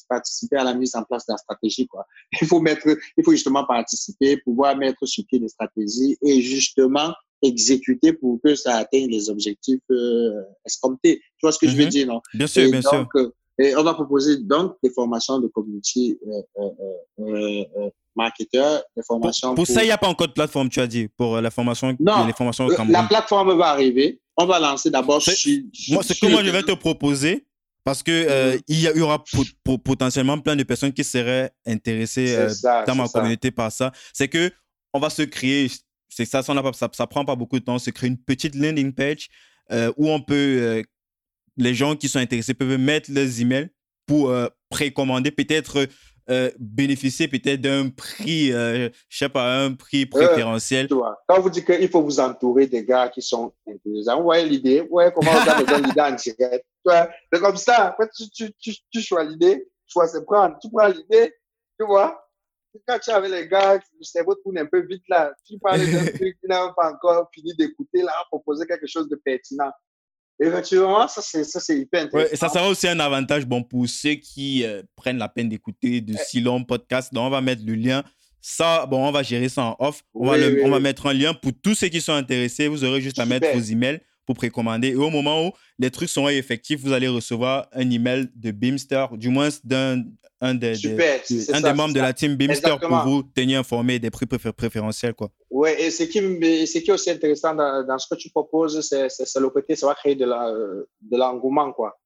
Speaker 2: participé à la mise en place de la stratégie, quoi. Il faut mettre, il faut justement participer, pouvoir mettre sur pied des stratégies et justement exécuter pour que ça atteigne les objectifs euh, escomptés. Tu vois ce que mm -hmm. je veux dire, non?
Speaker 1: Bien sûr,
Speaker 2: et
Speaker 1: bien
Speaker 2: donc,
Speaker 1: sûr.
Speaker 2: Et on va proposer donc des formations de community euh, euh, marketer, des formations.
Speaker 1: Pour, pour, pour... ça, il n'y a pas encore de plateforme, tu as dit, pour la formation.
Speaker 2: Non,
Speaker 1: les formations
Speaker 2: au la plateforme va arriver. On va lancer d'abord sur.
Speaker 1: Moi, ce que moi, je vais te proposer, parce que euh, -hmm. il y, aura potentiellement plein de personnes qui seraient intéressées euh,
Speaker 2: ça,
Speaker 1: dans ma
Speaker 2: ça.
Speaker 1: communauté par ça. C'est que on va se créer, c'est ça, ça, ça, ça, prend pas beaucoup de temps, se créer une petite landing page euh, où on peut les gens qui sont intéressés peuvent mettre leurs emails pour euh, précommander, peut-être euh, bénéficier peut-être d'un prix, euh, je sais pas, un prix préférentiel.
Speaker 2: Quand vous dites qu'il faut vous entourer des gars qui sont intéressants, vous voyez l'idée, vous voyez comment on a l'idée en direct? C'est comme ça, tu, tu, tu, tu choisis l'idée, tu choisis prendre, tu prends l'idée, tu vois. Quand tu avais les gars, le cerveau tourne un peu vite là, tu parles d'un [laughs] truc qui n'a pas encore fini d'écouter là, proposer quelque chose de pertinent. Effectivement, ça c'est, ça, c'est hyper intéressant.
Speaker 1: Ouais, et ça sera aussi un avantage bon, pour ceux qui euh, prennent la peine d'écouter de si longs podcasts. Donc, on va mettre le lien. Ça, bon, on va gérer ça en off. On, oui, va, le, oui, on va mettre un lien pour tous ceux qui sont intéressés. Vous aurez juste Super. à mettre vos emails pour précommander. Et au moment où les trucs seront effectifs, vous allez recevoir un email de Beamster, du moins d'un un des,
Speaker 2: Super,
Speaker 1: des,
Speaker 2: un
Speaker 1: ça, des membres de la team Beamster Exactement. pour vous tenir informé des prix préférentiels. Quoi.
Speaker 2: Oui, et ce qui, ce qui est aussi intéressant dans, dans ce que tu proposes, c'est le côté, ça va créer de l'engouement. Quoi.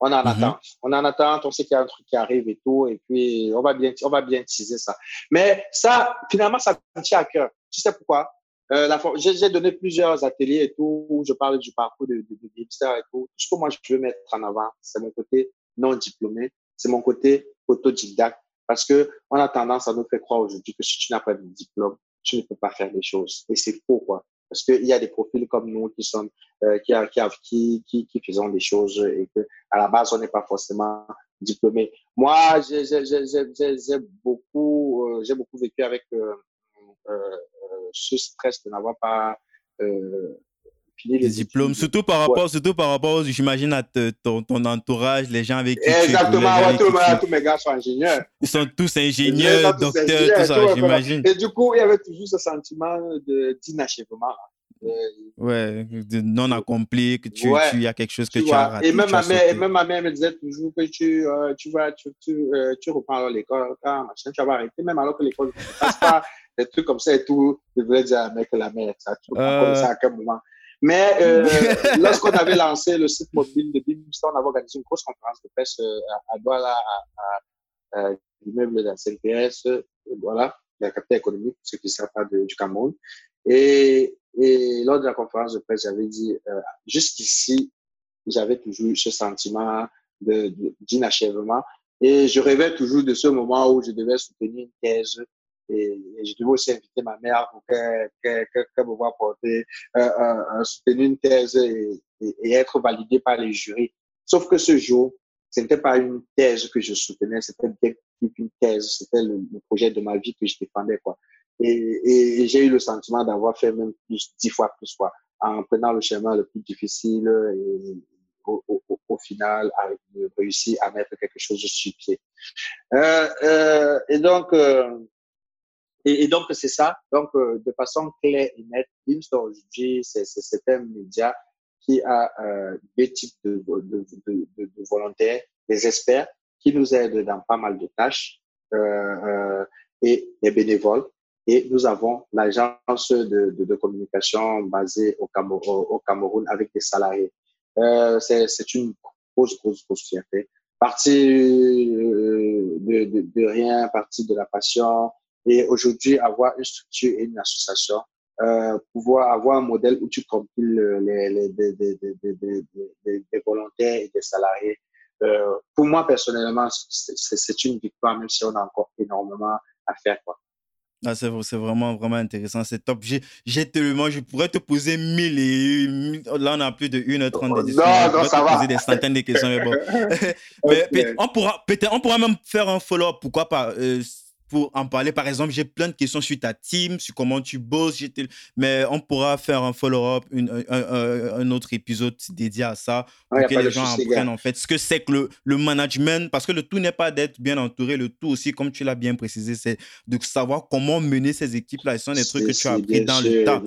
Speaker 2: On en mm -hmm. attend. On en attend, on sait qu'il y a un truc qui arrive et tout, et puis on va bien, on va bien teaser ça. Mais ça, finalement, ça me tient à cœur. Tu sais pourquoi? Euh, j'ai donné plusieurs ateliers et tout, où je parle du parcours de, de, de et tout. Ce que moi, je veux mettre en avant, c'est mon côté non diplômé, c'est mon côté autodidacte, parce que on a tendance à nous faire croire aujourd'hui que si tu n'as pas de diplôme, tu ne peux pas faire des choses. Et c'est faux, quoi. Parce qu'il y a des profils comme nous qui sont, euh, qui, qui, qui, qui, faisons des choses et que à la base, on n'est pas forcément diplômé. Moi, j'ai beaucoup, euh, j'ai beaucoup vécu avec euh, ce stress de n'avoir pas
Speaker 1: fini les, diplômes. Surtout par rapport, surtout par rapport, j'imagine à ton, ton, entourage, les gens avec qui
Speaker 2: Exactement, tu Exactement, tous mes gars sont ingénieurs.
Speaker 1: Ils sont tous ingénieurs, docteurs, tout ça, j'imagine.
Speaker 2: Et du coup, il y avait toujours ce sentiment d'inachèvement.
Speaker 1: Ouais, de non accompli, que tu, tu y a quelque chose que tu, as raté.
Speaker 2: Et même, ma mère, et même ma mère me disait toujours que tu, euh, tu vas, tu, tu, euh, tu reprends l'école, machin, tu vas arrêter, même alors que l'école ne passe pas, [laughs] des trucs comme ça et tout. Je voulais dire à mec la mère, ça, tu comme ça à quel moment. Mais euh, [laughs] lorsqu'on avait lancé le site mobile de Bimstar, on avait organisé une grosse conférence de presse à, Douala, à, à, à l'immeuble de la CNPS, voilà, la capitale économique, ce qui ne sert pas du Cameroun. Et, et lors de la conférence de presse, j'avais dit, euh, jusqu'ici, j'avais toujours ce sentiment d'inachèvement. Et je rêvais toujours de ce moment où je devais soutenir une thèse et, je devais aussi inviter ma mère pour qu'elle me voie porter, euh, soutenir une thèse et, et, être validée par les jurys. Sauf que ce jour, ce n'était pas une thèse que je soutenais, c'était une thèse, c'était le, projet de ma vie que je défendais. quoi. Et, et j'ai eu le sentiment d'avoir fait même plus, dix fois plus, quoi, en prenant le chemin le plus difficile et au, au, au final, avec réussi à mettre quelque chose sur pied. Euh, euh, et donc, euh, et, donc c'est ça. Donc, euh, de façon claire et nette, Beamster aujourd'hui, c'est un média qui a euh, deux types de, de, de, de, volontaires, des experts qui nous aident dans pas mal de tâches euh, et des bénévoles et nous avons l'agence de, communication basée au Cameroun, au Cameroun avec des salariés. Euh, c'est une grosse, grosse, grosse fierté. Partie euh, de, de, de, rien, partie de la passion. Et aujourd'hui, avoir une structure et une association, euh, pouvoir avoir un modèle où tu compiles les, les, les, les volontaires et des salariés. Euh, pour moi, personnellement, c'est une victoire, même si on a encore énormément à faire. Quoi.
Speaker 1: Ah, c'est, vraiment, vraiment intéressant. C'est top. J'ai, tellement, je pourrais te poser mille et là, on a plus de 1h30 de discussion.
Speaker 2: Non, non, ça
Speaker 1: te poser des centaines de questions, mais bon. [laughs] [laughs] mais, on pourra, peut-être, on pourra même faire un follow-up. Pourquoi pas? Euh, pour en parler. Par exemple, j'ai plein de questions sur ta team, sur comment tu bosses. Mais on pourra faire un follow-up, un, un, autre épisode dédié à ça pour que les gens apprennent en fait ce que c'est que le, le, management. Parce que le tout n'est pas d'être bien entouré. Le tout aussi, comme tu l'as bien précisé, c'est de savoir comment mener ces équipes-là. Ce sont des trucs que tu as appris dans le temps.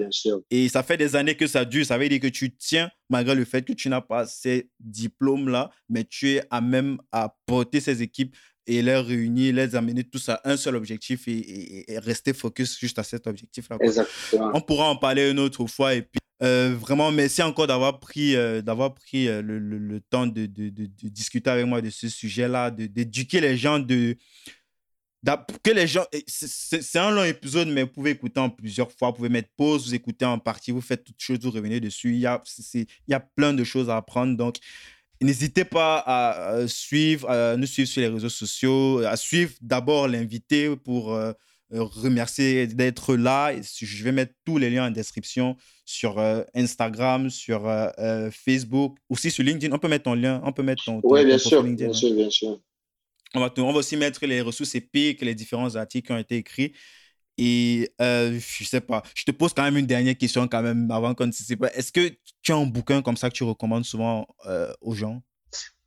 Speaker 1: Et ça fait des années que ça dure. Ça veut dire que tu tiens malgré le fait que tu n'as pas ces diplômes-là, mais tu es à même à porter ces équipes et les réunir, les amener tous à un seul objectif et, rester focus juste à cet objectif-là. On pourra en parler une autre fois. Et puis, euh, vraiment, merci encore d'avoir pris, euh, d'avoir pris euh, le, le, temps de, de, de, discuter avec moi de ce sujet-là, d'éduquer les gens, de, que les gens. C'est un long épisode, mais vous pouvez écouter en plusieurs fois. Vous pouvez mettre pause, vous écoutez en partie, vous faites toutes choses, vous revenez dessus. Il y a, il y a plein de choses à apprendre. Donc, N'hésitez pas à suivre, à nous suivre sur les réseaux sociaux, à suivre d'abord l'invité pour euh, remercier d'être là. Je vais mettre tous les liens en description sur euh, Instagram, sur euh, Facebook, aussi sur LinkedIn. On peut mettre ton lien, on peut mettre ton.
Speaker 2: Oui, bien, sûr, bien hein. sûr, bien sûr.
Speaker 1: On va, on va aussi mettre les ressources épiques, les différents articles qui ont été écrits. Et euh, je sais pas, je te pose quand même une dernière question quand même avant qu'on ne se pas. Est-ce que tu as un bouquin comme ça que tu recommandes souvent euh, aux gens?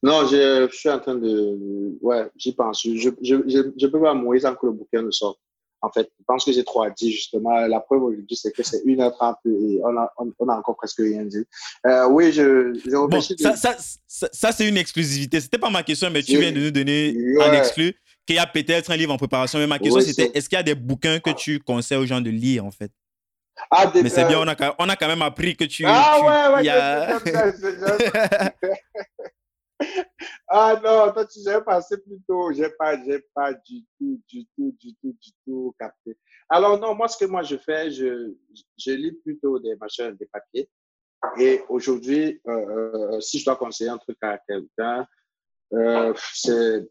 Speaker 2: Non, je, je, suis en train de... Ouais, j'y pense. Je, je, je, peux pas mourir sans que le bouquin ne sorte. En fait, je pense que j'ai trop à dire justement. La preuve aujourd'hui, c'est que c'est 1h30 et on a, on, a encore presque rien dit. Euh, oui, je, je
Speaker 1: bon, ça, ça, ça, ça c'est une exclusivité. C'était pas ma question, mais tu viens de nous donner un exclu qu'il y a peut-être un livre en préparation. Mais ma question, c'était est-ce qu'il y a des bouquins que tu conseilles aux gens de lire, en fait? Ah, Mais c'est bien, on a, on a quand même appris que tu.
Speaker 2: Ah ouais, ouais, ah non, toi, tu j'ai passé plus tôt. J'ai pas, j'ai pas du tout, du tout, du tout, du tout capté. Alors non, moi, ce que moi je fais, je, je lis plutôt des machins, des papiers. Et aujourd'hui, euh, euh, si je dois conseiller un truc à quelqu'un, euh, c'est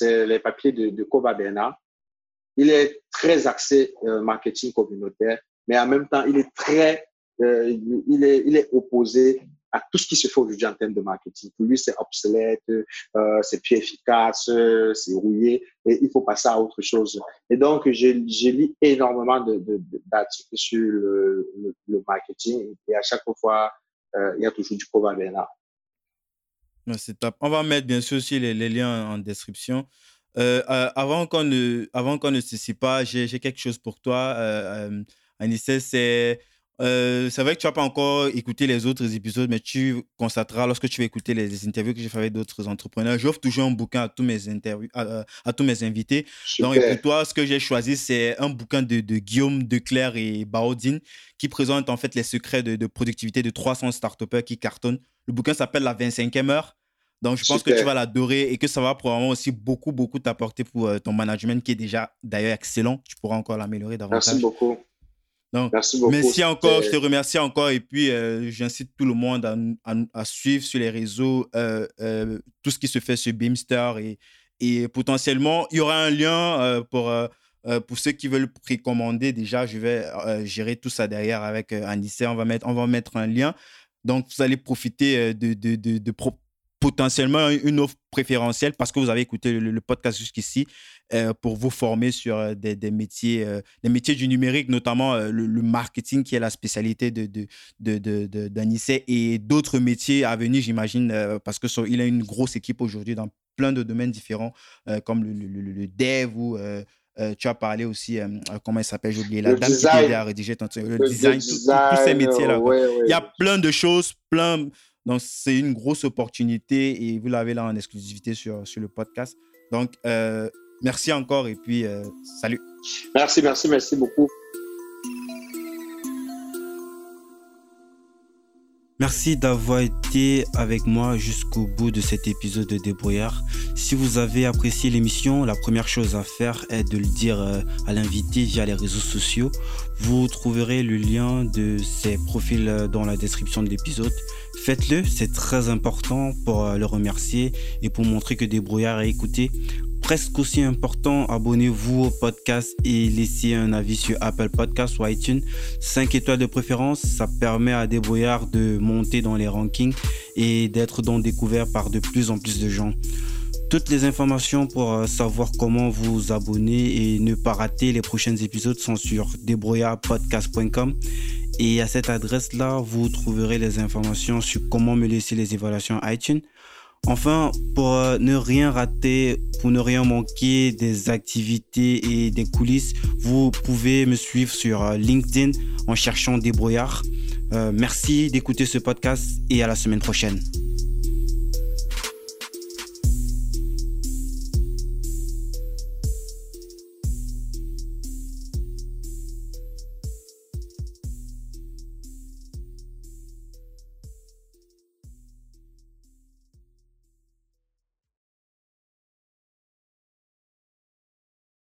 Speaker 2: les papiers de, de Koba Bernard. Il est très axé euh, marketing communautaire, mais en même temps, il est très, euh, il, est, il est opposé à tout ce qui se fait aujourd'hui en termes de marketing. Pour lui, c'est obsolète, euh, c'est plus efficace, c'est rouillé, et il faut passer à autre chose. Et donc, j'ai lu énormément d'articles de, de, sur le, marketing, et à chaque fois, euh, il y a toujours du Koba Bernard.
Speaker 1: On va mettre bien sûr aussi les, liens en description. Euh, euh, avant qu'on ne, avant qu'on ne se pas, j'ai quelque chose pour toi, euh, Anissé. C'est c'est vrai que tu n'as pas encore écouté les autres épisodes, mais tu constateras lorsque tu vas écouter les interviews que j'ai fait avec d'autres entrepreneurs. J'offre toujours un bouquin à tous mes, interviews, à, tous mes invités. Donc, pour toi, ce que j'ai choisi, c'est un bouquin de, de Guillaume Declerc et Baudine qui présente en fait les secrets de, de productivité de 300 start qui cartonnent. Le bouquin s'appelle La 25e heure. Donc, je pense que tu vas l'adorer et que ça va probablement aussi beaucoup, beaucoup t'apporter pour euh, ton management qui est déjà d'ailleurs excellent. Tu pourras encore l'améliorer davantage.
Speaker 2: Merci beaucoup.
Speaker 1: Donc, merci beaucoup. Merci encore, je te remercie encore et puis euh, j'incite tout le monde à, suivre sur les réseaux euh, tout ce qui se fait sur Beamster et, et potentiellement, il y aura un lien pour, pour ceux qui veulent précommander. Déjà, je vais gérer tout ça derrière avec Anissa. On va mettre, on va mettre un lien. Donc, vous allez profiter de, de, de, de, potentiellement une offre préférentielle parce que vous avez écouté le, podcast jusqu'ici euh, pour vous former sur euh, des, des métiers, euh, des métiers du numérique, notamment le, marketing qui est la spécialité de, de, de, de et d'autres métiers à venir, j'imagine, parce qu'il a une grosse équipe aujourd'hui dans plein de domaines différents comme le, le dev ou tu as parlé aussi, comment il s'appelle, j'ai oublié, la dame qui aidé à rédiger ton, le, design, tous ces métiers-là. il y a plein de choses, plein, donc, c'est une grosse opportunité et vous l'avez là en exclusivité sur, sur le podcast. Donc, euh, merci encore et puis euh, salut.
Speaker 2: Merci, merci, merci beaucoup.
Speaker 1: Merci d'avoir été avec moi jusqu'au bout de cet épisode de Débrouillard. Si vous avez apprécié l'émission, la première chose à faire est de le dire euh, à l'invité via les réseaux sociaux. Vous trouverez le lien de ses profils dans la description de l'épisode. Faites-le, c'est très important pour euh, le remercier et pour montrer que Débrouillard est écouté. Presque aussi important, abonnez-vous au podcast et laissez un avis sur Apple Podcasts ou iTunes. 5 étoiles de préférence, ça permet à Débrouillard de monter dans les rankings et d'être donc découvert par de plus en plus de gens. Toutes les informations pour euh, savoir comment vous abonner et ne pas rater les prochains épisodes sont sur débrouillardpodcast.com et à cette adresse-là, vous trouverez les informations sur comment me laisser les évaluations iTunes. Enfin, pour euh, ne rien rater, pour ne rien manquer des activités et des coulisses, vous pouvez me suivre sur euh, LinkedIn en cherchant Débrouillard. Euh, merci d'écouter ce podcast et à la semaine prochaine.